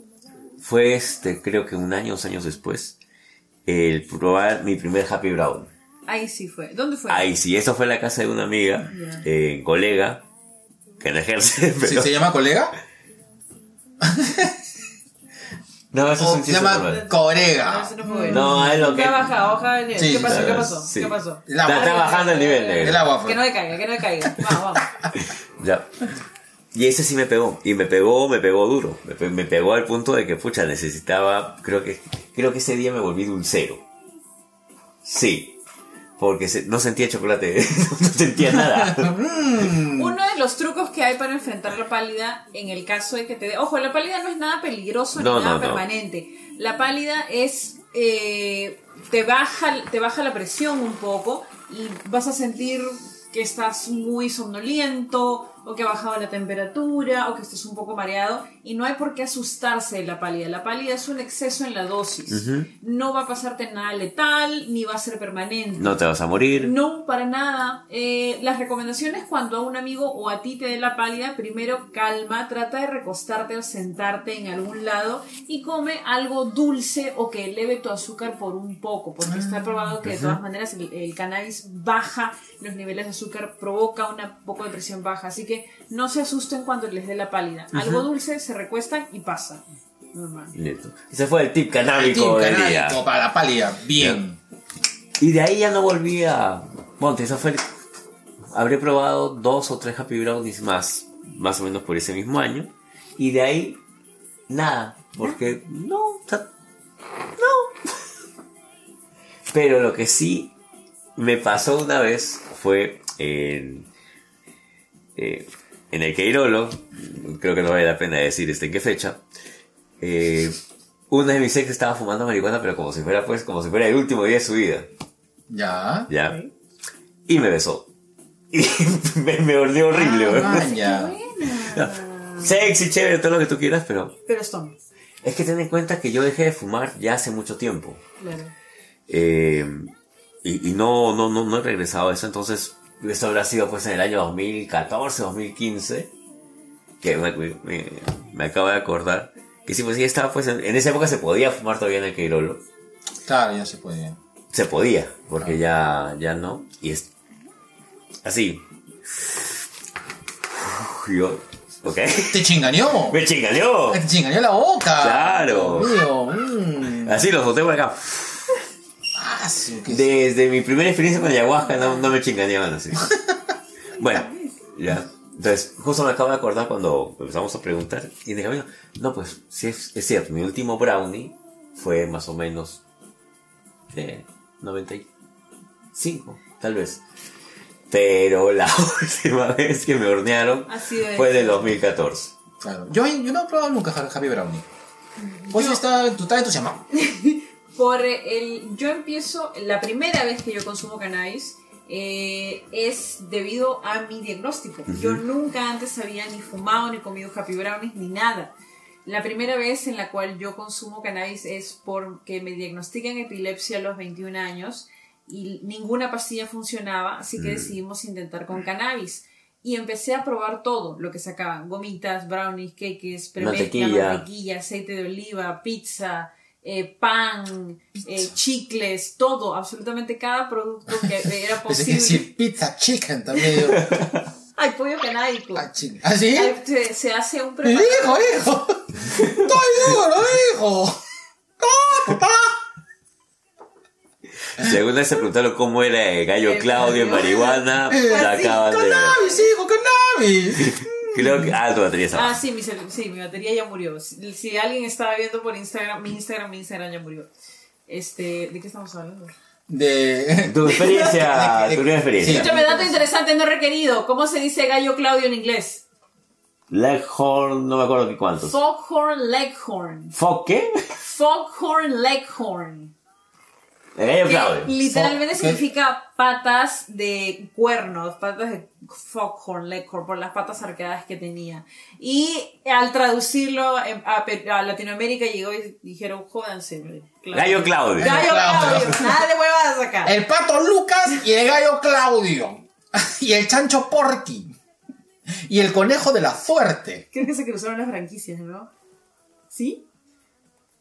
fue este, creo que un año, dos años después, el probar mi primer Happy Brown. Ahí sí fue. ¿Dónde fue? Ahí sí, eso fue en la casa de una amiga, Ya. eh, colega, que no ejerce, ¿Se, pero... se llama colega? No, eso es ¿O un se llama corega? eso no fue bueno. No, es lo que... Ya baja, hoja de Sí, ¿Qué pasó? sí, ¿Qué pasó? sí. ¿Qué pasó? El. Está, está bajando el nivel, negro. El agua fue. Que no me caiga, que no me caiga. Vamos, vamos. Ya. Y ese sí me pegó. Y me pegó, me pegó duro. Me, pe- me pegó al punto de que, pucha, necesitaba. Creo que, creo que ese día me volví dulcero. Sí. Porque se- no sentía chocolate. no sentía nada. Uno de los trucos que hay para enfrentar la pálida en el caso de que te dé... Ojo, la pálida no es nada peligroso No, ni nada no, no. permanente. La pálida es... eh, te, baja, te baja la presión un poco y vas a sentir que estás muy somnoliento o que ha bajado la temperatura o que estás un poco mareado y no hay por qué asustarse de la pálida. La pálida es un exceso en la dosis. No va a pasarte nada letal ni va a ser permanente. No te vas a morir. No, para nada. Eh, las recomendaciones cuando a un amigo o a ti te dé la pálida, primero calma, trata de recostarte o sentarte en algún lado y come algo dulce o que eleve tu azúcar por un poco, porque está probado que de todas maneras el, el cannabis baja los niveles de azúcar, provoca una poco de presión baja, así que no se asusten cuando les dé la pálida. Algo dulce, se recuestan y pasa. Normal. Listo. Ese fue el tip canábico del día. para la pálida. Bien. Y de ahí ya no volví a. Bueno, eso fue. el- Habré probado dos o tres Happy Brownies más, más o menos por ese mismo año. Y de ahí, nada. Porque no, o sea, no. Pero lo que sí me pasó una vez fue en. eh, en el Queirolo, creo que no vale la pena decir este en qué fecha. eh, una de mis ex estaba fumando marihuana, pero como si fuera pues, como si fuera el último día de su vida. Ya. ¿Ya? Y me besó. Y me, me horrible, Ah, ya. Sexy, chévere, todo lo que tú quieras, pero Pero Stone. es que ten en cuenta que yo dejé de fumar ya hace mucho tiempo. Claro. Eh, y, y no, no, no, no he regresado a eso, entonces eso habrá sido pues en el año 2014, 2015, que me, me- me acabo de acordar. Que sí, pues sí, estaba pues en, en esa época se podía fumar todavía en el Queirolo. Claro, ya se puede. Se podía, porque ya, ya no. Y es así. Yo, ok. ¡Te chingañó! Me chingañó. ¡Te chingañó la boca! Claro. Dios mío, mm. Así los boté por acá. Ah, que- Desde mi primera experiencia con ayahuasca no, no me chinganeaban así. Bueno, ya. Entonces, justo me acabo de acordar cuando empezamos a preguntar. Y dije, "Oiga, no, pues, sí es, es cierto, mi último brownie fue más o menos de 95, tal vez. Pero la última vez que me hornearon fue del 2014. Claro. Yo, yo no he probado nunca Happy Brownie. Pues sí está, tú estás entusiasmado. Por el, yo empiezo, la primera vez que yo consumo cannabis eh, es debido a mi diagnóstico. Yo nunca antes había ni fumado, ni comido happy brownies, ni nada. La primera vez en la cual yo consumo cannabis es porque me diagnostican epilepsia a los 21 años y ninguna pastilla funcionaba, así que decidimos intentar con cannabis. Y empecé a probar todo lo que sacaban: gomitas, brownies, queques, Mantequilla. mantequilla, aceite de oliva, pizza, eh, pan, eh, chicles, todo, absolutamente cada producto que era Pensé que posible. decir pizza chicken también. Hay pollo canábico. Ah, ching. ¿Ah, sí? Se, se hace un preparado. Hijo, hijo. Estoy duro, hijo. No, papá. Si alguna vez se preguntaron cómo era el gallo El Claudio en marihuana, Eh, la acaban de ver. Cannabis, hijo, cannabis. Creo que. Ah, tu batería está Ah, sí mi, sí, mi batería ya murió. Si, si alguien estaba viendo por Instagram, mi Instagram, mi Instagram ya murió. Este, ¿de qué estamos hablando? De. Tu experiencia, tu primera experiencia. Sí. Escúchame, dato interesante no requerido. ¿Cómo se dice gallo Claudio en inglés? Leghorn, no me acuerdo qué cuántos. Foghorn Leghorn. ¿Fo qué? Foghorn Leghorn. El gallo Que Claudio. literalmente significa patas de cuernos, patas de foghorn, leghorn, por las patas arqueadas que tenía. Y al traducirlo a, Latinoamérica llegó y dijeron, jódanse. güey". Claro. Gallo Claudio. Gallo Claudio. Claudio. Nada de huevas acá. El pato Lucas y el gallo Claudio. Y el chancho Porky. Y el conejo de la suerte. Creo que se cruzaron las franquicias, ¿no? ¿Sí?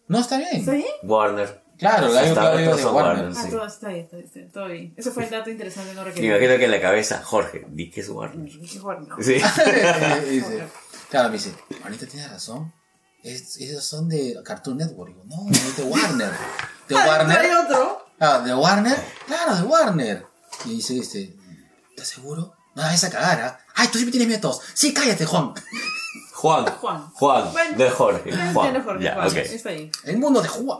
No, está bien. ¿Está bien? Warner. Claro, gallo Hasta Claudio de Warner. Warner. Ah, Sí. todo está bien, está bien, está bien, todo bien. Eso fue el dato interesante, no Me requerido. imagino que en la cabeza, Jorge, di que es Warner. No. Sí. Dice, claro, me dice, ahorita tienes razón. Es, esos son de Cartoon Network. Digo, no, es de Warner. ¿De Hay Warner? otro. Ah, ¿de Warner? Claro, de Warner. Y dice, este, ¿estás seguro? No, esa cagara. Ay, tú siempre tienes métodos. Sí, cállate, Juan. Juan. Juan. Juan. Bueno, de Jorge. Ya, Juan. ya, Jorge, Ya, Juan, ok. Está ahí. El mundo de Juan.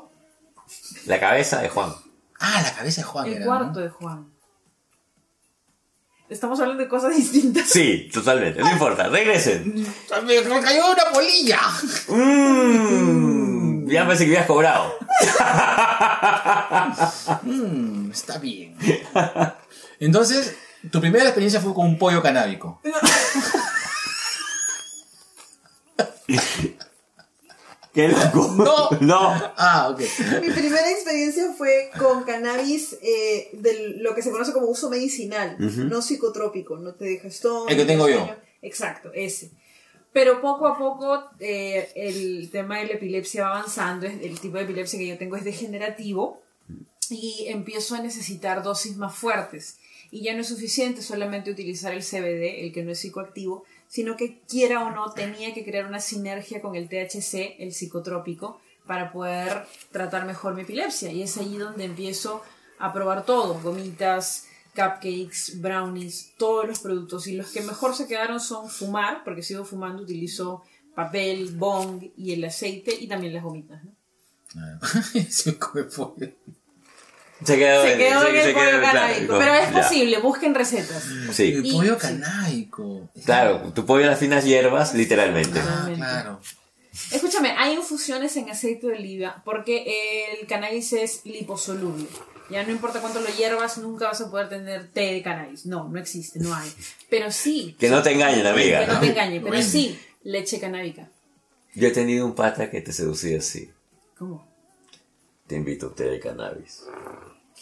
La cabeza de Juan. Ah, la cabeza de Juan. El era, cuarto ¿no? de Juan. Estamos hablando de cosas distintas. Sí, totalmente. No importa. Regresen. Me me cayó una polilla. Mmm. Ya pensé que habías cobrado. Mm, está bien. Entonces, tu primera experiencia fue con un pollo canábico. Qué loco. No. No. Ah, ok. Mi primera experiencia fue con cannabis eh, de lo que se conoce como uso medicinal, no psicotrópico, no te deja estómago. El que tengo yo. Exacto, ese. Pero poco a poco eh, el tema de la epilepsia va avanzando, es- el tipo de epilepsia que yo tengo es degenerativo y empiezo a necesitar dosis más fuertes. Y ya no es suficiente solamente utilizar el CBD, el que no es psicoactivo, sino que quiera o no tenía que crear una sinergia con el THC, el psicotrópico, para poder tratar mejor mi epilepsia. Y es allí donde empiezo a probar todo, gomitas, cupcakes, brownies, todos los productos. Y los que mejor se quedaron son fumar, porque sigo fumando, utilizo papel, bong y el aceite y también las gomitas. ¿no? Pollo. Se quedó, Se quedó en el pollo canábico. no, Pero es ya. posible, busquen recetas. Sí. El pollo canábico. Claro, tu pollo a las finas hierbas, literalmente. Ah, claro. Escúchame, hay infusiones en aceite de oliva porque el cannabis es liposoluble. Ya no importa cuánto lo hiervas, nunca vas a poder tener té de cannabis. No, no existe, no hay. Pero sí. Que no te engañen, amiga. Que no te engañe, pero Bueno. sí, leche canábica. Yo he tenido un pata que te seducía así. ¿Cómo? Te invito a un té de cannabis.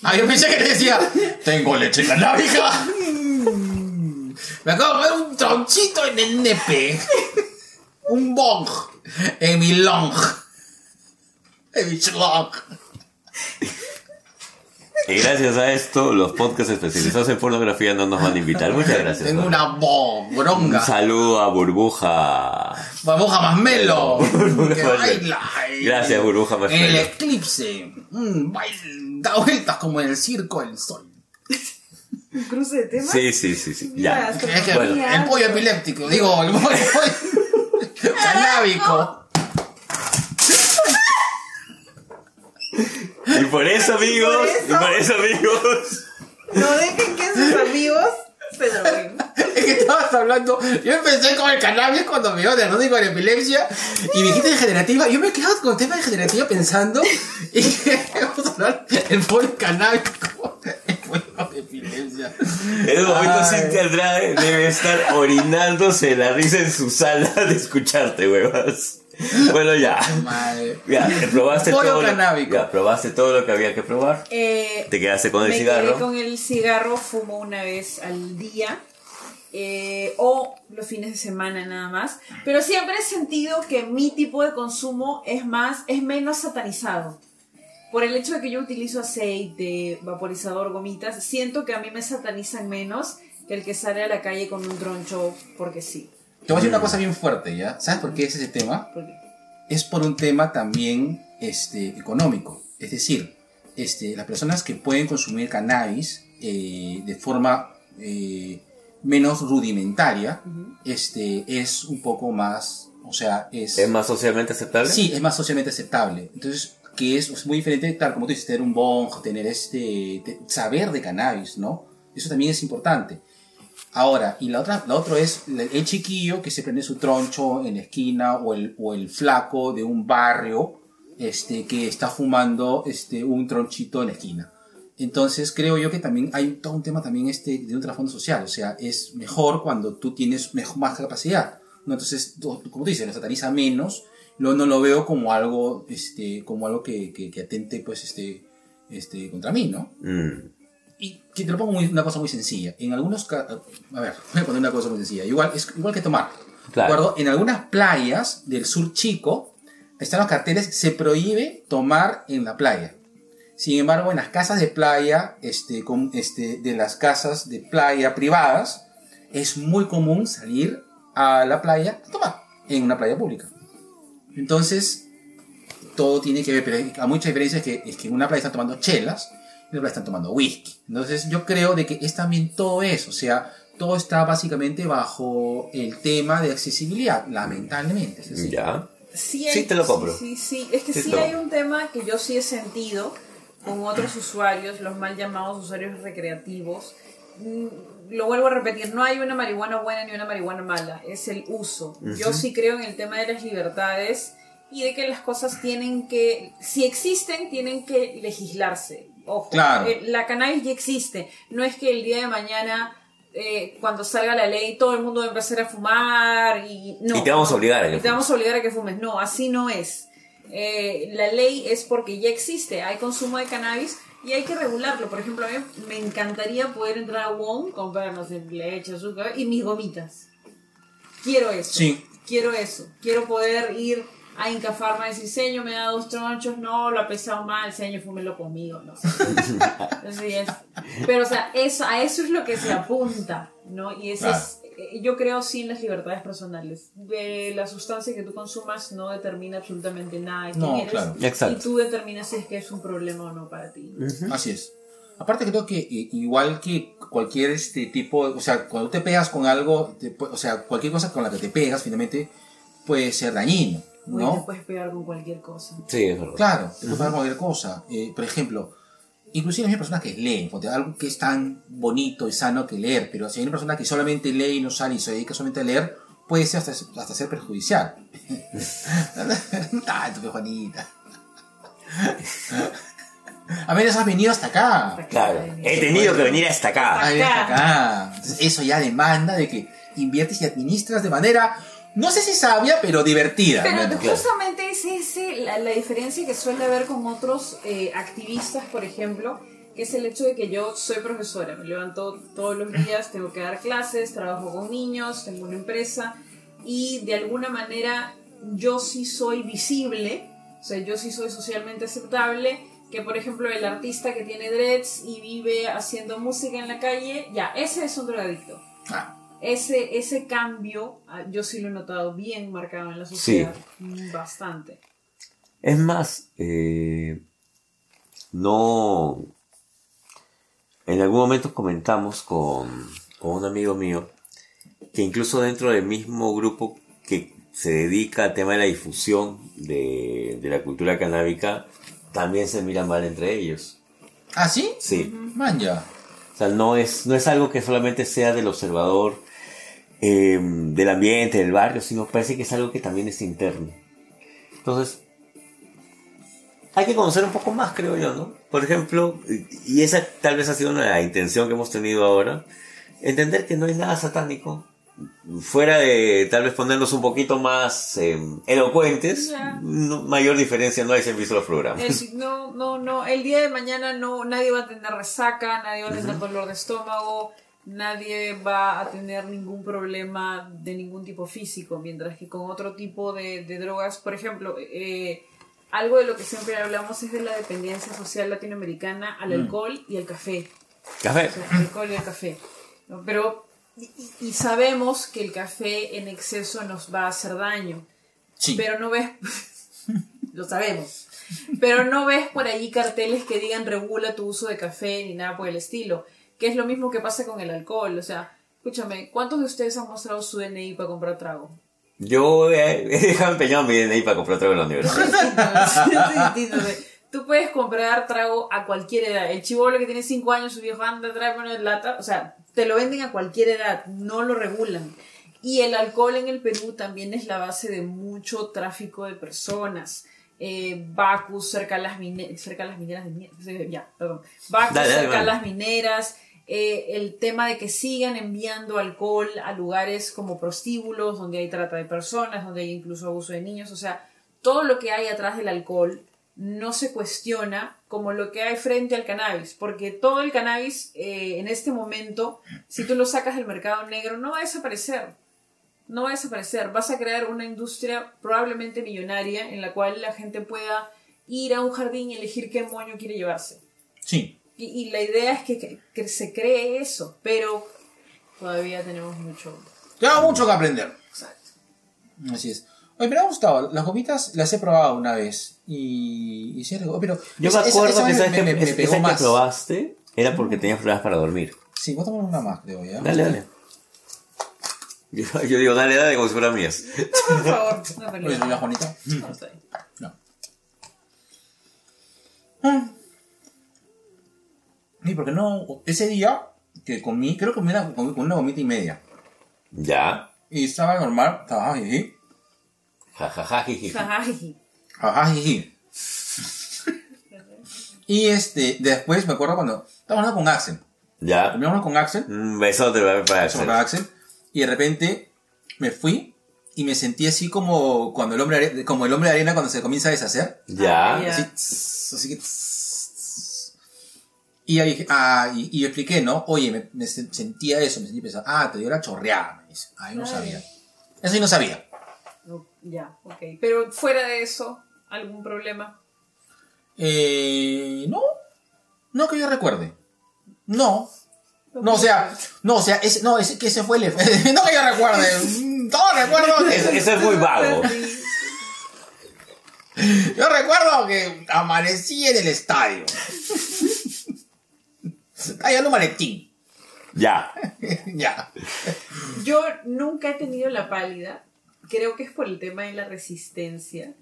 Ah, yo pensé que te decía, tengo leche canábica. Me acabo de poner un tronchito en el nepe. Un bong en mi long. En mi. Y gracias a esto, los podcasts especializados en pornografía no nos van a invitar. Muchas gracias. Tengo una Un bronca. saludo a Burbuja. Burbuja más melo. Melo. Gracias, Burbuja más En el melo. eclipse. Mm, da vueltas como en el circo del sol. Un cruce de temas. Sí, sí, sí, sí. Ya, Es que Bueno. el pollo epiléptico, digo, el pollo canábico. Y por eso, amigos, y por eso, amigos. No dejen que sus amigos se droguen. Es que estabas hablando, yo empecé con el cannabis cuando me dio diagnóstico de epilepsia y me dijiste degenerativa. Yo me he quedado con el tema de degenerativa pensando y que vamos a hablar del el pollo de epilepsia. En un momento. Cintia Andrade debe estar orinándose la risa en su sala de escucharte, huevas. Bueno, ya. Madre. Ya, probaste todo. lo- canábico. ya, probaste todo lo que había que probar. Eh, Te quedaste con el me cigarro. quedé con el cigarro, fumo una vez al día. eh, o los fines de semana nada más. Pero siempre he sentido que mi tipo de consumo es más, es menos satanizado. Por el hecho de que yo utilizo aceite, vaporizador, gomitas, siento que a mí me satanizan menos que el que sale a la calle con un troncho porque sí. Te voy a decir una cosa bien fuerte, ¿ya? ¿Sabes por qué es ese tema? Es por un tema también este, económico. Es decir, este, las personas que pueden consumir cannabis eh, de forma eh, menos rudimentaria este, es un poco más, o sea, es... ¿Es más socialmente aceptable? Sí, es más socialmente aceptable. Entonces, que es, es muy diferente, claro, como tú dices, tener un bong, tener este, te- saber de cannabis, ¿no? Eso también es importante. Ahora, y la otra, la otro es el chiquillo que se prende su troncho en la esquina o el, o el flaco de un barrio este, que está fumando este, un tronchito en la esquina. Entonces creo yo que también hay todo un tema también este de un trasfondo social, o sea, es mejor cuando tú tienes mejor, más capacidad, ¿no? Entonces, como tú dices, lo sataniza menos, lo, no lo veo como algo, este, como algo que, que, que atente, pues, este, este, contra mí, ¿no? Mm. Y te lo pongo muy- una cosa muy sencilla. En algunos casos, a ver, voy a poner una cosa muy sencilla. Igual, es igual que tomar. ¿De Claro. acuerdo? En algunas playas del sur chico están los carteles, se prohíbe tomar en la playa. Sin embargo, en las casas de playa, este, con, este, de las casas de playa privadas, es muy común salir a la playa a tomar en una playa pública. Entonces, todo tiene que ver, pero hay mucha diferencia es que, es que en una playa están tomando chelas, playa están tomando whisky. Entonces, yo creo de que es también todo eso, o sea, todo está básicamente bajo el tema de accesibilidad, lamentablemente. es así. Ya. Sí, Sí, te lo compro. Sí, sí, sí. Es que Sí, sí, hay un tema que yo sí he sentido con otros usuarios, los mal llamados usuarios recreativos. Mm, Lo vuelvo a repetir, no hay una marihuana buena ni una marihuana mala, es el uso. Yo sí creo en el tema de las libertades y de que las cosas tienen que, si existen, tienen que legislarse. Ojo, Claro. eh, la cannabis ya existe. No es que el día de mañana, eh, cuando salga la ley, todo el mundo va a empezar a fumar y no. Y te vamos a obligar a que Y te vamos a obligar a que fumes. No, así no es. Eh, la ley es porque ya existe, hay consumo de cannabis y hay que regularlo. Por ejemplo, a mí me encantaría poder entrar a Wong, comprar, no sé, leche, azúcar y mis gomitas. Quiero eso. Sí. Quiero eso. Quiero poder ir a Inca Pharma y decir, señor, me da dos tronchos, no, lo ha pesado mal, señor, fúmelo conmigo, no sé. Así es. Pero, o sea, eso, a eso es lo que se apunta, ¿no? Y Claro. es, eh, yo creo sí en las libertades personales. De la sustancia que tú consumas no determina absolutamente nada de quién No, eres. claro. Exacto. Y tú determinas si es que es un problema o no para ti. Así es. Aparte creo que eh, igual que cualquier este tipo, o sea, cuando te pegas con algo, te o sea, cualquier cosa con la que te pegas finalmente puede ser dañino, Uy, te ¿no? puedes pegar con cualquier cosa. Sí, es verdad. Claro, te puede pegar con cualquier cosa. Eh, por ejemplo, inclusive hay personas que leen, porque algo que es tan bonito y sano que leer, pero si hay una persona que solamente lee y no sale y se dedica solamente a leer, puede ser hasta, hasta ser perjudicial. Tanto, que Juanita. A ver, has venido hasta acá. Claro. He tenido que venir hasta acá. Ahí está acá. Entonces, eso ya demanda de que inviertes y administras de manera, no sé si sabia, pero divertida. Pero ¿no? justamente es ese la, la diferencia que suele haber con otros eh, activistas, por ejemplo, que es el hecho de que yo soy profesora, me levanto todos los días, tengo que dar clases, trabajo con niños, tengo una empresa y de alguna manera yo sí soy visible, o sea, yo sí soy socialmente aceptable, que por ejemplo el artista que tiene dreads y vive haciendo música en la calle, ya, ese es un drogadicto. Ah, Ese, ese cambio, ah, yo sí lo he notado bien marcado en la sociedad. Mm, Bastante. Es más, eh, no. En algún momento comentamos con, con un amigo mío que incluso dentro del mismo grupo que se dedica al tema de la difusión de, de la cultura canábica, también se miran mal entre ellos. ¿Ah, sí? Sí. Man, ya. O sea, no es, no es algo que solamente sea del observador eh, del ambiente, del barrio, sino parece que es algo que también es interno. Entonces, hay que conocer un poco más, creo yo, ¿no? Por ejemplo, y esa tal vez ha sido una intención que hemos tenido ahora, entender que no hay nada satánico. Fuera de tal vez ponernos un poquito más eh, elocuentes, no- mayor diferencia no hay si han visto los programas. El- no, no, no. El día de mañana no, nadie va a tener resaca, nadie va a tener dolor de estómago, nadie va a tener ningún problema de ningún tipo físico, mientras que con otro tipo de, de drogas, por ejemplo, eh, algo de lo que siempre hablamos es de la dependencia social latinoamericana al alcohol y al café. Café. O sea, el alcohol y el café. ¿no? Pero, y, y sabemos que el café en exceso nos va a hacer daño. Sí. Pero no ves, lo sabemos. Pero no ves por allí carteles que digan regula tu uso de café ni nada por el estilo. Que es lo mismo que pasa con el alcohol. O sea, escúchame, ¿cuántos de ustedes han mostrado su DNI para comprar trago? Yo he, he dejado empeñado mi DNI para comprar trago en la universidad. Tú puedes comprar trago a cualquier edad. El chivolo que tiene 5 años, su viejo anda, trae una lata. O sea, te lo venden a cualquier edad, no lo regulan. Y el alcohol en el Perú también es la base de mucho tráfico de personas. Eh, Bacus cerca de las, mine- cerca de las mineras de eh, ya, perdón. Bacus Dale, dale, cerca dale. las mineras. Eh, el tema de que sigan enviando alcohol a lugares como prostíbulos, donde hay trata de personas, donde hay incluso abuso de niños. O sea, todo lo que hay atrás del alcohol no se cuestiona como lo que hay frente al cannabis, porque todo el cannabis eh, en este momento, si tú lo sacas del mercado negro, no va a desaparecer. No va a desaparecer. Vas a crear una industria probablemente millonaria en la cual la gente pueda ir a un jardín y elegir qué moño quiere llevarse. Sí. Y, y la idea es que, que- que se cree eso, pero todavía tenemos mucho. Tengo mucho que aprender. Exacto. Así es. Oye, me ha gustado. Las gomitas las he probado una vez. Y, y sí, pero Yo esa- me esa- acuerdo esa que vez sabes me, que me- me esa pegó que más. probaste era porque tenías problemas para dormir. Sí, voy a tomar una más, creo ya. Dale, dale. Yo, yo digo, dale, dale, como si fueran mías. Por favor, no Oye, pelees. señora Juanita. No, está bien. No. Ah. Sí, porque no. Ese día que comí, creo que comí una, comí una gomita y media. Ya. Y estaba normal, estaba jiji. Jajaja, jiji. Jiji. Y este, después me acuerdo cuando estaba hablando con Axel. Ya. Terminamos con Axel, Un besote para para Axel. con Axel, y de repente me fui y me sentí así como cuando el hombre como el hombre de arena cuando se comienza a deshacer. Ya. Así, así que. Y ahí ah, y, y expliqué, ¿no? Oye, me, me se- sentía eso, me sentí pensando, ah, te dio la chorreada, me dice. Ah, yo no Ay. sabía. Eso yo no sabía. No, ya, ok. Pero fuera de eso, ¿algún problema? Eh, no, no que yo recuerde. No. No, o sea, no, o sea, ese, no, ese, que ese fue el efecto. no que yo recuerde. Mm, No recuerdo. que- Eso, eso es muy vago. Yo recuerdo que amanecí en el estadio. Ahí en un maletín. Ya. ya. Yo nunca he tenido la pálida. Creo que es por el tema de la resistencia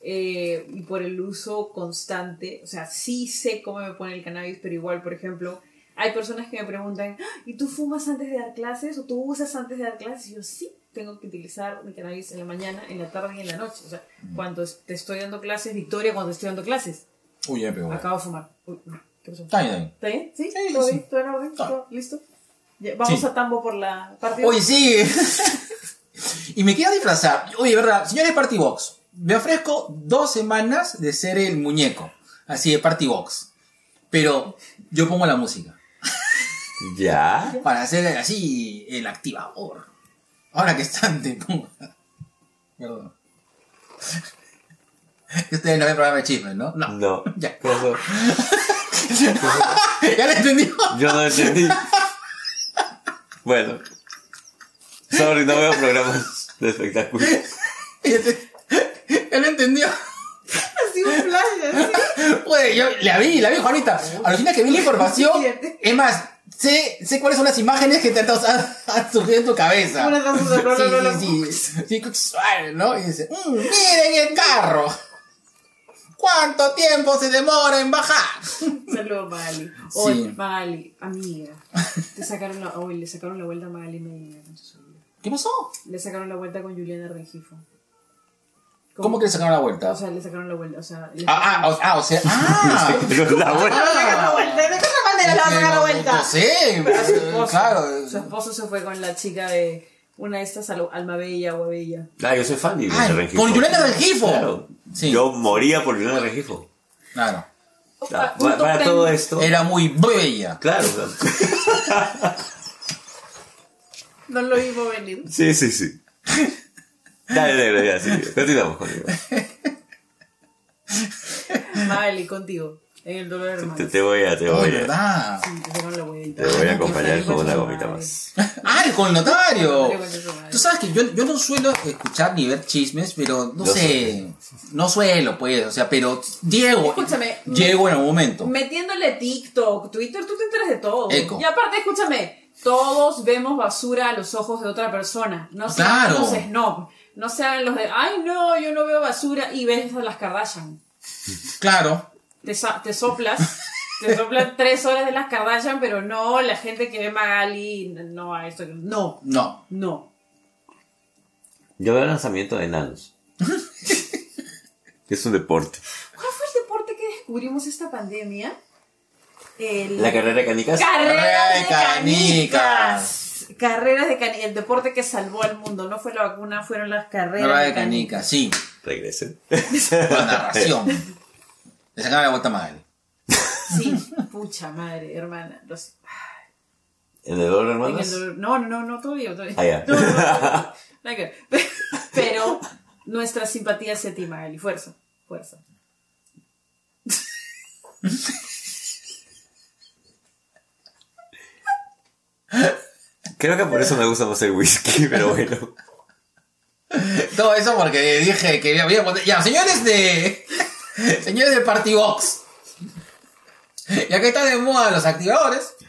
eh, y por el uso constante. O sea, sí sé cómo me pone el cannabis, pero igual, por ejemplo, hay personas que me preguntan, "Ah, ¿y tú fumas antes de dar clases o tú usas antes de dar clases? Y yo sí, tengo que utilizar mi cannabis en la mañana, en la tarde y en la noche. O sea, cuando es- te estoy dando clases, Victoria, cuando te estoy dando clases, Uy, ya me pegó. acabo de fumar. Uy, ¿Qué pasó? Está bien, está bien. ¿Sí? Sí, ¿Todo sí. bien? ¿Todo en orden? Está. ¿Todo listo? Ya, Vamos Sí. a tambo por la partida. Oye, sí. y me quiero disfrazar. Oye, verdad, señores Party Box, me ofrezco dos semanas de ser el muñeco. Así de Party Box. Pero yo pongo la música. Ya. Para hacer así el activador. Ahora que están de Perdón. Ustedes no ven programa de chismes, ¿no? No. No. Ya. ¿Ya lo entendió? Yo no entendí. Bueno. Sorry, no veo programas de espectáculo. ¿Ya lo entendió? Así un flash, así. Oye, yo la vi, la vi, Juanita. Alucina que vi la información. Es más, sé, sé cuáles son las imágenes que te han, han- surgido en tu cabeza. Una Sí, sí, sí. Sí, suave, ¿no? Y dice, "Mm, miren el carro. ¿Cuánto tiempo se demora en bajar? Saludos, Magali. Oye, Sí. Magali, amiga. Te sacaron la, oye, le sacaron la vuelta a Magali Medina. olvide. ¿Qué pasó? Le sacaron la vuelta con Juliana Rengifo. ¿Cómo que le sacaron la vuelta? O sea, le sacaron la vuelta. O sea, le Ah, ah, o, ah, o sea, ah. Pero la buena. la vuelta. ¿De qué otra manera le vas a sacar la vuelta? Pero su esposo, claro. Su esposo se fue con la chica de una de estas Al- Alma Bella o Bella. Ah, yo soy fan de Juliana Rengifo. con Juliana Rengifo. Claro. Sí. Yo moría por Juliana Rengifo. Claro. Ah, pa- Para todo esto. Era muy bella. Claro. claro. No lo iba a venir. Sí, sí, sí. Dale, negro, ya, sí. Continuamos conmigo. Magali, contigo. En el dolor de Te, hermanos. te voy a, te Oh, voy de a, verdad. Sí, te sacaron la huevita. te voy a acompañar con una gomita más. ¡Ay, con el notario! Tú sabes que yo, yo no suelo escuchar ni ver chismes, pero no Yo sé. No suelo, pues. O sea, pero Diego. Escúchame. Llego en algún momento. Metiéndole TikTok, Twitter, tú te enteras de todo. Eco. Y aparte, escúchame, todos vemos basura a los ojos de otra persona. No sean Claro. los snob. No sean los de, ay no, yo no veo basura y ves a las Kardashian. Claro. Te, soplas, te soplas tres horas de las Kardashian, pero no la gente que ve Magali, no a esto. No, No. no. Yo veo el lanzamiento de enanos. es un deporte. ¿Cuál fue el deporte que descubrimos esta pandemia? El... La carrera de canicas. Carreras Carrera de de canicas. Carreras de canicas. El deporte que salvó al mundo. No fue la vacuna, fueron las carreras Carrera de de canica, canicas. sí. Regresen. La narración. Le sacaron la vuelta a Magali. Sí, pucha madre, hermana. Los- ¿En el dolor, en el hermanos? dolor- No, no, no, no, todavía. todavía. Ah, ya. No, no, no, no, nada que ver. Pero nuestra simpatía hacia ti, Magali. Fuerza, fuerza. Creo que por eso me gusta más el whisky, pero bueno. Todo eso porque dije que había Ya, señores de. señores de Party Box. Ya que están de moda los activadores.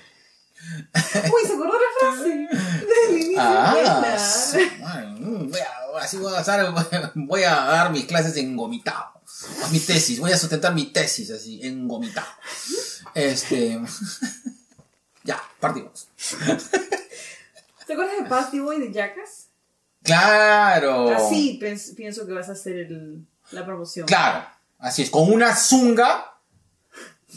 Uy, se acordó la frase del inicio. Ah, mm, voy a, así voy a, hacer- voy a dar mis clases en gomitado. Mi tesis, voy a sustentar mi tesis así, en gomitado. Este. ya, partimos. ¿Te acuerdas de Patty Boy de Jackass? Claro. Así pens- pienso que vas a hacer el- la promoción. Claro, así es, con una zunga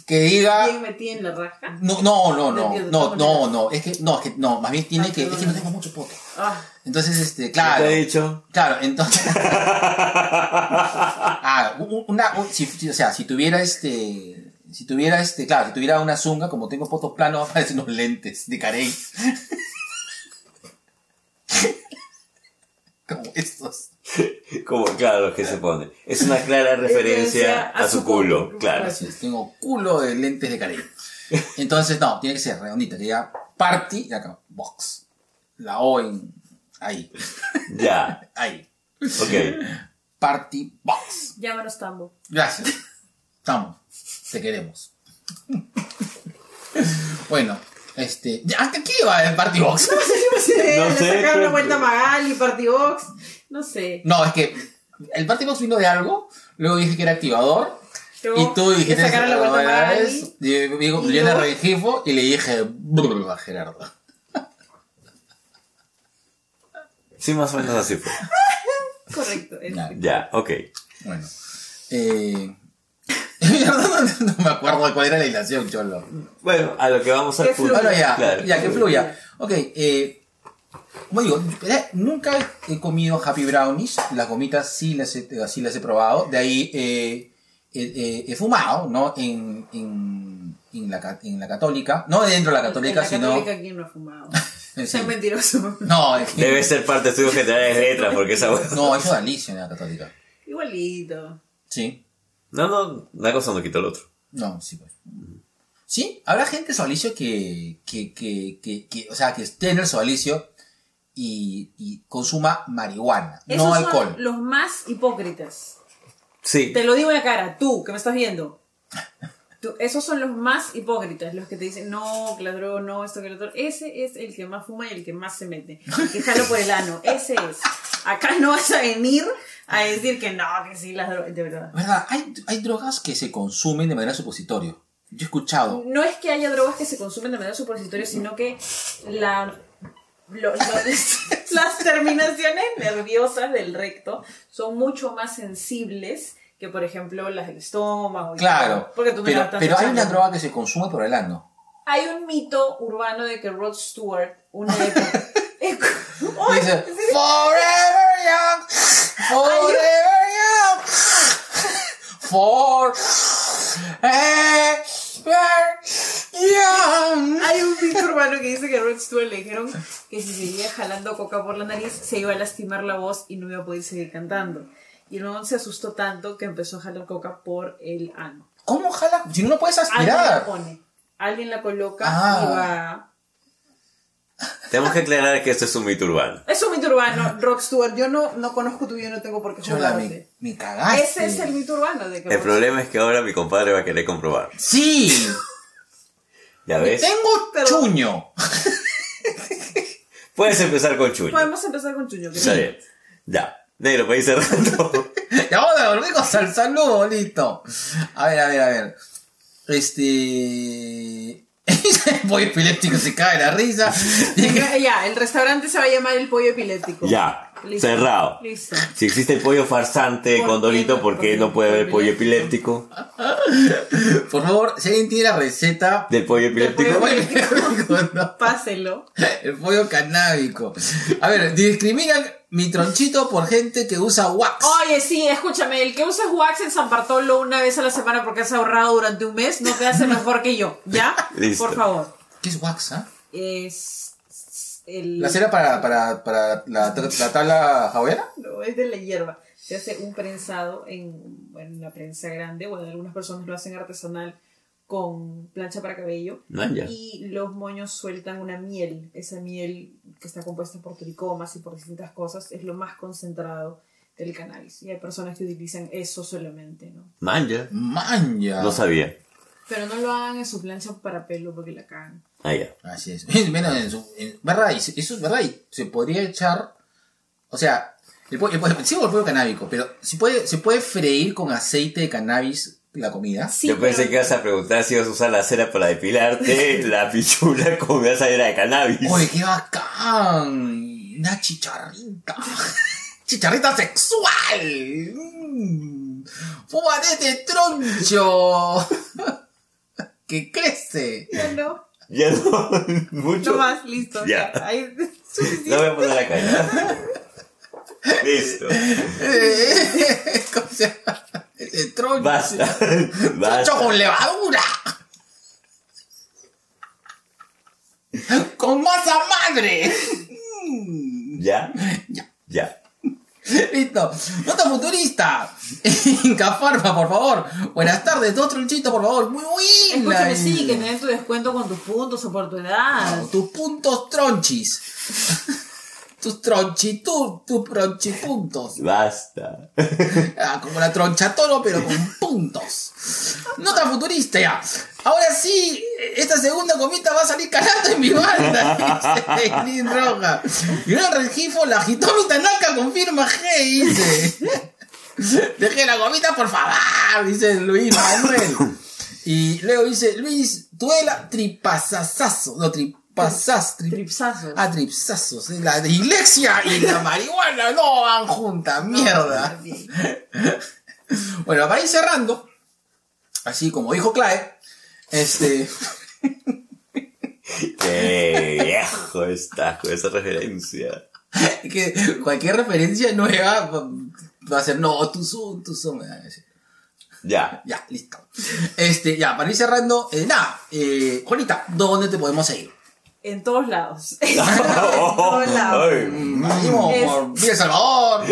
que diga. Bien metida en la raja. No, no, no, no, no, no, es que, no, es que, no, más bien tiene Ah, que, es que no tengo mucho poto. Ah, Entonces, este, ¿Qué claro. te he dicho? Claro, entonces. ah, un- una, un- si, si- o sea, si tuviera este. Si tuviera este, claro, si tuviera una zunga, como tengo fotos planos, aparecen unos lentes de carey. como estos. Como, claro, que se pone. Es una clara referencia a su culo, claro. Así es, tengo culo de lentes de carey. Entonces, no, tiene que ser redondita, que diga party y acá, box. La O en. Ahí, Ya, ahí. ok. Party box. llámanos Tambo. Gracias. Estamos. Te queremos. bueno, este. ya, ¿Hasta qué iba el Party Box? No sé, No le sé, sacaron pero- la vuelta a Magali, Party Box. No sé. No, es que el Party Box vino de algo. Luego dije que era activador. Y tú dijiste. sacaron la vuelta a "Ah, Magali. es", y Digo, Y yo le yo- regifo y le dije. A Gerardo. Sí, más o menos así fue. Correcto. Ya, ok. bueno. Eh. no, no me acuerdo de cuál era la hilación, cholo. Bueno, a lo que vamos al Que. Bueno, ya, Claro. ya, que fluya. Ok, eh, como digo, eh, nunca he comido Happy Brownies, las gomitas sí las he, sí las he probado, de ahí eh, eh, eh, he fumado, ¿no? En, en, en, la, en la católica, no dentro de la católica, en la sino... católica, ¿quién no ha fumado? Sí. Sean mentirosos. No, es que- Debe ser parte de estudios generales de letras, porque esa no, eso es Alicia en la católica. Igualito. Sí, No, no, una cosa no quita el otro. no, sí, pues. Sí, habrá gente sodalicio que, que, que, que, que, o sea, que esté en el sodalicio y, y consuma marihuana, Esos no son alcohol. los más hipócritas. Sí. Te lo digo en la cara, tú, que me estás viendo. Tú- esos son los más hipócritas, los que te dicen, no, droga, no, esto, que lo otro. Ese es el que más fuma y el que más se mete. El que jala por el ano. Ese es. Acá no vas a venir a decir que no, que sí, las drogas. De verdad. ¿Verdad? Hay, hay drogas que se consumen de manera supositorio. Yo he escuchado. No es que haya drogas que se consumen de manera supositoria, sino que la, lo- lo- las terminaciones nerviosas del recto son mucho más sensibles que, por ejemplo, las del estómago. y Claro. todo. Porque tú Pero, pero hay una droga que se consume por el ano. Hay un mito urbano de que Rod Stewart, una época. Dice. Forever young. Forever young. Forever young. Hay un mito urbano que dice que a Rod Stewart le dijeron que si seguía jalando coca por la nariz se iba a lastimar la voz y no iba a poder seguir cantando. Y el huevón se asustó tanto que empezó a jalar coca por el ano. ¿Cómo jala? Si no lo puedes Alguien la aspirar. pone. Alguien la coloca Ah. y va. Tenemos que aclarar que esto es un mito urbano. Es un mito urbano. Stewart, yo no, no conozco tu vida, no tengo por qué jugarte. me cagaste. Ese es el mito urbano de que El problema es que ahora mi compadre va a querer comprobar. Sí, ¿Ya ves? tengo chuño. Puedes empezar con Chuño. Podemos empezar con Chuño. que Está bien. Ya. Negro, para ir cerrando. Ya vamos a volver con el saludo, listo. A ver, a ver, a ver. Este. El pollo epiléptico se cae la risa. Ya, el restaurante se va a llamar el pollo epiléptico. ya. Listo. Cerrado. Listo. Si existe el pollo farsante ¿Por con qué? ¿por qué no puede haber pollo epiléptico? Por favor, si alguien tiene la receta Del pollo epiléptico. pollo epiléptico, no. Páselo. El pollo canábico. A ver, discriminan mi tronchito por gente que usa wax. Oye, sí, escúchame, el que usa wax en San Bartolo una vez a la semana porque has ahorrado durante un mes, no te hace mejor que yo, ¿ya? Listo. Por favor. ¿Qué es wax, ah? Es el... ¿La cera para, para, para la, la tabla hawaiana? No, es de la hierba. Se hace un prensado en, bueno, en la prensa grande, bueno, algunas personas lo hacen artesanal con plancha para cabello. Manja. Y los moños sueltan una miel. Esa miel que está compuesta por tricomas y por distintas cosas es lo más concentrado del cannabis. Y hay personas que utilizan eso solamente, ¿no? Manja. Manja. No sabía. Pero no lo hagan en su plancha para pelo porque la cagan. Ah, ya. Así es. Bueno, en su- en- ¿verdad? Eso es verdad. Y se podría echar. O sea, el pollo, el pollo- sí, el pollo canábico, pero se puede, se puede freír con aceite de cannabis la comida. Sí, Yo pensé pero- que ibas a preguntar si ibas a usar la cera para depilarte la pichula con una cera de cannabis. ¡Oye, qué bacán! Una chicharrita. Chicharrita sexual. Mm. Fuma de este troncho. que crece. Ya no, Ya no, mucho. no más, listo. Ya. Ahí- No voy a poner la cara. Listo. ¿Cómo se llama? Ese troncho. Basta. Basta. con levadura. con masa madre. ¿Ya? Ya. Ya. Listo. Nota futurista. Inca Farma, por favor. Buenas tardes, dos tronchitos, por favor. Muy buena. Escúchame, sí, que te den tu descuento con tus puntos o por tu edad. Tus puntos tronchis. Tus tronchi, tu, tus tronchipuntos. Basta. Ah, como la tronchatoro, pero con puntos. Nota futurista ya. Ahora sí, esta segunda comita va a salir calando en mi banda, dice Lin Roja. Y un regifo la agitó mi Tanaka, confirma G, dice. Deje la gomita, por favor, dice Luis Manuel. Y luego dice, Luis, duela tripasasazo. No, tripasas, tri- Tripsazos. Ah, tripsazos. La dislexia y la marihuana no van juntas, mierda. Bueno, para ir cerrando, así como dijo Clae, este. Qué viejo estás con esa referencia. que cualquier referencia nueva va- a ser, no, tú son, tú son. Ya. Ya, listo. Este, ya, para ir cerrando, eh, nada, eh, Juanita, ¿dónde te podemos seguir? En todos lados. en todos lados. Ay, Venimos Es- por Villa Salvador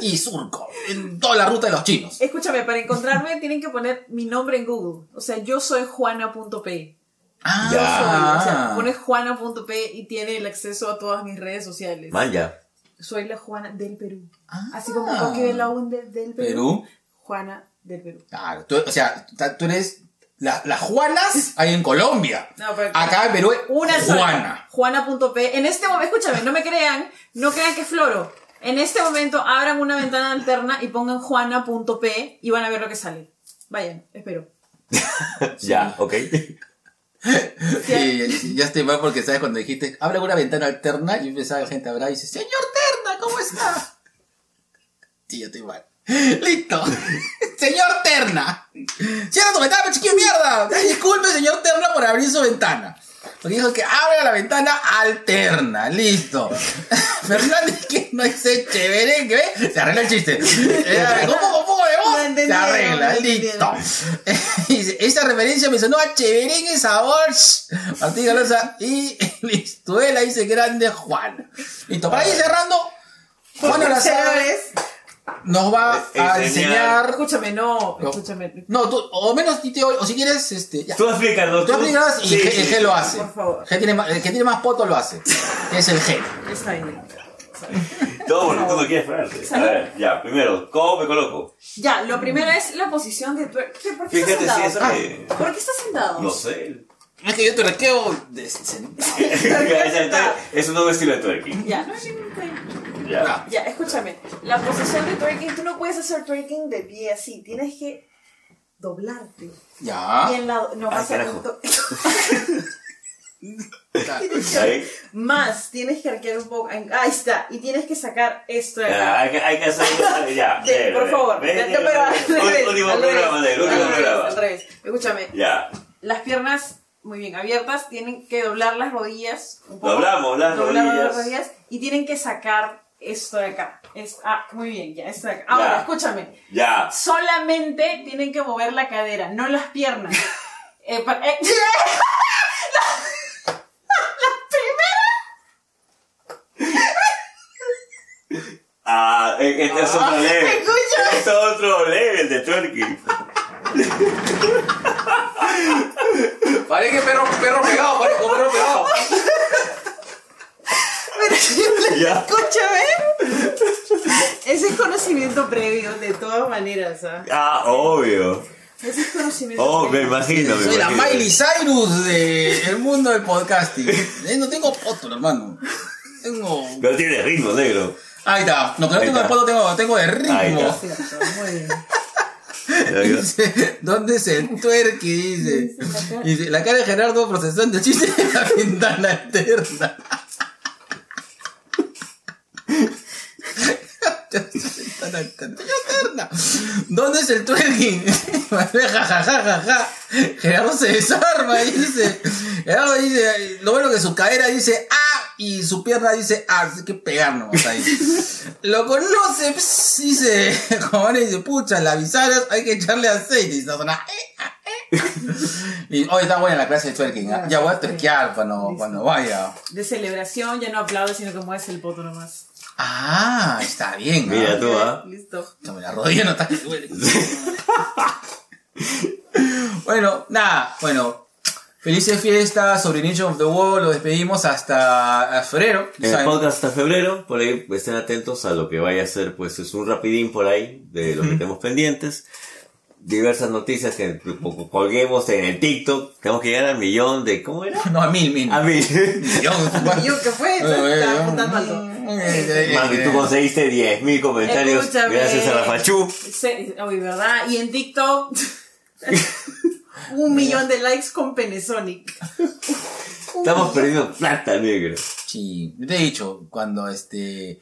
y Surco, en toda la ruta de los chinos. Escúchame, para encontrarme tienen que poner mi nombre en Google. O sea, yo soy juana.p. Ah, Ya. O sea, pones juana.p y tiene el acceso a todas mis redes sociales. Manja. Soy la Juana del Perú. Ah. Así como Coque de la UN de- del Perú. Perú. Juana del Perú. Claro, tú- o sea, tú eres. La- Las Juanas hay en Colombia. No, pero- Acá en Perú es Una Juana. Juana.p. En este momento, escúchame, no me crean, no crean que es floro. En este momento abran una ventana alterna y pongan juana.p y van a ver lo que sale. Vayan, espero. Ya, ok. Sí, ya estoy mal porque sabes cuando dijiste, abre una ventana alterna y empezaba la gente a hablar y dice, señor Terna, ¿cómo está? Sí, ya estoy mal. Listo. señor Terna. Cierra tu ventana, chiquillo mierda. Disculpe, señor Terna, por abrir su ventana. Porque dijo que abra la ventana alterna. Listo. Fernández que no dice chévere, que ve, se arregla el chiste. Eh, de No voz, se arregla. Listo. Esta referencia me sonó a cheverengue sabor. Martín Galosa y Listuela dice grande Juan. Listo, para ir cerrando. Juan Olazabal. Nos va a Enseñar. enseñar. Escúchame, no, No. escúchame. No, tú, o menos Tite hoy, o si quieres, este. Ya. Tú explícanos. Tú explicas y Sí, G, sí, el G lo hace. Por favor. G tiene más- el que tiene más poto lo hace. Que es el G. Está bien. Todo porque tú no quieres pararte. A ver, ya, primero, ¿cómo me coloco? Ya, lo primero es la posición de tu... ¿Qué? ¿Por qué Fíjate estás si sentado? eso que- ¿Por qué estás sentado? No sé. Es que yo te requeo de sentado. es un nuevo estilo de twerking. Ya, Ya. ya, escúchame. La posición de twerking, tú no puedes hacer twerking de pie así. Tienes que doblarte. Ya. Y en la... No, vas a... Ahí. Más, tienes que arquear un poco. Ahí está. Y tienes que sacar esto de Ya, hay que, hay que hacer. Ya. De- por ven, favor, de- de- Último programa del último programa. al revés. Escúchame, Ya. las piernas muy bien abiertas, tienen que doblar las rodillas. un poco. Doblamos las Doblar rodillas. las rodillas y tienen que sacar esto de acá. Es, ah, muy bien, ya, esto de acá. Ahora, Ya. escúchame, Ya. solamente tienen que mover la cadera, no las piernas. Eh, pa- eh, Ah, eh, este es otro level. escucha. Este es otro level de twerking. Parece que perro, perro pegado, parece como perro pegado. Ya. Escúchame. Ese es conocimiento previo, de todas maneras. ¿ah? Ah, obvio. Ese es conocimiento Oh, me previo. imagino, me Soy la imagino. Miley Cyrus del mundo del podcasting. Eh, No tengo poto, hermano. Tengo. Pero tiene ritmo, negro. Ahí está. No, que no Ahí tengo de está. poto, tengo, tengo de Ahí ritmo. está. Cierto, muy bien. Dice, ¿dónde es el tuerque? Dice. Dice, la cara de Gerardo procesando el chiste de la ventana eterna. Ventana eterna. ¿Dónde es el twerking? ja, ja, ja, ja, ja. Gerardo se desarma y dice. Gerardo dice, lo bueno que su cadera dice ah y su pierna dice ah, así que pegarnos ahí. Lo conoce, dice, como le dice, pucha, la bisagra hay que echarle aceite y eh, ah, eh. Y hoy está buena la clase de twerking. ¿ah? Ya voy a twerkear cuando, cuando vaya. De celebración ya no aplaudes, sino que mueves el poto nomás. Ah, está bien. Mira ¿ah? tú, ¿ah? Listo. Chame, La rodilla no está que duele. bueno, nada, bueno. Felices fiestas, sobre Nation of the World, lo despedimos hasta febrero. En el podcast hasta febrero, por ahí estén atentos a lo que vaya a ser, pues es un rapidín por ahí de lo que tenemos pendientes. Diversas noticias que colguemos en el TikTok. Tenemos que llegar al millón de, ¿cómo era? No, a mil, mil. A. Yo, Yo, ¿qué fue? Estaba apuntando alto. Mami, tú conseguiste 10.000 comentarios Escúchame. gracias a Rafachu. Se- Uy, ¿verdad? Y en TikTok, un millón de likes con Penesonic. Estamos perdiendo plata, negro. Sí, yo te he dicho, cuando este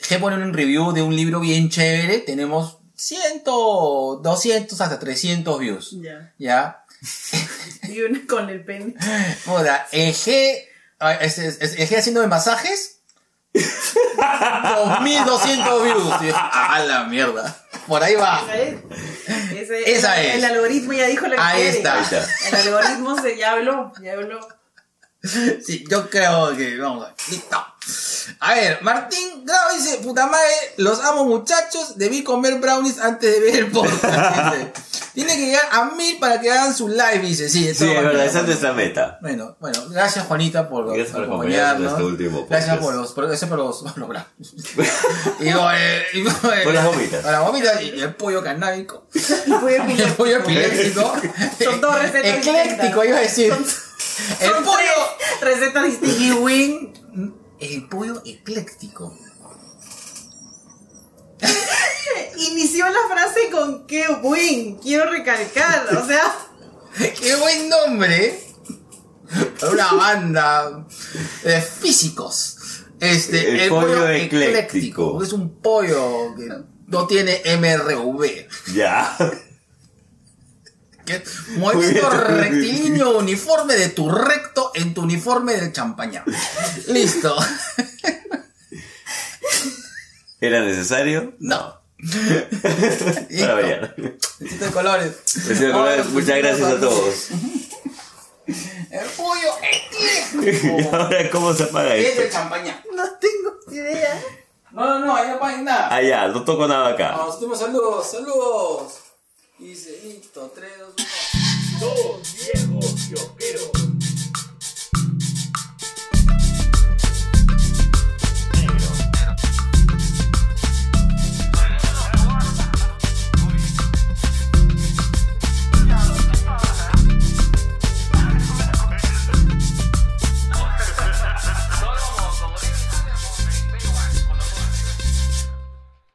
G pone un review de un libro bien chévere, tenemos 100, 200 hasta 300 views. Ya. ¿Ya? Y una con el pene. Moda, el G, ah, es- es- es- el G haciendo masajes, 2200 views. Yo, A la mierda. Por ahí va. Ese- Esa el, es. El algoritmo ya dijo lo que Ahí quiere. está. Ahí está. El algoritmo se, ya habló, ya habló. Sí, yo creo que vamos a listo. A ver, Martín Grau dice, puta madre, los amo muchachos, debí comer brownies antes de ver el podcast. Tiene que llegar a mil para que hagan su live, dice, sí, Sí, es verdad, esa es nuestra meta. Bueno, bueno, gracias Juanita por, Gracias por acompañarnos. este último Gracias por los, por, gracias por los, por los brownies. y por, el- y por, el- Por las gomitas. por las gomitas y el pollo canábico. Y fue Y el pollo epiléptico. Son dos recetas Ecléctico, distintas. iba a decir. El Son pollo. tres recetas distintas. El pollo ecléctico. Inició la frase con qué buen, quiero recalcar, o sea, ¡Qué buen nombre! Para una banda de físicos. Este, El pollo ecléctico. Es un pollo que no tiene MRV. Ya. Que es Muy movimiento rectilíneo uniforme de tu recto en tu uniforme del champañá. Listo. ¿Era necesario? No. Para variar. Besito de colores. Besito de colores, Ahora, Muchas gracias a todos. El pollo ecléctico. ¿Y ahora cómo se apaga Es esto? el champañá. no tengo idea. No, no, no, ahí no paguen nada. Ah, ya, no toco nada acá. Vamos, saludos, saludos. Y dice, listo, 3, 2, 1. Dos viejos kiosqueros.